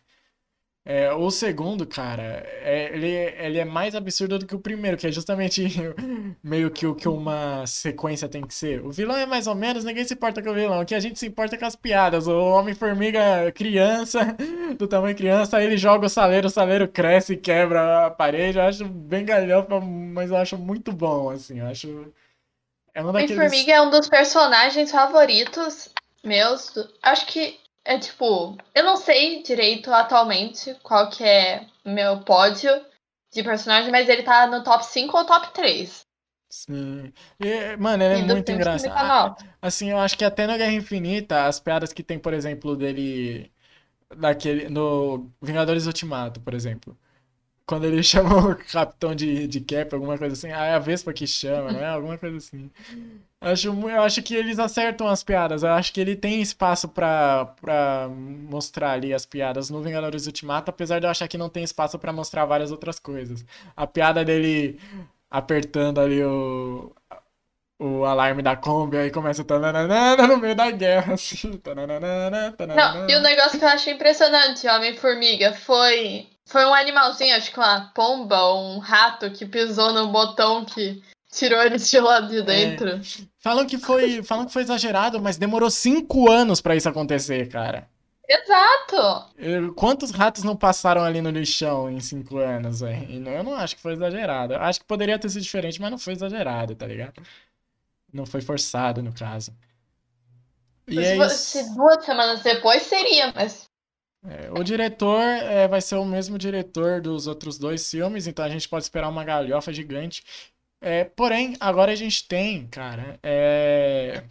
É, o segundo, cara, é- ele, ele é mais absurdo do que o primeiro, que é justamente <laughs> meio que o que uma sequência tem que ser. O vilão é mais ou menos, ninguém se importa com o vilão. O que a gente se importa é com as piadas. O Homem-Formiga criança, <laughs> do tamanho criança, ele joga o saleiro, o saleiro cresce e quebra a parede. Eu acho bem galhofa, mas eu acho muito bom, assim. Eu acho. É daqueles. Homem-Formiga é um dos personagens favoritos meus. Acho que é tipo. Eu não sei direito atualmente qual que é meu pódio de personagem, mas ele tá no top 5 ou top 3. Sim. E, mano, ele é muito engraçado. Assim, eu acho que até na Guerra Infinita, as piadas que tem, por exemplo, dele. Daquele. No Vingadores Ultimato, por exemplo. Quando ele <laughs> chama o capitão de, de Cap, alguma coisa assim. Ah, é a Vespa que chama, não é? Alguma coisa assim. Acho, eu acho que eles acertam as piadas. Eu acho que ele tem espaço pra, pra mostrar ali as piadas no Vingadores Ultimato, apesar de eu achar que não tem espaço pra mostrar várias outras coisas. A piada dele apertando ali o, o alarme da Kombi, aí começa tananana no meio da guerra, assim. tananana, tananana. Não, e o negócio que eu achei impressionante, Homem-Formiga, foi. Foi um animalzinho, acho que uma pomba ou um rato que pisou no botão que tirou eles de lá de dentro. Falam que foi, falam que foi exagerado, mas demorou cinco anos pra isso acontecer, cara. Exato! Quantos ratos não passaram ali no lixão em cinco anos, velho? Eu não acho que foi exagerado. Eu acho que poderia ter sido diferente, mas não foi exagerado, tá ligado? Não foi forçado, no caso. E se é isso. duas semanas depois, seria, mas. É, o diretor é, vai ser o mesmo diretor dos outros dois filmes, então a gente pode esperar uma galhofa gigante. É, porém, agora a gente tem, cara, é,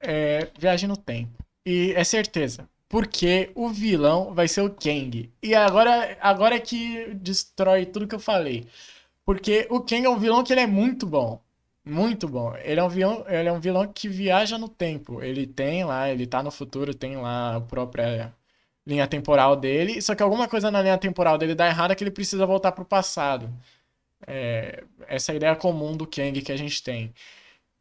é, Viagem no Tempo. E é certeza. Porque o vilão vai ser o Kang. E agora, agora é que destrói tudo que eu falei. Porque o Kang é um vilão que ele é muito bom. Muito bom. Ele é um vilão, ele é um vilão que viaja no tempo. Ele tem lá, ele tá no futuro, tem lá a própria linha temporal dele. Só que alguma coisa na linha temporal dele dá errado que ele precisa voltar pro passado. É, essa é a ideia comum do Kang que a gente tem.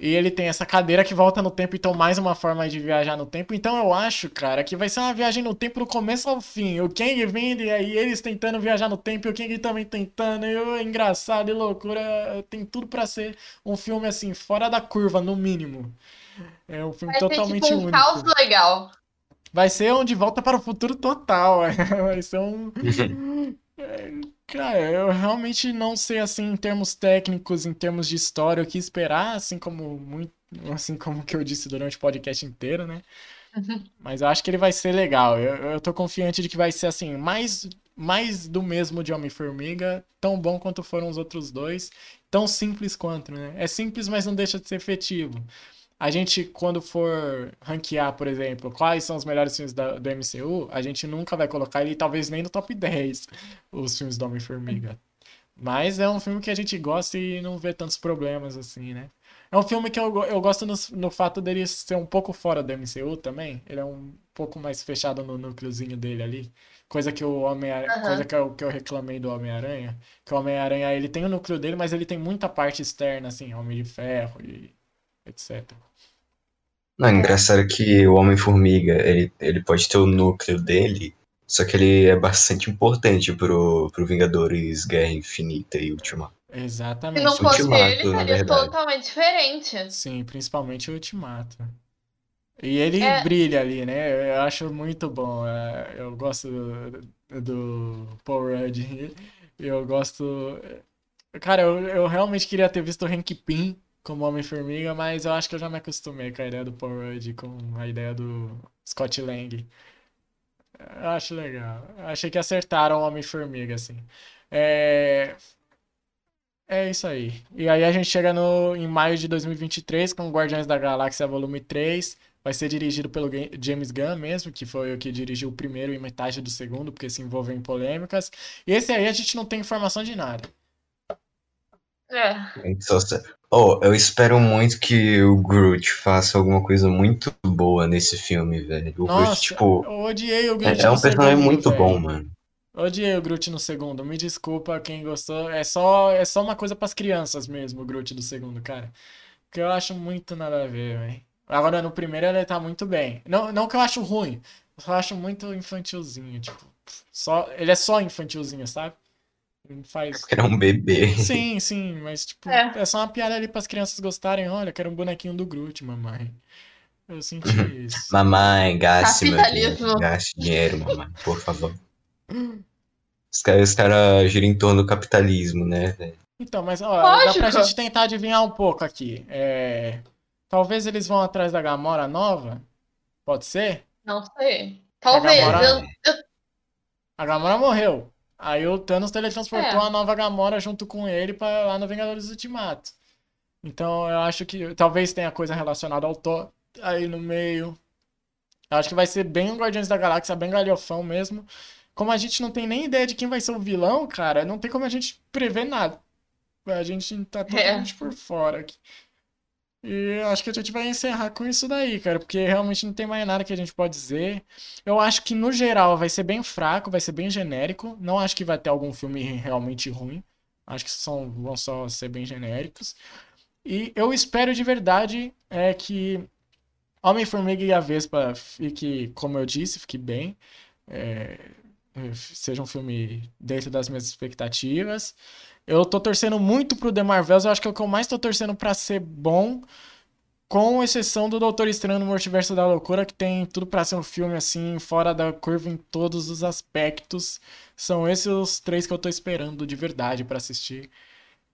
E ele tem essa cadeira que volta no tempo, então mais uma forma de viajar no tempo. Então eu acho, cara, que vai ser uma viagem no tempo do começo ao fim. O Kang vindo e aí eles tentando viajar no tempo e o Kang também tentando. E é engraçado e loucura. Tem tudo pra ser um filme assim, fora da curva, no mínimo. É um filme Vai ser totalmente tipo um único. caos legal. Vai ser um De Volta para o Futuro total. <laughs> Vai ser um. <laughs> Cara, eu realmente não sei assim em termos técnicos, em termos de história, o que esperar, assim como muito, assim como que eu disse durante o podcast inteiro, né? Mas eu acho que ele vai ser legal. Eu, eu tô confiante de que vai ser assim, mais, mais do mesmo de Homem-Formiga, tão bom quanto foram os outros dois, tão simples quanto, né? É simples, mas não deixa de ser efetivo. A gente, quando for ranquear, por exemplo, quais são os melhores filmes da- do MCU, a gente nunca vai colocar ele, talvez nem no top <laughs> 10, os filmes do Homem-Formiga. Mas é um filme que a gente gosta e não vê tantos problemas assim, né? É um filme que eu, eu gosto no, no fato dele ser um pouco fora do MCU também. Ele é um pouco mais fechado no núcleozinho dele ali. Coisa que o Homem Aham. coisa que eu, que eu reclamei do Homem-Aranha. Que o Homem-Aranha, ele tem o núcleo dele, mas ele tem muita parte externa, assim, Homem de Ferro e etc. Não, engraçado que o Homem-Formiga, ele, ele pode ter o núcleo dele, só que ele é bastante importante pro, pro Vingadores Guerra Infinita e Ultimato. Se Exatamente. não fosse Ultimato, ele, seria totalmente diferente. Sim, principalmente o Ultimato. E ele É. brilha ali, né? Eu acho muito bom. é, Eu gosto do, do Paul Rudd. <laughs> Eu gosto. Cara, eu, eu realmente queria ter visto o Hank Pym como Homem-Formiga, mas eu acho que eu já me acostumei com a ideia do Paul Rudd, com a ideia do Scott Lang. Eu acho legal. Eu achei que acertaram o Homem-Formiga, assim. É. É isso aí. E aí a gente chega no, em maio de 2023 com Guardiões da Galáxia Volume 3. Vai ser dirigido pelo James Gunn mesmo, que foi o que dirigiu o primeiro e metade do segundo, porque se envolveu em polêmicas. E esse aí a gente não tem informação de nada. É. Oh, eu espero muito que o Groot faça alguma coisa muito boa nesse filme, velho. O Groot, Nossa, tipo, eu odiei o Groot é, é um personagem segundo, muito velho. bom, mano. Odiei o Groot no segundo. Me desculpa quem gostou. É só, é só uma coisa pras crianças mesmo, o Groot do segundo, cara. Que eu acho muito nada a ver, velho. Agora no primeiro ele tá muito bem. Não, não que eu acho ruim. Eu só acho muito infantilzinho, tipo. Só, ele é só infantilzinho, sabe? Faz. Porque é um bebê. Sim, <laughs> sim, mas tipo, É. é só uma piada ali pras crianças gostarem. Olha, quero um bonequinho do Groot, mamãe. Eu senti isso. Mamãe, gaste meu. Gaste dinheiro, mamãe, por favor. Os caras cara giram em torno do capitalismo, né? Então, mas ó, dá pra Lógico. gente tentar adivinhar um pouco aqui. É, Talvez eles vão atrás da Gamora nova? Pode ser? Não sei. Talvez. Gamora- Eu, eu, A Gamora morreu. Aí o Thanos teletransportou É. a nova Gamora junto com ele para lá no Vingadores Ultimato. Então eu acho que talvez tenha coisa relacionada ao Thor aí no meio. Eu acho que vai ser bem um Guardiões da Galáxia, bem galhofão mesmo. Como a gente não tem nem ideia de quem vai ser o vilão, cara, não tem como a gente prever nada. A gente tá totalmente por fora aqui. E acho que a gente vai encerrar com isso daí, cara, porque realmente não tem mais nada que a gente pode dizer. Eu acho que no geral vai ser bem fraco, vai ser bem genérico. Não acho que vai ter algum filme realmente ruim. Acho que são, vão só ser bem genéricos. E eu espero de verdade é que Homem-Formiga e a Vespa fique, como eu disse, fique bem. É, seja um filme dentro das minhas expectativas. Eu tô torcendo muito pro The Marvels, eu acho que é o que eu mais tô torcendo pra ser bom, com exceção do Doutor Estranho no Multiverso da Loucura, que tem tudo pra ser um filme assim, fora da curva em todos os aspectos. São esses os três que eu tô esperando de verdade pra assistir.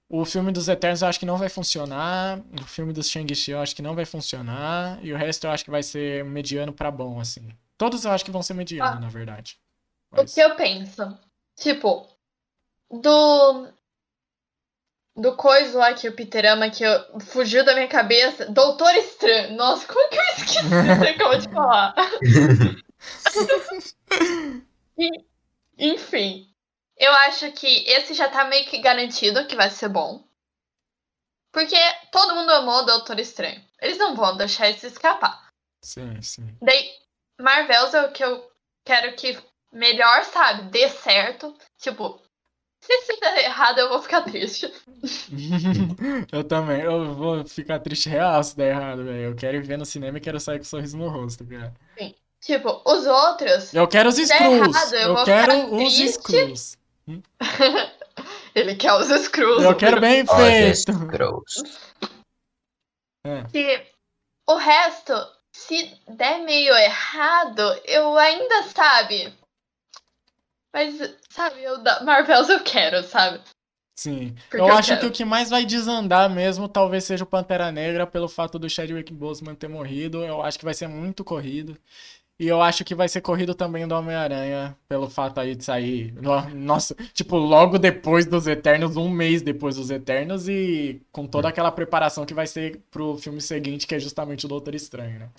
O filme dos Eternos eu acho que não vai funcionar, o filme dos Shang-Chi eu acho que não vai funcionar, e o resto eu acho que vai ser mediano pra bom, assim. Todos eu acho que vão ser mediano, Ah. na verdade. o Mas- que eu penso? Tipo, do. Do coisa lá que o Peter ama, que eu, fugiu da minha cabeça. Doutor Estranho. Nossa, como que eu esqueci? Você acabou de falar. <laughs> E- Enfim. Eu acho que esse já tá meio que garantido que vai ser bom. Porque todo mundo amou o Doutor Estranho. Eles não vão deixar isso escapar. Sim, sim. Daí, Marvels é o que eu quero que melhor, sabe, dê certo. Tipo, se isso der errado, eu vou ficar triste. <laughs> Eu também. Eu vou ficar triste real se der errado, velho. Eu quero ir ver no cinema e quero sair com um sorriso no rosto, cara. Tipo, os outros, Eu quero os errado, eu Eu vou quero ficar os triste. Skrulls. <laughs> ele quer os Skrulls. Eu quero bem feito. que o resto, se der meio errado, eu ainda sabe. Mas, sabe, eu da Marvels eu quero, sabe? Sim. Porque Eu eu acho que o que mais vai desandar mesmo talvez seja o Pantera Negra, pelo fato do Chadwick Boseman ter morrido. Eu acho que vai ser muito corrido. E eu acho que vai ser corrido também do Homem-Aranha, pelo fato aí de sair. no- Nossa, tipo, logo depois dos Eternos, um mês depois dos Eternos, e com toda aquela preparação que vai ser pro filme seguinte, que é justamente o Doutor Estranho, né?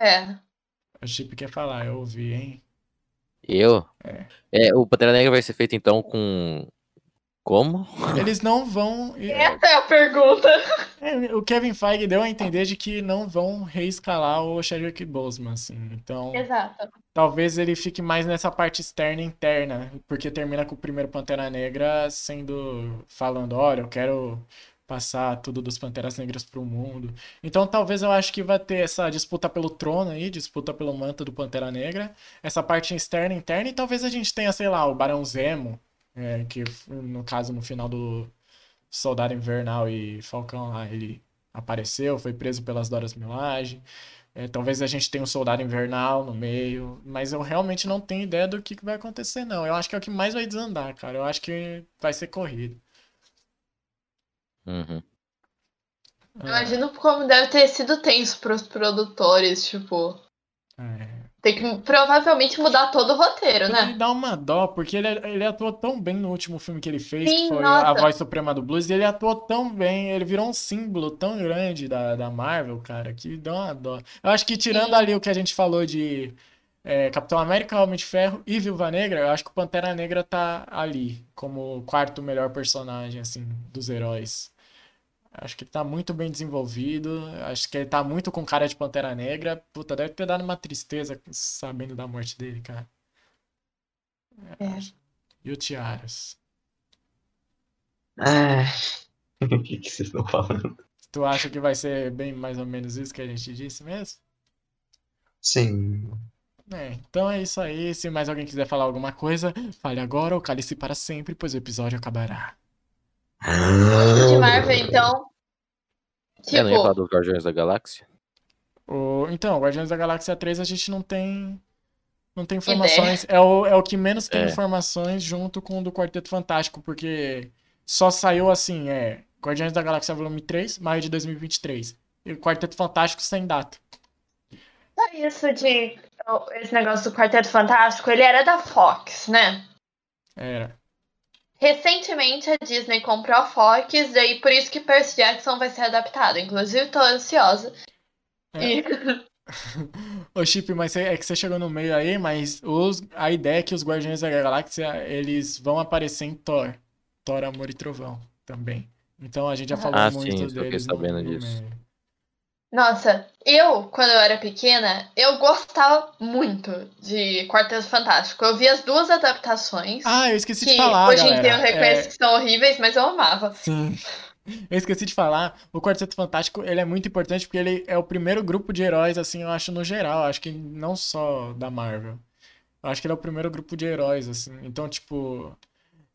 É. O Chip quer falar, eu ouvi, hein? Eu? É. É, o Pantera Negra vai ser feito então com Como? Eles não vão. <laughs> Essa é a pergunta. É, o Kevin Feige deu a entender de que não vão reescalar o Chadwick Boseman, assim. Então, Exato. talvez ele fique mais nessa parte externa e interna, porque termina com o primeiro Pantera Negra sendo falando, olha, eu quero passar tudo dos Panteras Negras pro mundo. Então, talvez eu acho que vai ter essa disputa pelo trono aí, disputa pelo manto do Pantera Negra, essa parte externa e interna, e talvez a gente tenha, sei lá, o Barão Zemo, é, que no caso no final do Soldado Invernal e Falcão lá, ele apareceu, foi preso pelas Doras Milaje. É, talvez a gente tenha um Soldado Invernal no meio, mas eu realmente não tenho ideia do que, que vai acontecer, não. Eu acho que é o que mais vai desandar, cara. Eu acho que vai ser corrido. Uhum. Ah, Imagino como deve ter sido tenso pros produtores, tipo. é. Tem que provavelmente mudar todo o roteiro, Ele né? dá uma dó, porque ele, ele atuou tão bem no último filme que ele fez, Sim, que foi nossa. A Voz Suprema do Blues, e ele atuou tão bem, ele virou um símbolo tão grande da, da Marvel, cara, que dá uma dó. Eu acho que tirando Sim. ali o que a gente falou de é, Capitão América, Homem de Ferro e Viúva Negra, eu acho que o Pantera Negra tá ali, como o quarto melhor personagem, assim, dos heróis. Acho que ele tá muito bem desenvolvido. Acho que ele tá muito com cara de Pantera Negra. Puta, deve ter dado uma tristeza sabendo da morte dele, cara. É. E o Tiaras? Ah, <laughs> o que, que vocês estão falando? Tu acha que vai ser bem mais ou menos isso que a gente disse mesmo? Sim. É, então é isso aí. Se mais alguém quiser falar alguma coisa, fale agora ou cale-se para sempre, pois o episódio acabará. De Marvel, então. Eu não ia falar Tipo, dos Guardiões da Galáxia? O... Então, Guardiões da Galáxia 3 a gente não tem. Não tem informações. É o, é o que menos tem É. informações junto com o do Quarteto Fantástico, porque só saiu assim, é. Guardiões da Galáxia Volume 3, maio de 2023. E o Quarteto Fantástico sem data. só isso de. Esse negócio do Quarteto Fantástico, ele era da Fox, né? Era. Recentemente a Disney comprou a Fox, e aí por isso que Percy Jackson vai ser adaptado. Inclusive, tô ansiosa. É. E <laughs> Ô, Chip, mas é que você chegou no meio aí, mas os, a ideia é que os Guardiões da Galáxia, eles vão aparecer em Thor. Thor, Amor e Trovão também. Então a gente já falou Ah, muito sim, deles no- sabendo no disso. meio. Nossa, eu, quando eu era pequena, eu gostava muito de Quarteto Fantástico. Eu vi as duas adaptações, Ah, eu esqueci de falar, hoje em galera. dia eu reconheço É, que são horríveis, mas eu amava. sim. <laughs> Eu esqueci de falar, o Quarteto Fantástico, ele é muito importante porque ele é o primeiro grupo de heróis, assim, eu acho, no geral. Acho que não só da Marvel. Eu acho que ele é o primeiro grupo de heróis, assim. Então, tipo...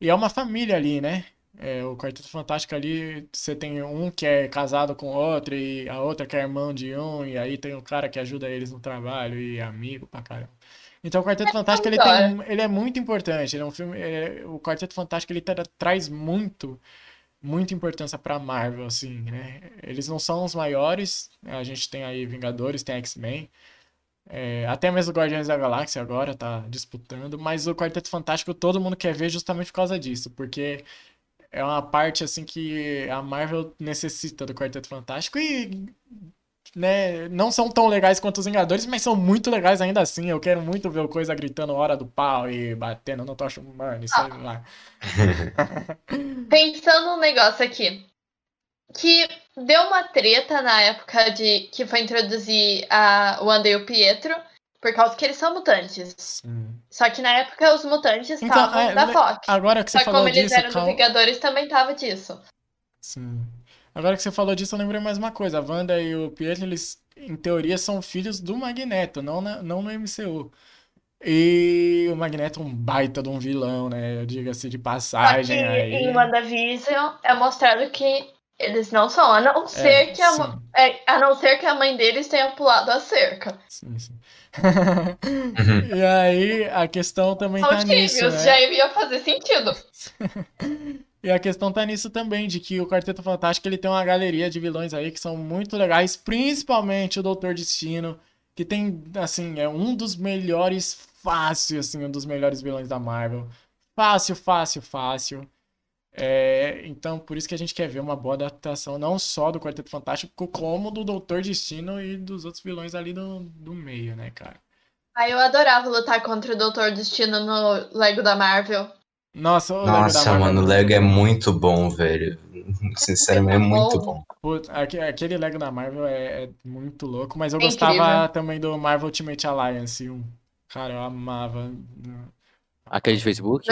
E é uma família ali, né? É, o Quarteto Fantástico ali, você tem um que é casado com outro e a outra que é irmão de um, e aí tem o cara que ajuda eles no trabalho e é amigo pra caramba. Então o Quarteto Fantástico ele da tem, ele é muito importante, ele é um filme, é- o Quarteto Fantástico ele tra- traz muito, muita importância pra Marvel, assim, né? Eles não são os maiores, a gente tem aí Vingadores, tem X-Men, é, até mesmo Guardiões da Galáxia agora tá disputando, mas o Quarteto Fantástico todo mundo quer ver justamente por causa disso, porque é uma parte assim que a Marvel necessita do Quarteto Fantástico e né, não são tão legais quanto os Vingadores, mas são muito legais ainda assim. Eu quero muito ver o coisa gritando hora do pau e batendo no tocha humano, e sei lá. Pensando num negócio aqui. Que deu uma treta na época de que foi introduzir a Wanda e o Pietro, por causa que eles são mutantes. Sim. Só que na época os mutantes Então, estavam é, da le- Fox. Agora que você Só falou como eles disso, eram do calma. Vingadores, também tava disso. Sim. Agora que você falou disso, eu lembrei mais uma coisa. A Wanda e o Pietro, eles, em teoria, são filhos do Magneto, não, na- não no MCU. E o Magneto é um baita de um vilão, né? Diga-se de Só que passagem aí. em WandaVision é mostrado que eles não são, a não ser que a, é, a não ser que a mãe deles tenha pulado a cerca. Sim, sim. E aí, a questão também São tá nisso, né? já iria fazer sentido. <laughs> E a questão tá nisso também, de que o Quarteto Fantástico ele tem uma galeria de vilões aí que são muito legais, principalmente o Doutor Destino, que tem, assim, é um dos melhores, fácil, assim, um dos melhores vilões da Marvel. Fácil, fácil, fácil. É, então, por isso que a gente quer ver uma boa adaptação, não só do Quarteto Fantástico, como do Doutor Destino e dos outros vilões ali do, do meio, né, cara? Aí eu adorava lutar contra o Doutor Destino no Lego da Marvel. Nossa, o Lego da Nossa, Marvel mano, o Lego é muito bom, velho. Sinceramente, é muito bom. Putz, aque- aquele Lego da Marvel é, é muito louco, mas eu É gostava incrível. também do Marvel Ultimate Alliance 1. Cara, eu amava. Aquele de Facebook?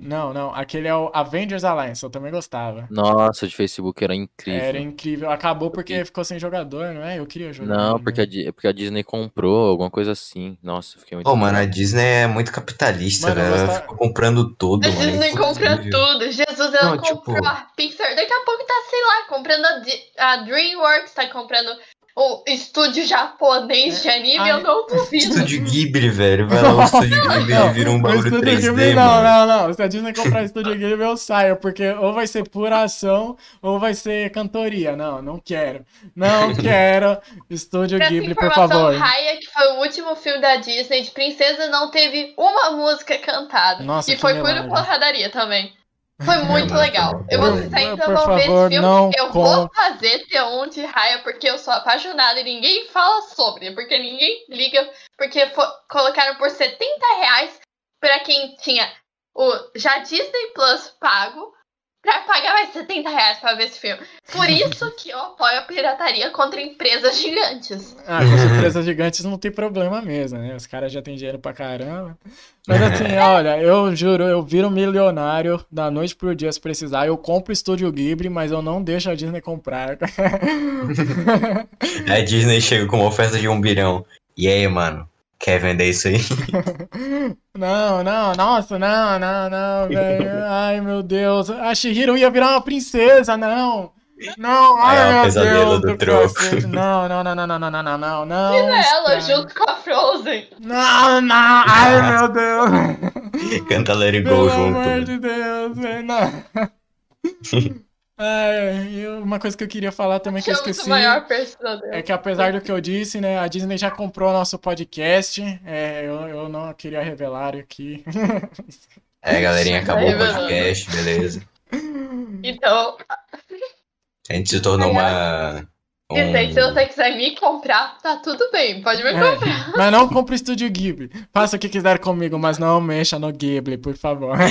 Não, não, aquele é o Avengers Alliance, eu também gostava. Nossa, de Facebook era incrível. Era incrível. Acabou porque ficou sem jogador, não é? Eu queria jogar. Não, porque a, porque a Disney comprou, alguma coisa assim. Nossa, eu fiquei muito. Pô, mano, a Disney é muito capitalista, Mano. Ela gostava- ficou comprando tudo, A mano. Disney compra tudo. Jesus, ela Não, tipo- comprou a Pixar. Daqui a pouco tá, sei lá, comprando a, Di- a DreamWorks, tá comprando o estúdio japonês de anime. Ai. Eu não duvido. Estúdio Ghibli, velho. Vai lá, o Estúdio Ghibli Não, vira um o bagulho Estúdio 3D, Ghibli, não, mano. não, não. Se a Disney comprar o Estúdio Ghibli, eu saio, porque ou vai ser pura ação ou vai ser cantoria. Não, não quero. Não <laughs> quero Estúdio Pra Ghibli, por informação, favor. Raya, que foi o último filme da Disney de princesa, não teve uma música cantada. Nossa, e que foi puro milagre. porradaria também. Foi muito mano, legal. Eu vou então por vou ver esse filme. não eu com- vou fazer T1 de Raya porque eu sou apaixonada e ninguém fala sobre. Porque ninguém liga. Porque colocaram por 70 reais pra quem tinha o já Disney Plus pago. Pra pagar mais 70 reais pra ver esse filme. Por isso que eu apoio a pirataria contra empresas gigantes. Ah, com surpresas gigantes não tem problema mesmo, né? Os caras já têm dinheiro pra caramba. Mas <laughs> assim, olha, eu juro, eu viro milionário da noite pro dia se precisar. Eu compro o Estúdio Ghibli, mas eu não deixo a Disney comprar. <laughs> A Disney chega com uma oferta de um bilhão. E aí, mano? Quer vender isso aí? <laughs> Não, não, nossa, não, não, não, velho. Ai, meu Deus. A Shihiro ia virar uma princesa, não. Não, é ai, o meu pesadelo Deus do troco. Não, não, não, não, não, não, não, não, não, não. Ela está. junto com a Frozen. Não, não, ai, meu Deus. Canta Let It Go Pelo junto. amor de Deus, velho, não. <laughs> E uma coisa que eu queria falar também que eu esqueci. o maior pesadelo. É que apesar do que eu disse, né, a Disney já comprou nosso podcast. É, eu, eu não queria revelar aqui. É, galerinha, <laughs> acabou o podcast, beleza. Então, A gente se tornou uma. um- Disney, se você quiser me comprar, tá tudo bem. Pode me comprar. É, mas não compre o Estúdio Ghibli. Faça o que quiser comigo, mas não mexa no Ghibli, por favor. <laughs>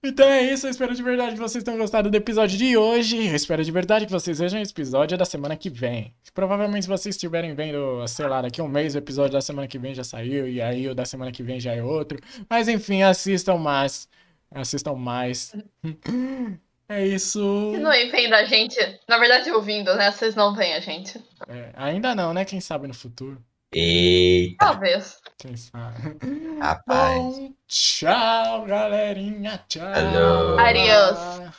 Então é isso, eu espero de verdade que vocês tenham gostado do episódio de hoje. Eu espero de verdade que vocês vejam o episódio da semana que vem. Provavelmente se vocês estiverem vendo, sei lá, daqui a um mês o episódio da semana que vem já saiu, e aí o da semana que vem já é outro. Mas enfim, assistam mais. Assistam mais. <laughs> É isso. Se não vendo a gente, na verdade ouvindo, né? Vocês não veem a gente. É, ainda não, né? Quem sabe no futuro. Eita, Talvez. Quem sabe. rapaz. Bom, tchau, galerinha. Tchau. Alô. Adiós.